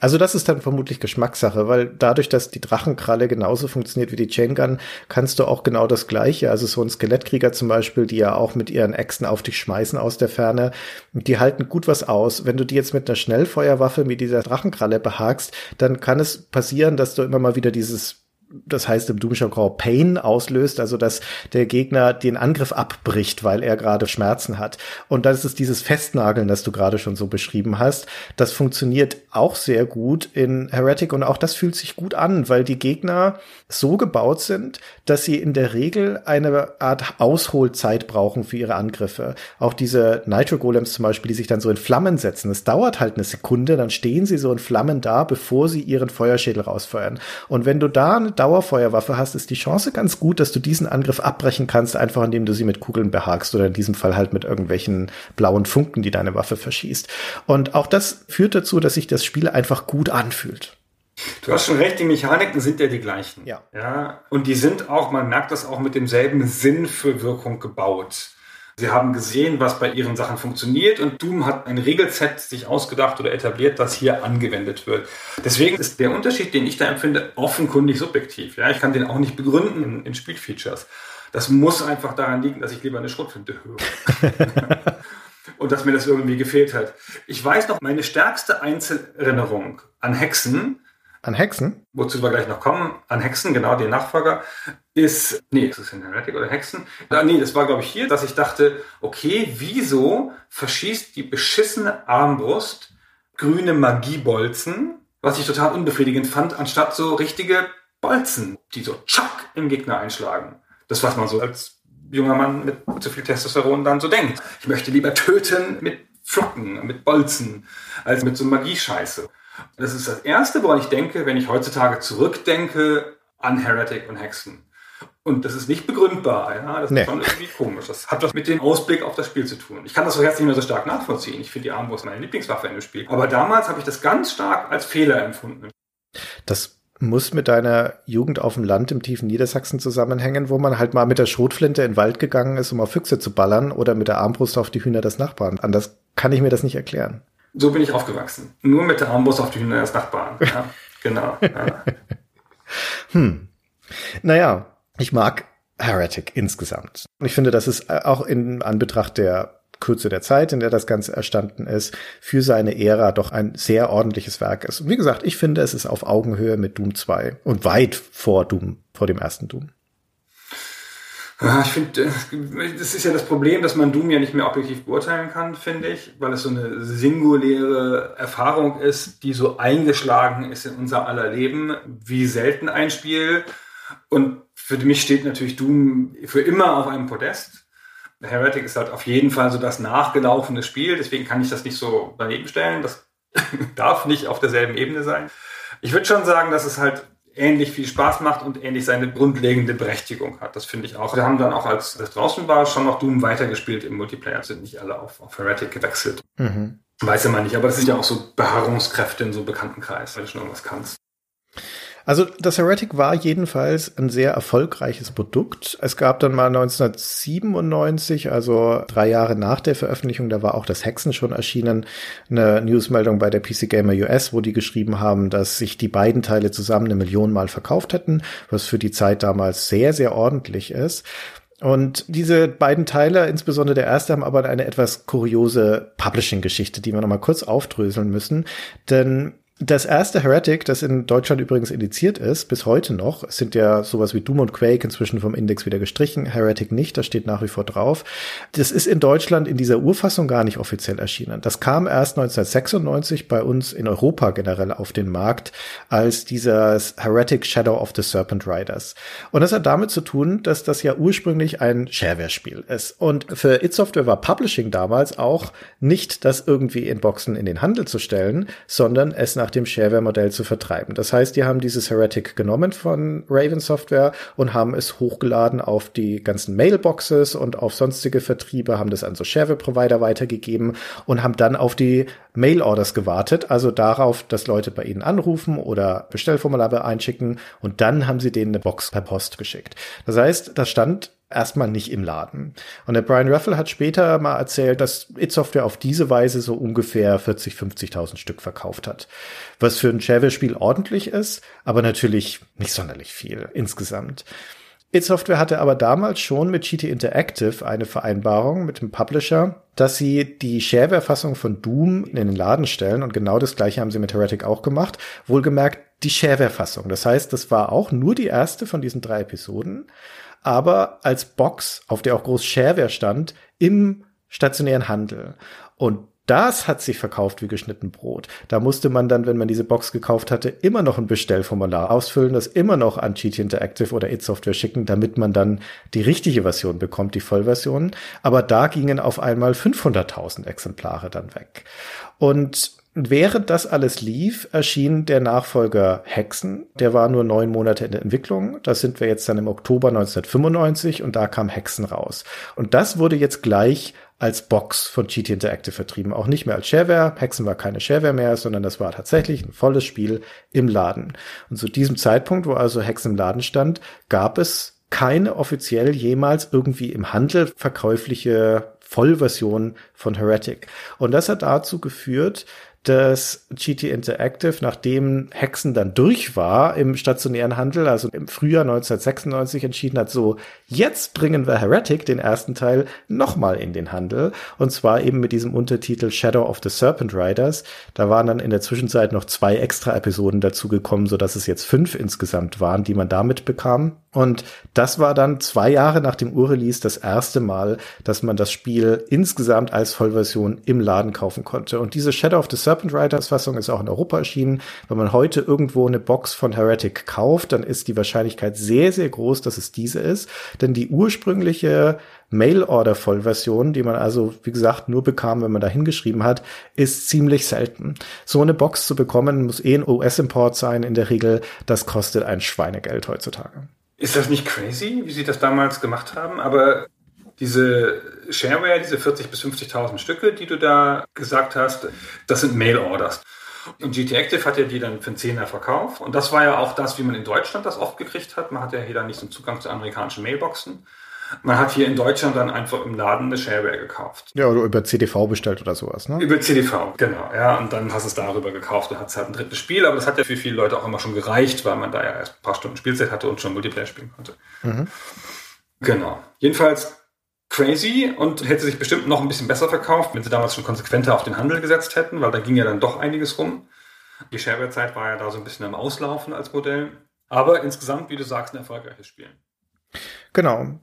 Also das ist dann vermutlich Geschmackssache, weil dadurch, dass die Drachenkralle genauso funktioniert wie die Chain Gun, kannst du auch genau das Gleiche. Also so ein Skelettkrieger zum Beispiel, die ja auch mit ihren Äxten auf dich schmeißen aus der Ferne, die halten gut was aus. Wenn du die jetzt mit einer Schnellfeuerwaffe mit dieser Drachenkralle behagst, dann kann es passieren, dass du immer mal wieder dieses das heißt im Doomshow Pain auslöst, also dass der Gegner den Angriff abbricht, weil er gerade Schmerzen hat. Und das ist dieses Festnageln, das du gerade schon so beschrieben hast. Das funktioniert auch sehr gut in Heretic und auch das fühlt sich gut an, weil die Gegner so gebaut sind, dass sie in der Regel eine Art Ausholzeit brauchen für ihre Angriffe. Auch diese Nitro Golems zum Beispiel, die sich dann so in Flammen setzen. Es dauert halt eine Sekunde, dann stehen sie so in Flammen da, bevor sie ihren Feuerschädel rausfeuern. Und wenn du da eine Dauerfeuerwaffe hast, ist die Chance ganz gut, dass du diesen Angriff abbrechen kannst, einfach indem du sie mit Kugeln behagst oder in diesem Fall halt mit irgendwelchen blauen Funken, die deine Waffe verschießt. Und auch das führt dazu, dass sich das Spiel einfach gut anfühlt.
Du hast schon recht, die Mechaniken sind ja die gleichen.
Ja.
ja. Und die sind auch, man merkt das auch mit demselben Sinn für Wirkung gebaut. Sie haben gesehen, was bei ihren Sachen funktioniert und Doom hat ein Regelset sich ausgedacht oder etabliert, das hier angewendet wird. Deswegen ist der Unterschied, den ich da empfinde, offenkundig subjektiv. Ja, ich kann den auch nicht begründen in, in Spielfeatures. Das muss einfach daran liegen, dass ich lieber eine Schrotflinte höre. und dass mir das irgendwie gefehlt hat. Ich weiß noch, meine stärkste Einzelerinnerung an Hexen
an Hexen?
Wozu wir gleich noch kommen. An Hexen, genau, den Nachfolger, ist, nee, ist es in Heretic oder Hexen? Ah, nee, das war, glaube ich, hier, dass ich dachte, okay, wieso verschießt die beschissene Armbrust grüne Magiebolzen, was ich total unbefriedigend fand, anstatt so richtige Bolzen, die so tschack im Gegner einschlagen. Das, was man so als junger Mann mit zu viel Testosteron dann so denkt. Ich möchte lieber töten mit Flocken, mit Bolzen, als mit so Magiescheiße. Das ist das Erste, woran ich denke, wenn ich heutzutage zurückdenke an Heretic und Hexen. Und das ist nicht begründbar. Ja? Das nee. ist schon irgendwie komisch. Das hat was mit dem Ausblick auf das Spiel zu tun. Ich kann das so jetzt nicht mehr so stark nachvollziehen. Ich finde die Armbrust meine Lieblingswaffe in dem Spiel. Aber damals habe ich das ganz stark als Fehler empfunden.
Das muss mit deiner Jugend auf dem Land im tiefen Niedersachsen zusammenhängen, wo man halt mal mit der Schrotflinte in den Wald gegangen ist, um auf Füchse zu ballern oder mit der Armbrust auf die Hühner des Nachbarn. Anders kann ich mir das nicht erklären.
So bin ich aufgewachsen. Nur mit der Armbrust auf die Hühner des Nachbarn. Ja, genau. Ja.
hm. Naja, ich mag Heretic insgesamt. Und ich finde, das ist auch in Anbetracht der Kürze der Zeit, in der das Ganze erstanden ist, für seine Ära doch ein sehr ordentliches Werk ist. Und wie gesagt, ich finde, es ist auf Augenhöhe mit Doom 2 und weit vor Doom, vor dem ersten Doom.
Ja, ich finde, äh, das ist ja das Problem, dass man Doom ja nicht mehr objektiv beurteilen kann, finde ich, weil es so eine singuläre Erfahrung ist, die so eingeschlagen ist in unser aller Leben, wie selten ein Spiel. Und für mich steht natürlich Doom für immer auf einem Podest. Heretic ist halt auf jeden Fall so das nachgelaufene Spiel, deswegen kann ich das nicht so daneben stellen. Das darf nicht auf derselben Ebene sein. Ich würde schon sagen, dass es halt ähnlich viel Spaß macht und ähnlich seine grundlegende Berechtigung hat. Das finde ich auch. Wir haben dann auch, als das draußen war, schon noch Doom weitergespielt im Multiplayer, sind nicht alle auf, auf Heretic gewechselt. Mhm. Weiß ja man nicht, aber das sind ja auch so Beharrungskräfte in so einem Bekanntenkreis, weil du schon irgendwas kannst.
Also das Heretic war jedenfalls ein sehr erfolgreiches Produkt. Es gab dann mal 1997, also drei Jahre nach der Veröffentlichung, da war auch das Hexen schon erschienen, eine Newsmeldung bei der PC Gamer US, wo die geschrieben haben, dass sich die beiden Teile zusammen eine Million Mal verkauft hätten, was für die Zeit damals sehr, sehr ordentlich ist. Und diese beiden Teile, insbesondere der erste, haben aber eine etwas kuriose Publishing-Geschichte, die wir nochmal kurz aufdröseln müssen. Denn das erste Heretic, das in Deutschland übrigens indiziert ist, bis heute noch, sind ja sowas wie Doom und Quake inzwischen vom Index wieder gestrichen, Heretic nicht, das steht nach wie vor drauf. Das ist in Deutschland in dieser Urfassung gar nicht offiziell erschienen. Das kam erst 1996 bei uns in Europa generell auf den Markt als dieses Heretic Shadow of the Serpent Riders. Und das hat damit zu tun, dass das ja ursprünglich ein Shareware-Spiel ist. Und für It Software war Publishing damals auch nicht das irgendwie in Boxen in den Handel zu stellen, sondern es nach nach dem Shareware-Modell zu vertreiben. Das heißt, die haben dieses Heretic genommen von Raven Software und haben es hochgeladen auf die ganzen Mailboxes und auf sonstige Vertriebe, haben das an so Shareware-Provider weitergegeben und haben dann auf die Mail-Orders gewartet, also darauf, dass Leute bei ihnen anrufen oder Bestellformulare einschicken und dann haben sie denen eine Box per Post geschickt. Das heißt, das stand erstmal nicht im Laden. Und der Brian Ruffle hat später mal erzählt, dass It Software auf diese Weise so ungefähr 40, 50.000 Stück verkauft hat. Was für ein Shareware-Spiel ordentlich ist, aber natürlich nicht sonderlich viel insgesamt. It Software hatte aber damals schon mit GT Interactive eine Vereinbarung mit dem Publisher, dass sie die Shareware-Fassung von Doom in den Laden stellen und genau das gleiche haben sie mit Heretic auch gemacht. Wohlgemerkt die Shareware-Fassung. Das heißt, das war auch nur die erste von diesen drei Episoden aber als Box, auf der auch groß Shareware stand, im stationären Handel. Und das hat sich verkauft wie geschnitten Brot. Da musste man dann, wenn man diese Box gekauft hatte, immer noch ein Bestellformular ausfüllen, das immer noch an GT Interactive oder It Software schicken, damit man dann die richtige Version bekommt, die Vollversion. Aber da gingen auf einmal 500.000 Exemplare dann weg. Und während das alles lief, erschien der Nachfolger Hexen. Der war nur neun Monate in der Entwicklung. Da sind wir jetzt dann im Oktober 1995 und da kam Hexen raus. Und das wurde jetzt gleich als Box von GT Interactive vertrieben. Auch nicht mehr als Shareware. Hexen war keine Shareware mehr, sondern das war tatsächlich ein volles Spiel im Laden. Und zu diesem Zeitpunkt, wo also Hexen im Laden stand, gab es keine offiziell jemals irgendwie im Handel verkäufliche Vollversion von Heretic. Und das hat dazu geführt, dass GT Interactive, nachdem Hexen dann durch war im stationären Handel, also im Frühjahr 1996 entschieden hat, so, jetzt bringen wir Heretic, den ersten Teil, nochmal in den Handel. Und zwar eben mit diesem Untertitel Shadow of the Serpent Riders. Da waren dann in der Zwischenzeit noch zwei extra Episoden dazu gekommen, so dass es jetzt fünf insgesamt waren, die man damit bekam. Und das war dann zwei Jahre nach dem Urrelease das erste Mal, dass man das Spiel insgesamt als Vollversion im Laden kaufen konnte. Und diese Shadow of the Serpent Riders Fassung ist auch in Europa erschienen. Wenn man heute irgendwo eine Box von Heretic kauft, dann ist die Wahrscheinlichkeit sehr, sehr groß, dass es diese ist. Denn die ursprüngliche Mail-Order-Vollversion, die man also, wie gesagt, nur bekam, wenn man da hingeschrieben hat, ist ziemlich selten. So eine Box zu bekommen, muss eh ein US-Import sein in der Regel. Das kostet ein Schweinegeld heutzutage.
Ist das nicht crazy, wie sie das damals gemacht haben? Aber diese Shareware, diese 40.000 bis 50.000 Stücke, die du da gesagt hast, das sind Mail-Orders. Und GT Active hat ja die dann für einen Zehner verkauft. Und das war ja auch das, wie man in Deutschland das oft gekriegt hat. Man hat ja hier dann nicht so einen Zugang zu amerikanischen Mailboxen. Man hat hier in Deutschland dann einfach im Laden eine Shareware gekauft.
Ja, oder über CDV bestellt oder sowas, ne?
Über CDV, genau. Ja, und dann hast du es darüber gekauft und hat es halt ein drittes Spiel. Aber das hat ja für viele Leute auch immer schon gereicht, weil man da ja erst ein paar Stunden Spielzeit hatte und schon Multiplayer spielen konnte. Mhm. Genau. Jedenfalls crazy und hätte sich bestimmt noch ein bisschen besser verkauft, wenn sie damals schon konsequenter auf den Handel gesetzt hätten, weil da ging ja dann doch einiges rum. Die Shareware-Zeit war ja da so ein bisschen am Auslaufen als Modell. Aber insgesamt, wie du sagst, ein erfolgreiches Spiel.
Genau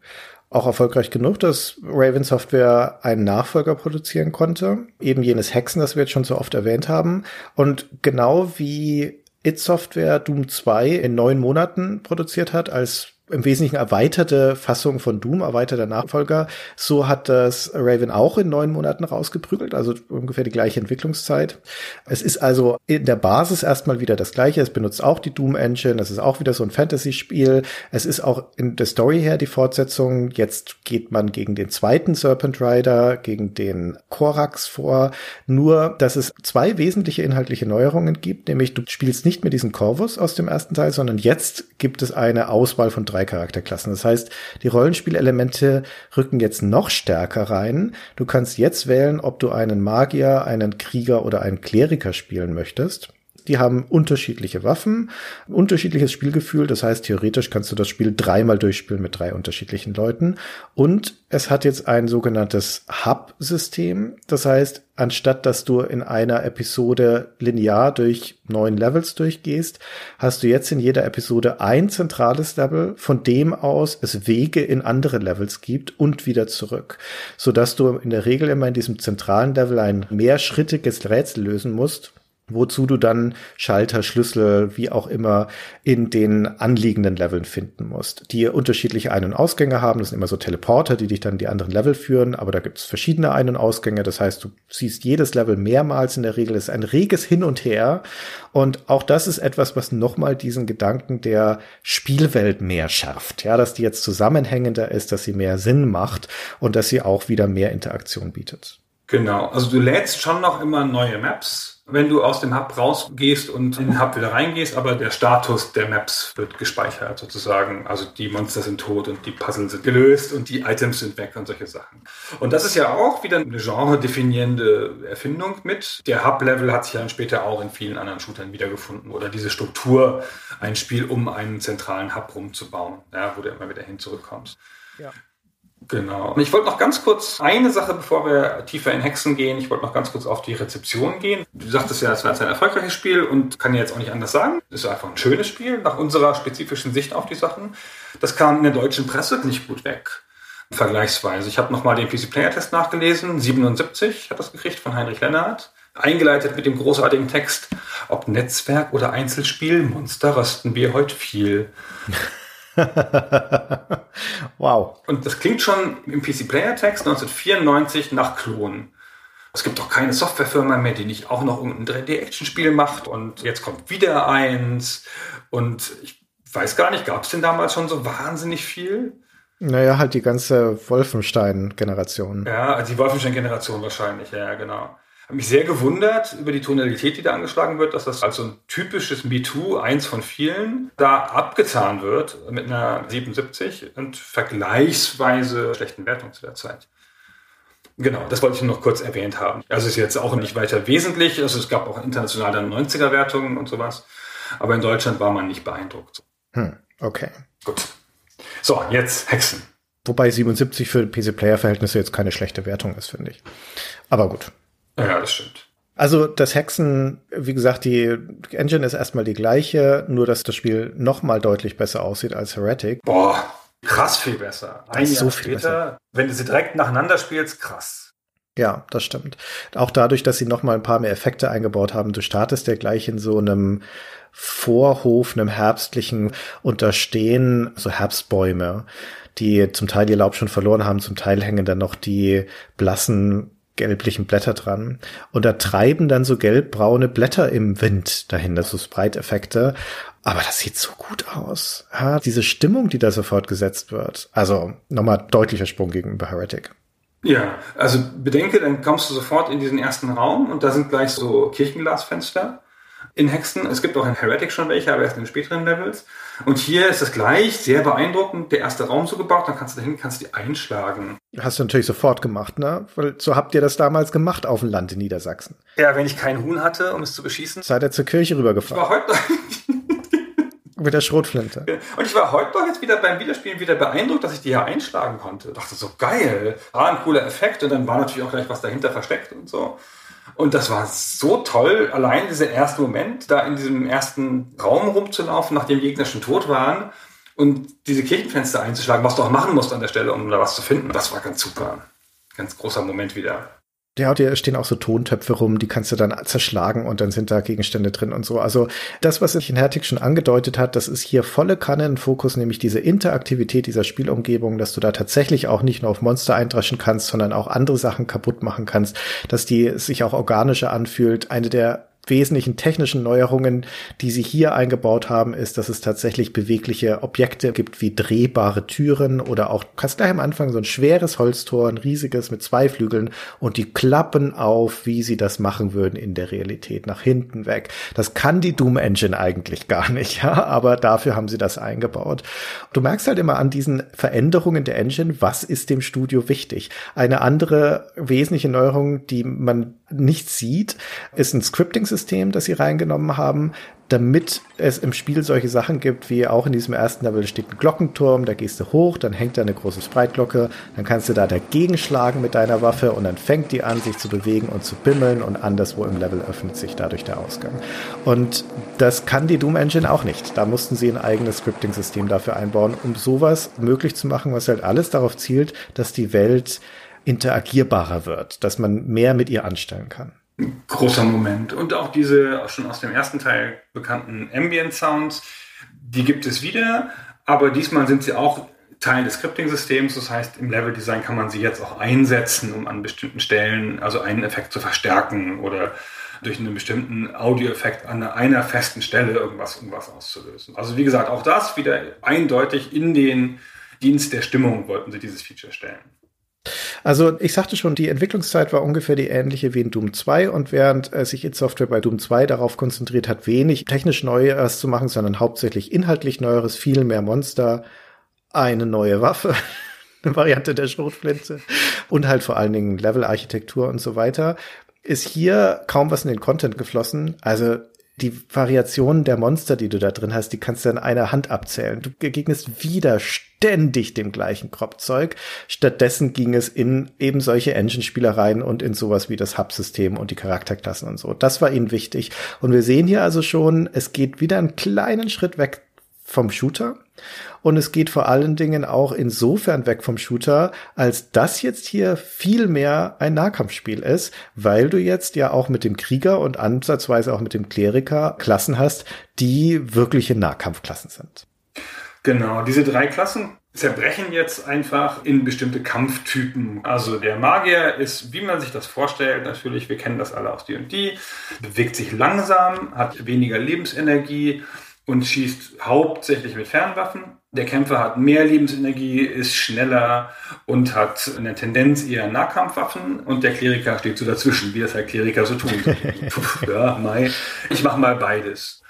auch erfolgreich genug, dass Raven Software einen Nachfolger produzieren konnte. Eben jenes Hexen, das wir jetzt schon so oft erwähnt haben. Und genau wie It Software Doom 2 in neun Monaten produziert hat als im Wesentlichen erweiterte Fassung von Doom, erweiterter Nachfolger. So hat das Raven auch in neun Monaten rausgeprügelt, also ungefähr die gleiche Entwicklungszeit. Es ist also in der Basis erstmal wieder das gleiche. Es benutzt auch die Doom Engine. Es ist auch wieder so ein Fantasy-Spiel. Es ist auch in der Story her die Fortsetzung. Jetzt geht man gegen den zweiten Serpent Rider, gegen den Korax vor. Nur, dass es zwei wesentliche inhaltliche Neuerungen gibt, nämlich du spielst nicht mehr diesen Corvus aus dem ersten Teil, sondern jetzt gibt es eine Auswahl von drei drei Charakterklassen. Das heißt, die Rollenspielelemente rücken jetzt noch stärker rein. Du kannst jetzt wählen, ob du einen Magier, einen Krieger oder einen Kleriker spielen möchtest. Die haben unterschiedliche Waffen, unterschiedliches Spielgefühl. Das heißt, theoretisch kannst du das Spiel dreimal durchspielen mit drei unterschiedlichen Leuten. Und es hat jetzt ein sogenanntes Hub-System. Das heißt, anstatt dass du in einer Episode linear durch neun Levels durchgehst, hast du jetzt in jeder Episode ein zentrales Level, von dem aus es Wege in andere Levels gibt und wieder zurück, sodass du in der Regel immer in diesem zentralen Level ein mehrschrittiges Rätsel lösen musst wozu du dann Schalter, Schlüssel, wie auch immer in den anliegenden Leveln finden musst, die unterschiedliche Ein- und Ausgänge haben. Das sind immer so Teleporter, die dich dann die anderen Level führen, aber da gibt es verschiedene Ein- und Ausgänge. Das heißt, du siehst jedes Level mehrmals in der Regel. Es ist ein reges Hin und Her. Und auch das ist etwas, was nochmal diesen Gedanken der Spielwelt mehr schärft. Ja, dass die jetzt zusammenhängender ist, dass sie mehr Sinn macht und dass sie auch wieder mehr Interaktion bietet.
Genau. Also du lädst schon noch immer neue Maps wenn du aus dem Hub rausgehst und in den Hub wieder reingehst, aber der Status der Maps wird gespeichert sozusagen. Also die Monster sind tot und die Puzzle sind gelöst und die Items sind weg und solche Sachen. Und das ist ja auch wieder eine genre-definierende Erfindung mit. Der Hub-Level hat sich dann später auch in vielen anderen Shootern wiedergefunden oder diese Struktur, ein Spiel um einen zentralen Hub rumzubauen, ja, wo du immer wieder hin zurückkommst. Ja. Genau. Und ich wollte noch ganz kurz eine Sache, bevor wir tiefer in Hexen gehen, ich wollte noch ganz kurz auf die Rezeption gehen. Du sagtest ja, es war ein erfolgreiches Spiel und kann ja jetzt auch nicht anders sagen. Es ist einfach ein schönes Spiel nach unserer spezifischen Sicht auf die Sachen. Das kam in der deutschen Presse nicht gut weg. Vergleichsweise. Ich habe nochmal den PC Player Test nachgelesen. 77 hat das gekriegt von Heinrich Lennart. Eingeleitet mit dem großartigen Text, ob Netzwerk oder Einzelspiel, Monster rösten wir heute viel.
wow.
Und das klingt schon im PC Player Text 1994 nach Klon. Es gibt doch keine Softwarefirma mehr, die nicht auch noch irgendein 3D-Action-Spiel macht. Und jetzt kommt wieder eins. Und ich weiß gar nicht, gab es denn damals schon so wahnsinnig viel?
Naja, halt die ganze Wolfenstein-Generation.
Ja, also die Wolfenstein-Generation wahrscheinlich, ja, genau. Habe mich sehr gewundert über die Tonalität, die da angeschlagen wird, dass das als so ein typisches MeToo, eins von vielen, da abgetan wird mit einer 77 und vergleichsweise schlechten Wertung zu der Zeit. Genau, das wollte ich nur noch kurz erwähnt haben. Also ist jetzt auch nicht weiter wesentlich. Also es gab auch international dann 90er-Wertungen und sowas. Aber in Deutschland war man nicht beeindruckt.
Hm, okay.
Gut. So, jetzt Hexen.
Wobei 77 für PC-Player-Verhältnisse jetzt keine schlechte Wertung ist, finde ich. Aber gut.
Ja, das stimmt.
Also das Hexen, wie gesagt, die Engine ist erstmal die gleiche, nur dass das Spiel noch mal deutlich besser aussieht als Heretic.
Boah, krass viel besser. Ein Jahr
so viel
später, wenn du sie direkt nacheinander spielst, krass.
Ja, das stimmt. Auch dadurch, dass sie noch mal ein paar mehr Effekte eingebaut haben. Du startest ja gleich in so einem Vorhof, einem herbstlichen, und da stehen so Herbstbäume, die zum Teil ihr Laub schon verloren haben, zum Teil hängen dann noch die blassen gelblichen Blätter dran. Und da treiben dann so gelbbraune Blätter im Wind dahin, das so Sprite-Effekte. Aber das sieht so gut aus. Ja, diese Stimmung, die da sofort gesetzt wird. Also nochmal deutlicher Sprung gegenüber Heretic.
Ja, also bedenke, dann kommst du sofort in diesen ersten Raum und da sind gleich so Kirchenglasfenster in Hexen. Es gibt auch in Heretic schon welche, aber erst in den späteren Levels. Und hier ist es gleich sehr beeindruckend. Der erste Raum so gebaut, dann kannst du dahin, kannst die einschlagen.
Hast du natürlich sofort gemacht, ne? Weil so habt ihr das damals gemacht auf dem Land in Niedersachsen.
Ja, wenn ich keinen Huhn hatte, um es zu beschießen.
Seid ihr zur Kirche
Ich
rübergefahren
war heute
mit der Schrotflinte.
und ich war heute noch jetzt wieder beim Wiederspielen wieder beeindruckt, dass ich die hier einschlagen konnte. Dachte so geil, war ein cooler Effekt und dann war natürlich auch gleich was dahinter versteckt und so. Und das war so toll, allein dieser erste Moment, da in diesem ersten Raum rumzulaufen, nachdem die Gegner schon tot waren und diese Kirchenfenster einzuschlagen, was du auch machen musst an der Stelle, um da was zu finden. Das war ganz super. Ganz großer Moment wieder.
Ja, und hier stehen auch so Tontöpfe rum, die kannst du dann zerschlagen und dann sind da Gegenstände drin und so. Also das, was sich in Hertig schon angedeutet hat, das ist hier volle Kanne ein Fokus, nämlich diese Interaktivität dieser Spielumgebung, dass du da tatsächlich auch nicht nur auf Monster eindreschen kannst, sondern auch andere Sachen kaputt machen kannst, dass die sich auch organischer anfühlt. Eine der wesentlichen technischen Neuerungen, die sie hier eingebaut haben, ist, dass es tatsächlich bewegliche Objekte gibt, wie drehbare Türen oder auch, du kannst gleich am Anfang so ein schweres Holztor, ein riesiges mit zwei Flügeln und die klappen auf, wie sie das machen würden in der Realität, nach hinten weg. Das kann die Doom Engine eigentlich gar nicht, ja, aber dafür haben sie das eingebaut. Du merkst halt immer an diesen Veränderungen der Engine, was ist dem Studio wichtig. Eine andere wesentliche Neuerung, die man nicht sieht, ist ein Scripting-System, das sie reingenommen haben, damit es im Spiel solche Sachen gibt, wie auch in diesem ersten Level steht ein Glockenturm, da gehst du hoch, dann hängt da eine große Spreitglocke, dann kannst du da dagegen schlagen mit deiner Waffe und dann fängt die an, sich zu bewegen und zu bimmeln und anderswo im Level öffnet sich dadurch der Ausgang. Und das kann die Doom Engine auch nicht. Da mussten sie ein eigenes Scripting-System dafür einbauen, um sowas möglich zu machen, was halt alles darauf zielt, dass die Welt interagierbarer wird, dass man mehr mit ihr anstellen kann.
Großer Moment. Und auch diese schon aus dem ersten Teil bekannten Ambient Sounds, die gibt es wieder, aber diesmal sind sie auch Teil des Scripting-Systems. Das heißt, im Level-Design kann man sie jetzt auch einsetzen, um an bestimmten Stellen also einen Effekt zu verstärken oder durch einen bestimmten Audioeffekt an einer festen Stelle irgendwas, irgendwas auszulösen. Also wie gesagt, auch das wieder eindeutig in den Dienst der Stimmung wollten sie dieses Feature stellen.
Also ich sagte schon, die Entwicklungszeit war ungefähr die ähnliche wie in Doom 2 und während äh, sich id Software bei Doom 2 darauf konzentriert hat, wenig technisch Neues zu machen, sondern hauptsächlich inhaltlich Neueres, viel mehr Monster, eine neue Waffe, eine Variante der Schrotflinte und halt vor allen Dingen Levelarchitektur und so weiter, ist hier kaum was in den Content geflossen. Also die Variationen der Monster, die du da drin hast, die kannst du in einer Hand abzählen. Du begegnest wieder ständig dem gleichen Kropfzeug. Stattdessen ging es in eben solche Engine-Spielereien und in sowas wie das Hub-System und die Charakterklassen und so. Das war ihnen wichtig. Und wir sehen hier also schon, es geht wieder einen kleinen Schritt weg vom Shooter. Und es geht vor allen Dingen auch insofern weg vom Shooter, als das jetzt hier viel mehr ein Nahkampfspiel ist, weil du jetzt ja auch mit dem Krieger und ansatzweise auch mit dem Kleriker Klassen hast, die wirkliche Nahkampfklassen sind.
Genau, diese drei Klassen zerbrechen jetzt einfach in bestimmte Kampftypen. Also der Magier ist, wie man sich das vorstellt, natürlich, wir kennen das alle aus D&D, bewegt sich langsam, hat weniger Lebensenergie und schießt hauptsächlich mit Fernwaffen. Der Kämpfer hat mehr Lebensenergie, ist schneller und hat eine Tendenz eher Nahkampfwaffen und der Kleriker steht so dazwischen, wie das halt Kleriker so tun. ja, Mai. Ich mache mal beides.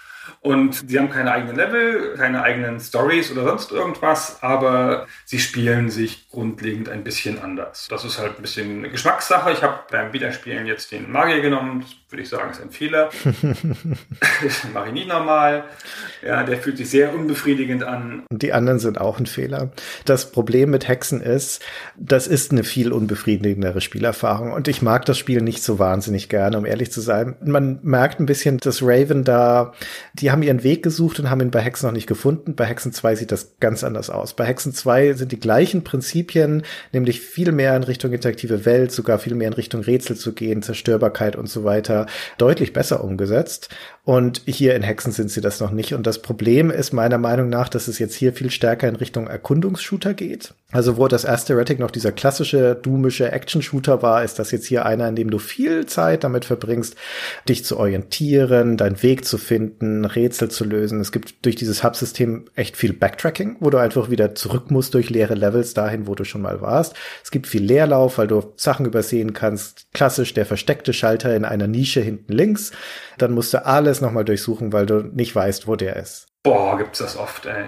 Und sie haben keine eigenen Level, keine eigenen Stories oder sonst irgendwas, aber sie spielen sich grundlegend ein bisschen anders. Das ist halt ein bisschen eine Geschmackssache. Ich habe beim Wiederspielen jetzt den Magier genommen. Das würde ich sagen, ist ein Fehler. das mache ich nicht normal. Ja, der fühlt sich sehr unbefriedigend an.
Und die anderen sind auch ein Fehler. Das Problem mit Hexen ist, das ist eine viel unbefriedigendere Spielerfahrung. Und ich mag das Spiel nicht so wahnsinnig gerne, um ehrlich zu sein. Man merkt ein bisschen, dass Raven da, die haben ihren Weg gesucht und haben ihn bei Hexen noch nicht gefunden. Bei Hexen 2 sieht das ganz anders aus. Bei Hexen 2 sind die gleichen Prinzipien, nämlich viel mehr in Richtung interaktive Welt, sogar viel mehr in Richtung Rätsel zu gehen, Zerstörbarkeit und so weiter, deutlich besser umgesetzt. Und hier in Hexen sind sie das noch nicht. Und das Problem ist meiner Meinung nach, dass es jetzt hier viel stärker in Richtung Erkundungsshooter geht. Also wo das erste Heretic noch dieser klassische, doomische Action-Shooter war, ist das jetzt hier einer, in dem du viel Zeit damit verbringst, dich zu orientieren, deinen Weg zu finden, Rätsel zu lösen. Es gibt durch dieses Hub-System echt viel Backtracking, wo du einfach wieder zurück musst durch leere Levels dahin, wo du schon mal warst. Es gibt viel Leerlauf, weil du Sachen übersehen kannst. Klassisch der versteckte Schalter in einer Nische hinten links. Dann musst du alles nochmal durchsuchen, weil du nicht weißt, wo der ist.
Boah, gibt's das oft, ey.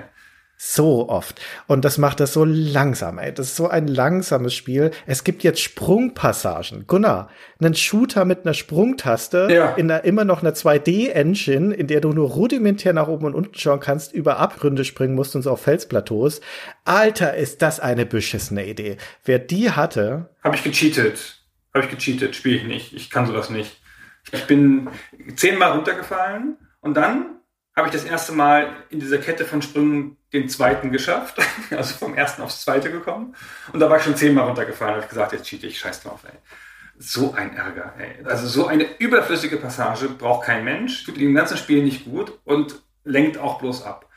So oft. Und das macht das so langsam, ey. Das ist so ein langsames Spiel. Es gibt jetzt Sprungpassagen. Gunnar, einen Shooter mit einer Sprungtaste ja. in einer immer noch einer 2D-Engine, in der du nur rudimentär nach oben und unten schauen kannst, über Abgründe springen musst und so auf Felsplateaus. Alter, ist das eine beschissene Idee. Wer die hatte.
Habe ich gecheatet. Habe ich gecheatet. Spiele ich nicht. Ich kann sowas nicht. Ich bin zehnmal runtergefallen und dann habe ich das erste Mal in dieser Kette von Sprüngen den zweiten geschafft, also vom ersten aufs zweite gekommen. Und da war ich schon zehnmal runtergefallen, habe ich gesagt, jetzt cheat ich, scheiß drauf, ey. So ein Ärger, ey. Also so eine überflüssige Passage braucht kein Mensch, tut dem ganzen Spiel nicht gut und lenkt auch bloß ab.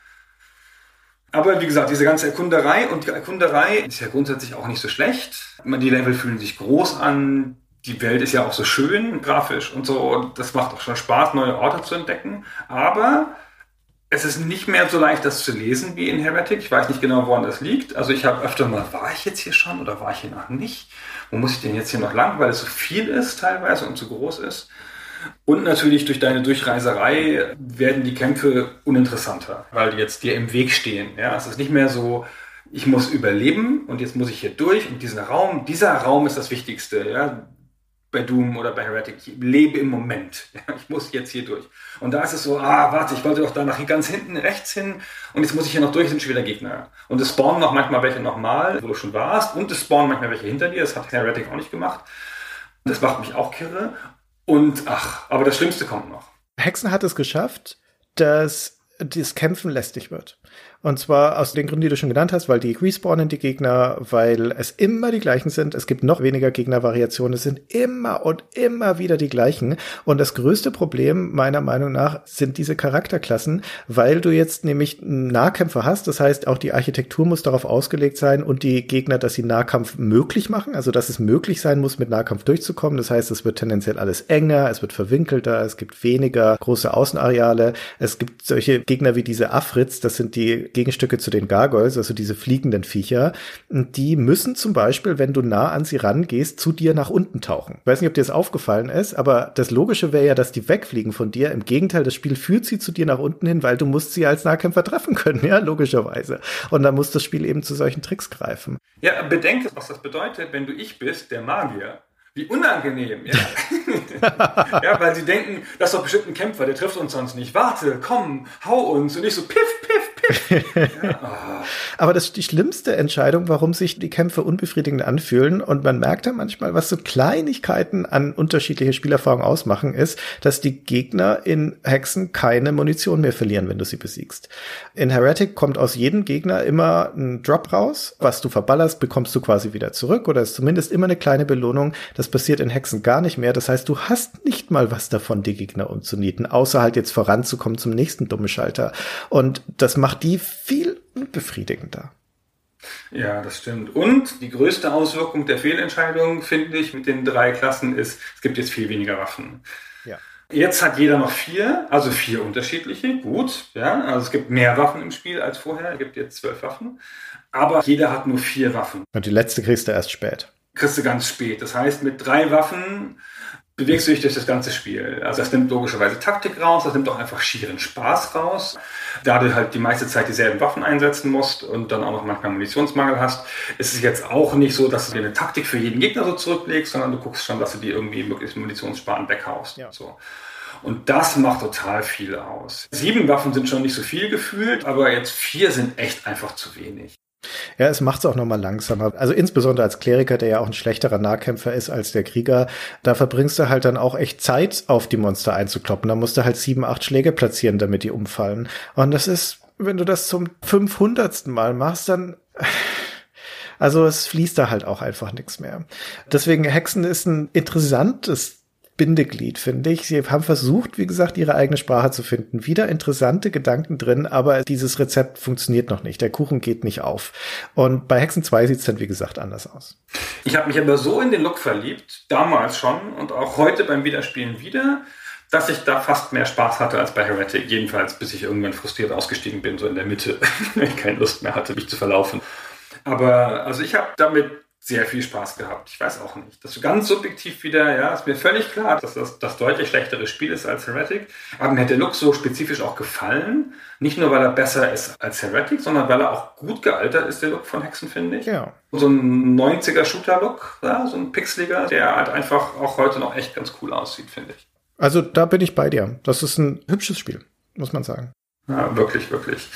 Aber wie gesagt, diese ganze Erkunderei und die Erkunderei ist ja grundsätzlich auch nicht so schlecht. Die Level fühlen sich groß an, die Welt ist ja auch so schön grafisch und so. Und das macht auch schon Spaß, neue Orte zu entdecken. Aber es ist nicht mehr so leicht, das zu lesen wie in Heretic. Ich weiß nicht genau, woran das liegt. Also ich habe öfter mal, war ich jetzt hier schon oder war ich hier noch nicht? Wo muss ich denn jetzt hier noch lang? Weil es so viel ist teilweise und zu groß ist. Und natürlich durch deine Durchreiserei werden die Kämpfe uninteressanter, weil die jetzt dir im Weg stehen. Ja, es ist nicht mehr so, ich muss überleben und jetzt muss ich hier durch und diesen Raum, dieser Raum ist das Wichtigste. Ja, bei Doom oder bei Heretic. Ich lebe im Moment. Ich muss jetzt hier durch. Und da ist es so, ah, warte, ich wollte doch da nach ganz hinten rechts hin und jetzt muss ich hier noch durch, sind schon wieder Gegner. Und es spawnen noch manchmal welche nochmal, wo du schon warst und es spawnen manchmal welche hinter dir. Das hat Heretic auch nicht gemacht. Das macht mich auch kirre. Und ach, aber das Schlimmste kommt noch.
Hexen hat es geschafft, dass das Kämpfen lästig wird. Und zwar aus den Gründen, die du schon genannt hast, weil die respawnen die Gegner, weil es immer die gleichen sind. Es gibt noch weniger Gegnervariationen. Es sind immer und immer wieder die gleichen. Und das größte Problem meiner Meinung nach sind diese Charakterklassen, weil du jetzt nämlich Nahkämpfer hast. Das heißt, auch die Architektur muss darauf ausgelegt sein und die Gegner, dass sie Nahkampf möglich machen. Also, dass es möglich sein muss, mit Nahkampf durchzukommen. Das heißt, es wird tendenziell alles enger, es wird verwinkelter, es gibt weniger große Außenareale. Es gibt solche Gegner wie diese Afrits. Das sind die Gegenstücke zu den Gargoyles, also diese fliegenden Viecher, die müssen zum Beispiel, wenn du nah an sie rangehst, zu dir nach unten tauchen. Ich weiß nicht, ob dir das aufgefallen ist, aber das Logische wäre ja, dass die wegfliegen von dir. Im Gegenteil, das Spiel führt sie zu dir nach unten hin, weil du musst sie als Nahkämpfer treffen können, ja, logischerweise. Und dann muss das Spiel eben zu solchen Tricks greifen.
Ja, bedenke, was das bedeutet, wenn du ich bist, der Magier, wie unangenehm, ja. ja, weil sie denken, das ist doch bestimmt ein Kämpfer, der trifft uns sonst nicht. Warte, komm, hau uns. Und ich so, piff, piff,
Aber das ist die schlimmste Entscheidung, warum sich die Kämpfe unbefriedigend anfühlen. Und man merkt da manchmal, was so Kleinigkeiten an unterschiedliche Spielerfahrungen ausmachen, ist, dass die Gegner in Hexen keine Munition mehr verlieren, wenn du sie besiegst. In Heretic kommt aus jedem Gegner immer ein Drop raus. Was du verballerst, bekommst du quasi wieder zurück oder ist zumindest immer eine kleine Belohnung. Das passiert in Hexen gar nicht mehr. Das heißt, du hast nicht mal was davon, die Gegner umzunieten, außer halt jetzt voranzukommen zum nächsten dummen Schalter. Und das macht macht die viel unbefriedigender.
Ja, das stimmt. Und die größte Auswirkung der Fehlentscheidung, finde ich, mit den drei Klassen ist, es gibt jetzt viel weniger Waffen.
Ja.
Jetzt hat jeder noch vier, also vier unterschiedliche. Gut, ja. Also es gibt mehr Waffen im Spiel als vorher. Es gibt jetzt zwölf Waffen. Aber jeder hat nur vier Waffen.
Und die letzte kriegst du erst spät.
Kriegst du ganz spät. Das heißt, mit drei Waffen bewegst du dich durch das ganze Spiel. Also das nimmt logischerweise Taktik raus, das nimmt auch einfach schieren Spaß raus. Da du halt die meiste Zeit dieselben Waffen einsetzen musst und dann auch noch manchmal Munitionsmangel hast, ist es jetzt auch nicht so, dass du dir eine Taktik für jeden Gegner so zurücklegst, sondern du guckst schon, dass du die irgendwie möglichst munitionssparen weghaust.
Ja.
So. Und das macht total viel aus. Sieben Waffen sind schon nicht so viel gefühlt, aber jetzt vier sind echt einfach zu wenig.
Ja, es macht es auch nochmal langsamer. Also insbesondere als Kleriker, der ja auch ein schlechterer Nahkämpfer ist als der Krieger, da verbringst du halt dann auch echt Zeit, auf die Monster einzukloppen. Da musst du halt sieben, acht Schläge platzieren, damit die umfallen. Und das ist, wenn du das zum 500. Mal machst, dann... Also es fließt da halt auch einfach nichts mehr. Deswegen Hexen ist ein interessantes Bindeglied, finde ich. Sie haben versucht, wie gesagt, ihre eigene Sprache zu finden. Wieder interessante Gedanken drin, aber dieses Rezept funktioniert noch nicht. Der Kuchen geht nicht auf. Und bei Hexen 2 sieht es dann, wie gesagt, anders aus.
Ich habe mich aber so in den Look verliebt, damals schon und auch heute beim Wiederspielen wieder, dass ich da fast mehr Spaß hatte als bei Heretic. Jedenfalls, bis ich irgendwann frustriert ausgestiegen bin, so in der Mitte, wenn ich keine Lust mehr hatte, mich zu verlaufen. Aber also ich habe damit sehr viel Spaß gehabt. Ich weiß auch nicht. Das ist ganz subjektiv wieder, ja, ist mir völlig klar, dass das das deutlich schlechtere Spiel ist als Heretic. Aber mir hat der Look so spezifisch auch gefallen. Nicht nur, weil er besser ist als Heretic, sondern weil er auch gut gealtert ist, der Look von Hexen, finde ich.
Ja.
So ein 90er Shooter-Look, ja, so ein Pixeliger, der halt einfach auch heute noch echt ganz cool aussieht, finde ich.
Also da bin ich bei dir. Das ist ein hübsches Spiel, muss man sagen.
Ja, wirklich, wirklich.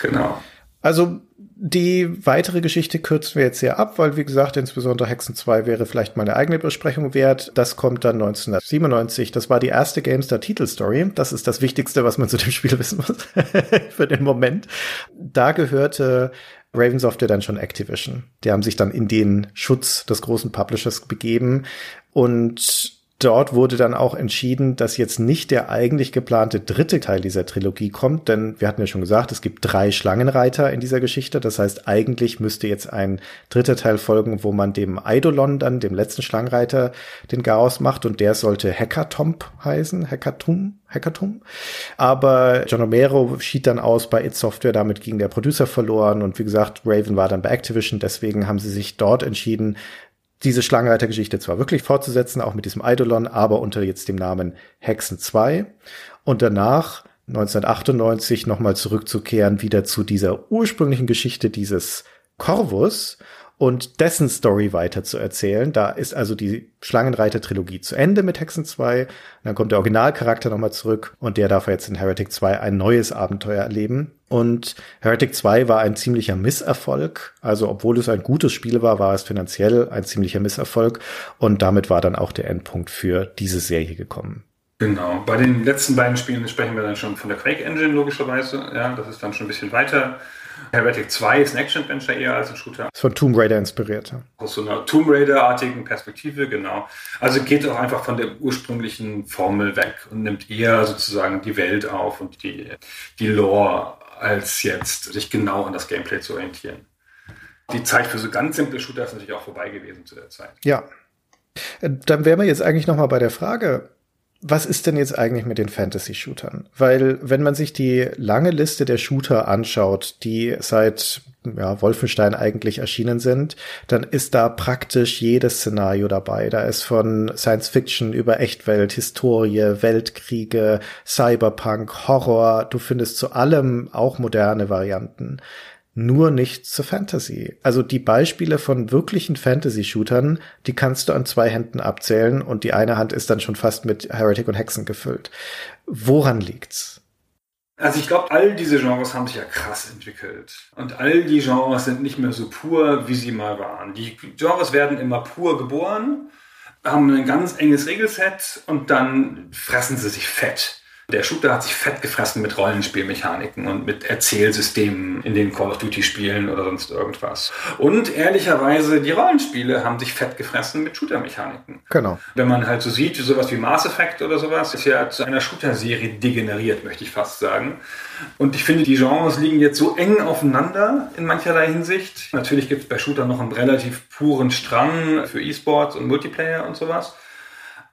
Genau.
Also die weitere Geschichte kürzen wir jetzt sehr ab, weil wie gesagt, insbesondere Hexen 2 wäre vielleicht mal eine eigene Besprechung wert. Das kommt dann 1997. Das war die erste GameStar Titelstory. Das ist das Wichtigste, was man zu dem Spiel wissen muss für den Moment. Da gehörte Ravensoft dann schon Activision. Die haben sich dann in den Schutz des großen Publishers begeben und dort wurde dann auch entschieden, dass jetzt nicht der eigentlich geplante dritte Teil dieser Trilogie kommt, denn wir hatten ja schon gesagt, es gibt drei Schlangenreiter in dieser Geschichte. Das heißt, eigentlich müsste jetzt ein dritter Teil folgen, wo man dem Eidolon dann, dem letzten Schlangenreiter, den Chaos macht und der sollte Hekatomb heißen, Hekatum, Hekatum. Aber John Romero schied dann aus bei It Software, damit ging der Producer verloren und wie gesagt, Raven war dann bei Activision, deswegen haben sie sich dort entschieden, diese Schlangenreitergeschichte zwar wirklich fortzusetzen, auch mit diesem Eidolon, aber unter jetzt dem Namen Hexen 2 und danach 1998 nochmal zurückzukehren wieder zu dieser ursprünglichen Geschichte dieses Corvus und dessen Story weiter zu erzählen. Da ist also die Schlangenreiter-Trilogie zu Ende mit Hexen 2. Dann kommt der Originalcharakter nochmal zurück und der darf jetzt in Heretic 2 ein neues Abenteuer erleben. Und Heretic 2 war ein ziemlicher Misserfolg. Also obwohl es ein gutes Spiel war, war es finanziell ein ziemlicher Misserfolg. Und damit war dann auch der Endpunkt für diese Serie gekommen.
Genau. Bei den letzten beiden Spielen sprechen wir dann schon von der Quake Engine, logischerweise. Ja, das ist dann schon ein bisschen weiter. Heretic 2 ist ein Action-Adventure eher als ein Shooter.
Ist von Tomb Raider inspiriert.
Aus so einer Tomb Raider-artigen Perspektive, genau. Also geht auch einfach von der ursprünglichen Formel weg und nimmt eher sozusagen die Welt auf und die, die Lore, als jetzt sich genau an das Gameplay zu orientieren. Die Zeit für so ganz simple Shooter ist natürlich auch vorbei gewesen zu der Zeit.
Ja. Dann wären wir jetzt eigentlich noch mal bei der Frage, was ist denn jetzt eigentlich mit den Fantasy-Shootern? Weil, wenn man sich die lange Liste der Shooter anschaut, die seit ja, Wolfenstein eigentlich erschienen sind, dann ist da praktisch jedes Szenario dabei. Da ist von Science Fiction über Echtwelt, Historie, Weltkriege, Cyberpunk, Horror. Du findest zu allem auch moderne Varianten nur nicht zur Fantasy. Also die Beispiele von wirklichen Fantasy-Shootern, die kannst du an zwei Händen abzählen und die eine Hand ist dann schon fast mit Heretic und Hexen gefüllt. Woran liegt's?
Also ich glaube, all diese Genres haben sich ja krass entwickelt. Und all die Genres sind nicht mehr so pur, wie sie mal waren. Die Genres werden immer pur geboren, haben ein ganz enges Regelset und dann fressen sie sich fett. Der Shooter hat sich fett gefressen mit Rollenspielmechaniken und mit Erzählsystemen in den Call of Duty Spielen oder sonst irgendwas. Und ehrlicherweise, die Rollenspiele haben sich fett gefressen mit Shooter-Mechaniken.
Genau.
Wenn man halt so sieht, sowas wie Mass Effect oder sowas, ist ja zu einer Shooter-Serie degeneriert, möchte ich fast sagen. Und ich finde, die Genres liegen jetzt so eng aufeinander in mancherlei Hinsicht. Natürlich gibt es bei Shooter noch einen relativ puren Strang für E-Sports und Multiplayer und sowas.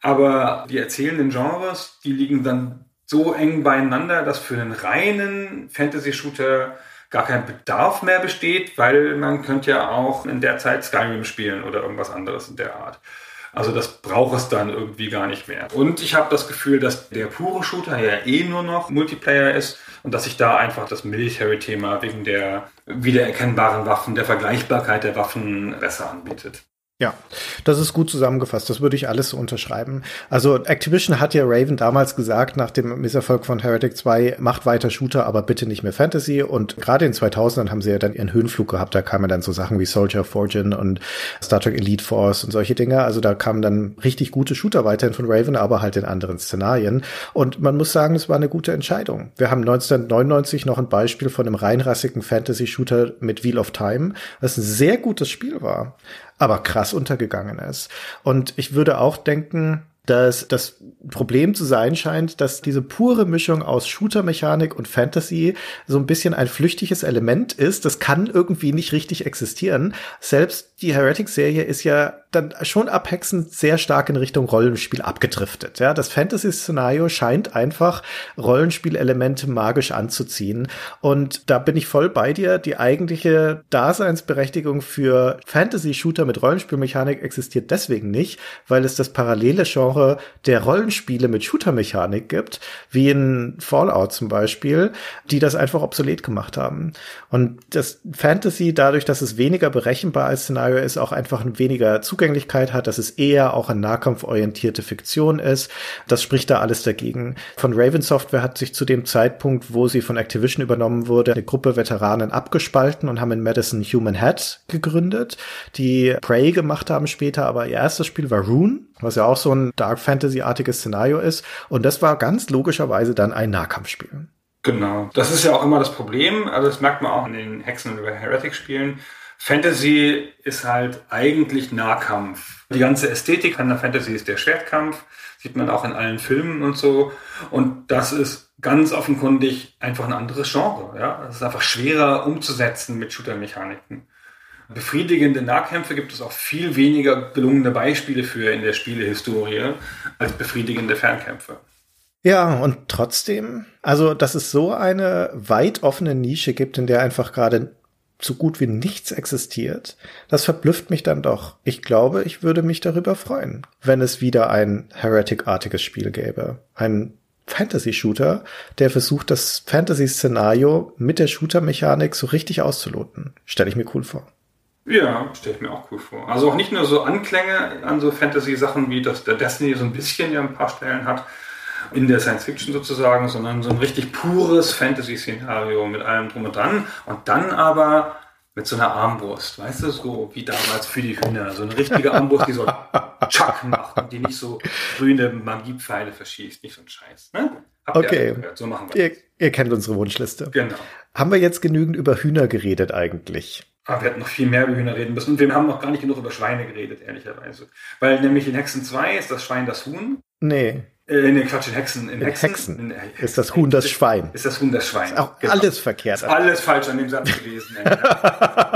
Aber die erzählenden Genres, die liegen dann so eng beieinander, dass für einen reinen Fantasy-Shooter gar kein Bedarf mehr besteht, weil man könnte ja auch in der Zeit Skyrim spielen oder irgendwas anderes in der Art. Also das braucht es dann irgendwie gar nicht mehr. Und ich habe das Gefühl, dass der pure Shooter ja eh nur noch Multiplayer ist und dass sich da einfach das Military-Thema wegen der wiedererkennbaren Waffen, der Vergleichbarkeit der Waffen besser anbietet.
Ja, das ist gut zusammengefasst. Das würde ich alles so unterschreiben. Also Activision hat ja Raven damals gesagt, nach dem Misserfolg von Heretic 2, macht weiter Shooter, aber bitte nicht mehr Fantasy. Und gerade in 2000ern haben sie ja dann ihren Höhenflug gehabt. Da kamen dann so Sachen wie Soldier of Fortune und Star Trek Elite Force und solche Dinge. Also da kamen dann richtig gute Shooter weiterhin von Raven, aber halt in anderen Szenarien. Und man muss sagen, es war eine gute Entscheidung. Wir haben 1999 noch ein Beispiel von einem reinrassigen Fantasy-Shooter mit Wheel of Time, was ein sehr gutes Spiel war aber krass untergegangen ist. Und ich würde auch denken, dass das Problem zu sein scheint, dass diese pure Mischung aus Shooter-Mechanik und Fantasy so ein bisschen ein flüchtiges Element ist. Das kann irgendwie nicht richtig existieren. Selbst die Heretic-Serie ist ja dann schon ab Hexen sehr stark in Richtung Rollenspiel abgedriftet. Ja, das Fantasy-Szenario scheint einfach Rollenspielelemente magisch anzuziehen. Und da bin ich voll bei dir. Die eigentliche Daseinsberechtigung für Fantasy-Shooter mit Rollenspielmechanik existiert deswegen nicht, weil es das parallele Genre der Rollenspiele mit Shooter-Mechanik gibt, wie in Fallout zum Beispiel, die das einfach obsolet gemacht haben. Und das Fantasy, dadurch, dass es weniger berechenbar als Szenario ist, auch einfach weniger Zugriff Zugänglichkeit hat, dass es eher auch eine nahkampforientierte Fiktion ist. Das spricht da alles dagegen. Von Raven Software hat sich zu dem Zeitpunkt, wo sie von Activision übernommen wurde, eine Gruppe Veteranen abgespalten und haben in Madison Human Head gegründet, die Prey gemacht haben später, aber ihr erstes Spiel war Rune, was ja auch so ein Dark Fantasy-artiges Szenario ist. Und das war ganz logischerweise dann ein Nahkampfspiel.
Genau. Das ist ja auch immer das Problem. Also das merkt man auch in den Hexen- und Heretic-Spielen. Fantasy ist halt eigentlich Nahkampf. Die ganze Ästhetik an der Fantasy ist der Schwertkampf, sieht man auch in allen Filmen und so. Und das ist ganz offenkundig einfach ein anderes Genre. Ja, es ist einfach schwerer umzusetzen mit Shooter-Mechaniken. Befriedigende Nahkämpfe gibt es auch viel weniger gelungene Beispiele für in der Spielehistorie als befriedigende Fernkämpfe.
Ja, und trotzdem, also, dass es so eine weit offene Nische gibt, in der einfach gerade so gut wie nichts existiert, das verblüfft mich dann doch. Ich glaube, ich würde mich darüber freuen, wenn es wieder ein Heretic-artiges Spiel gäbe. Ein Fantasy-Shooter, der versucht, das Fantasy-Szenario mit der Shooter-Mechanik so richtig auszuloten. Stelle ich mir cool vor.
Ja, stelle ich mir auch cool vor. Also auch nicht nur so Anklänge an so Fantasy-Sachen, wie das der Destiny so ein bisschen ja ein paar Stellen hat, in der Science Fiction sozusagen, sondern so ein richtig pures Fantasy-Szenario mit allem drum und dran. Und dann aber mit so einer Armbrust, weißt du, so wie damals für die Hühner. So eine richtige Armbrust, die so Chuck macht und die nicht so grüne Magiepfeile verschießt. Nicht so ein Scheiß. Ne?
Habt okay. Ihr so machen wir ihr, ihr kennt unsere Wunschliste.
Genau.
Haben wir jetzt genügend über Hühner geredet eigentlich?
Aber ah, wir hätten noch viel mehr über Hühner reden müssen. Und wir haben noch gar nicht genug über Schweine geredet, ehrlicherweise. Weil nämlich in Hexen 2 ist das Schwein das Huhn.
Nee.
Äh, in den Quatsch, in Hexen.
In, in Hexen, Hexen. In, äh, ist das Huhn das Schwein.
Ist das Huhn das Schwein. Ist
auch genau. alles verkehrt. Ist
alles falsch an dem Satz gewesen.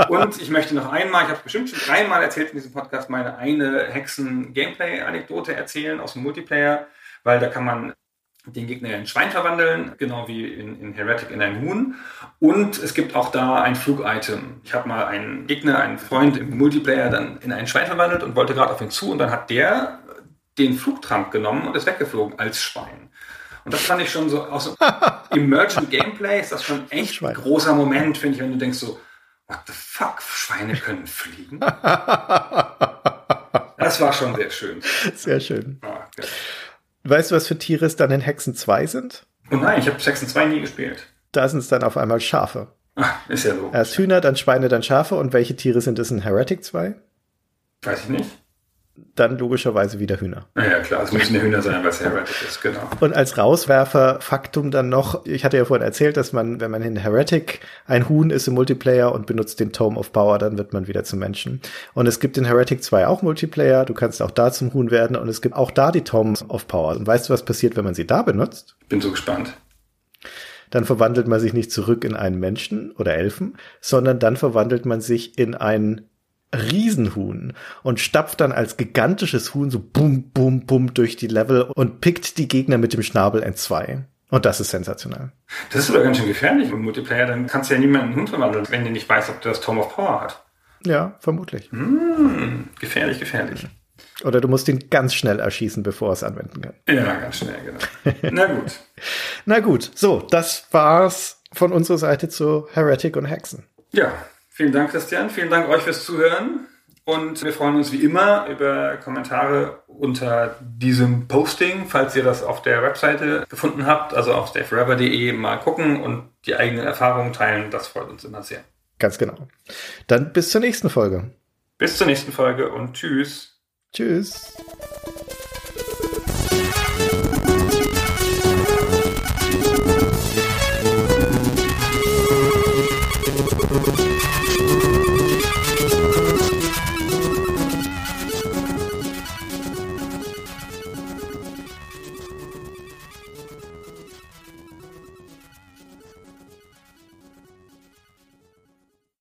Und ich möchte noch einmal, ich habe bestimmt schon dreimal erzählt in diesem Podcast, meine eine Hexen-Gameplay-Anekdote erzählen aus dem Multiplayer, weil da kann man den Gegner in ein Schwein verwandeln, genau wie in, in Heretic in ein Huhn. Und es gibt auch da ein Flug-Item. Ich habe mal einen Gegner, einen Freund im Multiplayer dann in ein Schwein verwandelt und wollte gerade auf ihn zu und dann hat der den Flugtramp genommen und ist weggeflogen als Schwein. Und das fand ich schon so aus Emergent Gameplay ist das schon echt ein großer Moment, finde ich, wenn du denkst so, what the fuck, Schweine können fliegen? das war schon sehr schön.
Sehr schön. Ah, okay. Weißt du, was für Tiere es dann in Hexen 2 sind?
Oh nein, ich habe Hexen 2 nie gespielt.
Da sind es dann auf einmal Schafe.
Ach, ist ja so.
Erst Hühner, dann Schweine, dann Schafe. Und welche Tiere sind es in Heretic 2?
Weiß ich nicht.
Dann logischerweise wieder Hühner.
Naja, klar, es müssen ja Hühner sein, weil es Heretic ist, genau.
Und als Rauswerfer Faktum dann noch, ich hatte ja vorhin erzählt, dass man, wenn man in Heretic ein Huhn ist im Multiplayer und benutzt den Tome of Power, dann wird man wieder zum Menschen. Und es gibt in Heretic 2 auch Multiplayer, du kannst auch da zum Huhn werden und es gibt auch da die Tome of Power. Und weißt du, was passiert, wenn man sie da benutzt?
Bin so gespannt.
Dann verwandelt man sich nicht zurück in einen Menschen oder Elfen, sondern dann verwandelt man sich in einen Riesenhuhn und stapft dann als gigantisches Huhn so bum, bum, bum durch die Level und pickt die Gegner mit dem Schnabel entzwei. Und das ist sensationell.
Das ist aber ganz schön gefährlich im Multiplayer. Dann kannst du ja niemanden Hund verwandeln, wenn du nicht weißt, ob der das Tome of Power hat.
Ja, vermutlich.
Hm, gefährlich, gefährlich.
Oder du musst ihn ganz schnell erschießen, bevor er es anwenden kann.
Ja, ganz schnell, genau. Na gut.
Na gut, so, das war's von unserer Seite zu Heretic und Hexen.
Ja, vielen Dank, Christian. Vielen Dank euch fürs Zuhören. Und wir freuen uns wie immer über Kommentare unter diesem Posting, falls ihr das auf der Webseite gefunden habt, also auf stayforever.de mal gucken und die eigenen Erfahrungen teilen. Das freut uns immer sehr.
Ganz genau. Dann bis zur nächsten Folge.
Bis zur nächsten Folge und tschüss.
Tschüss.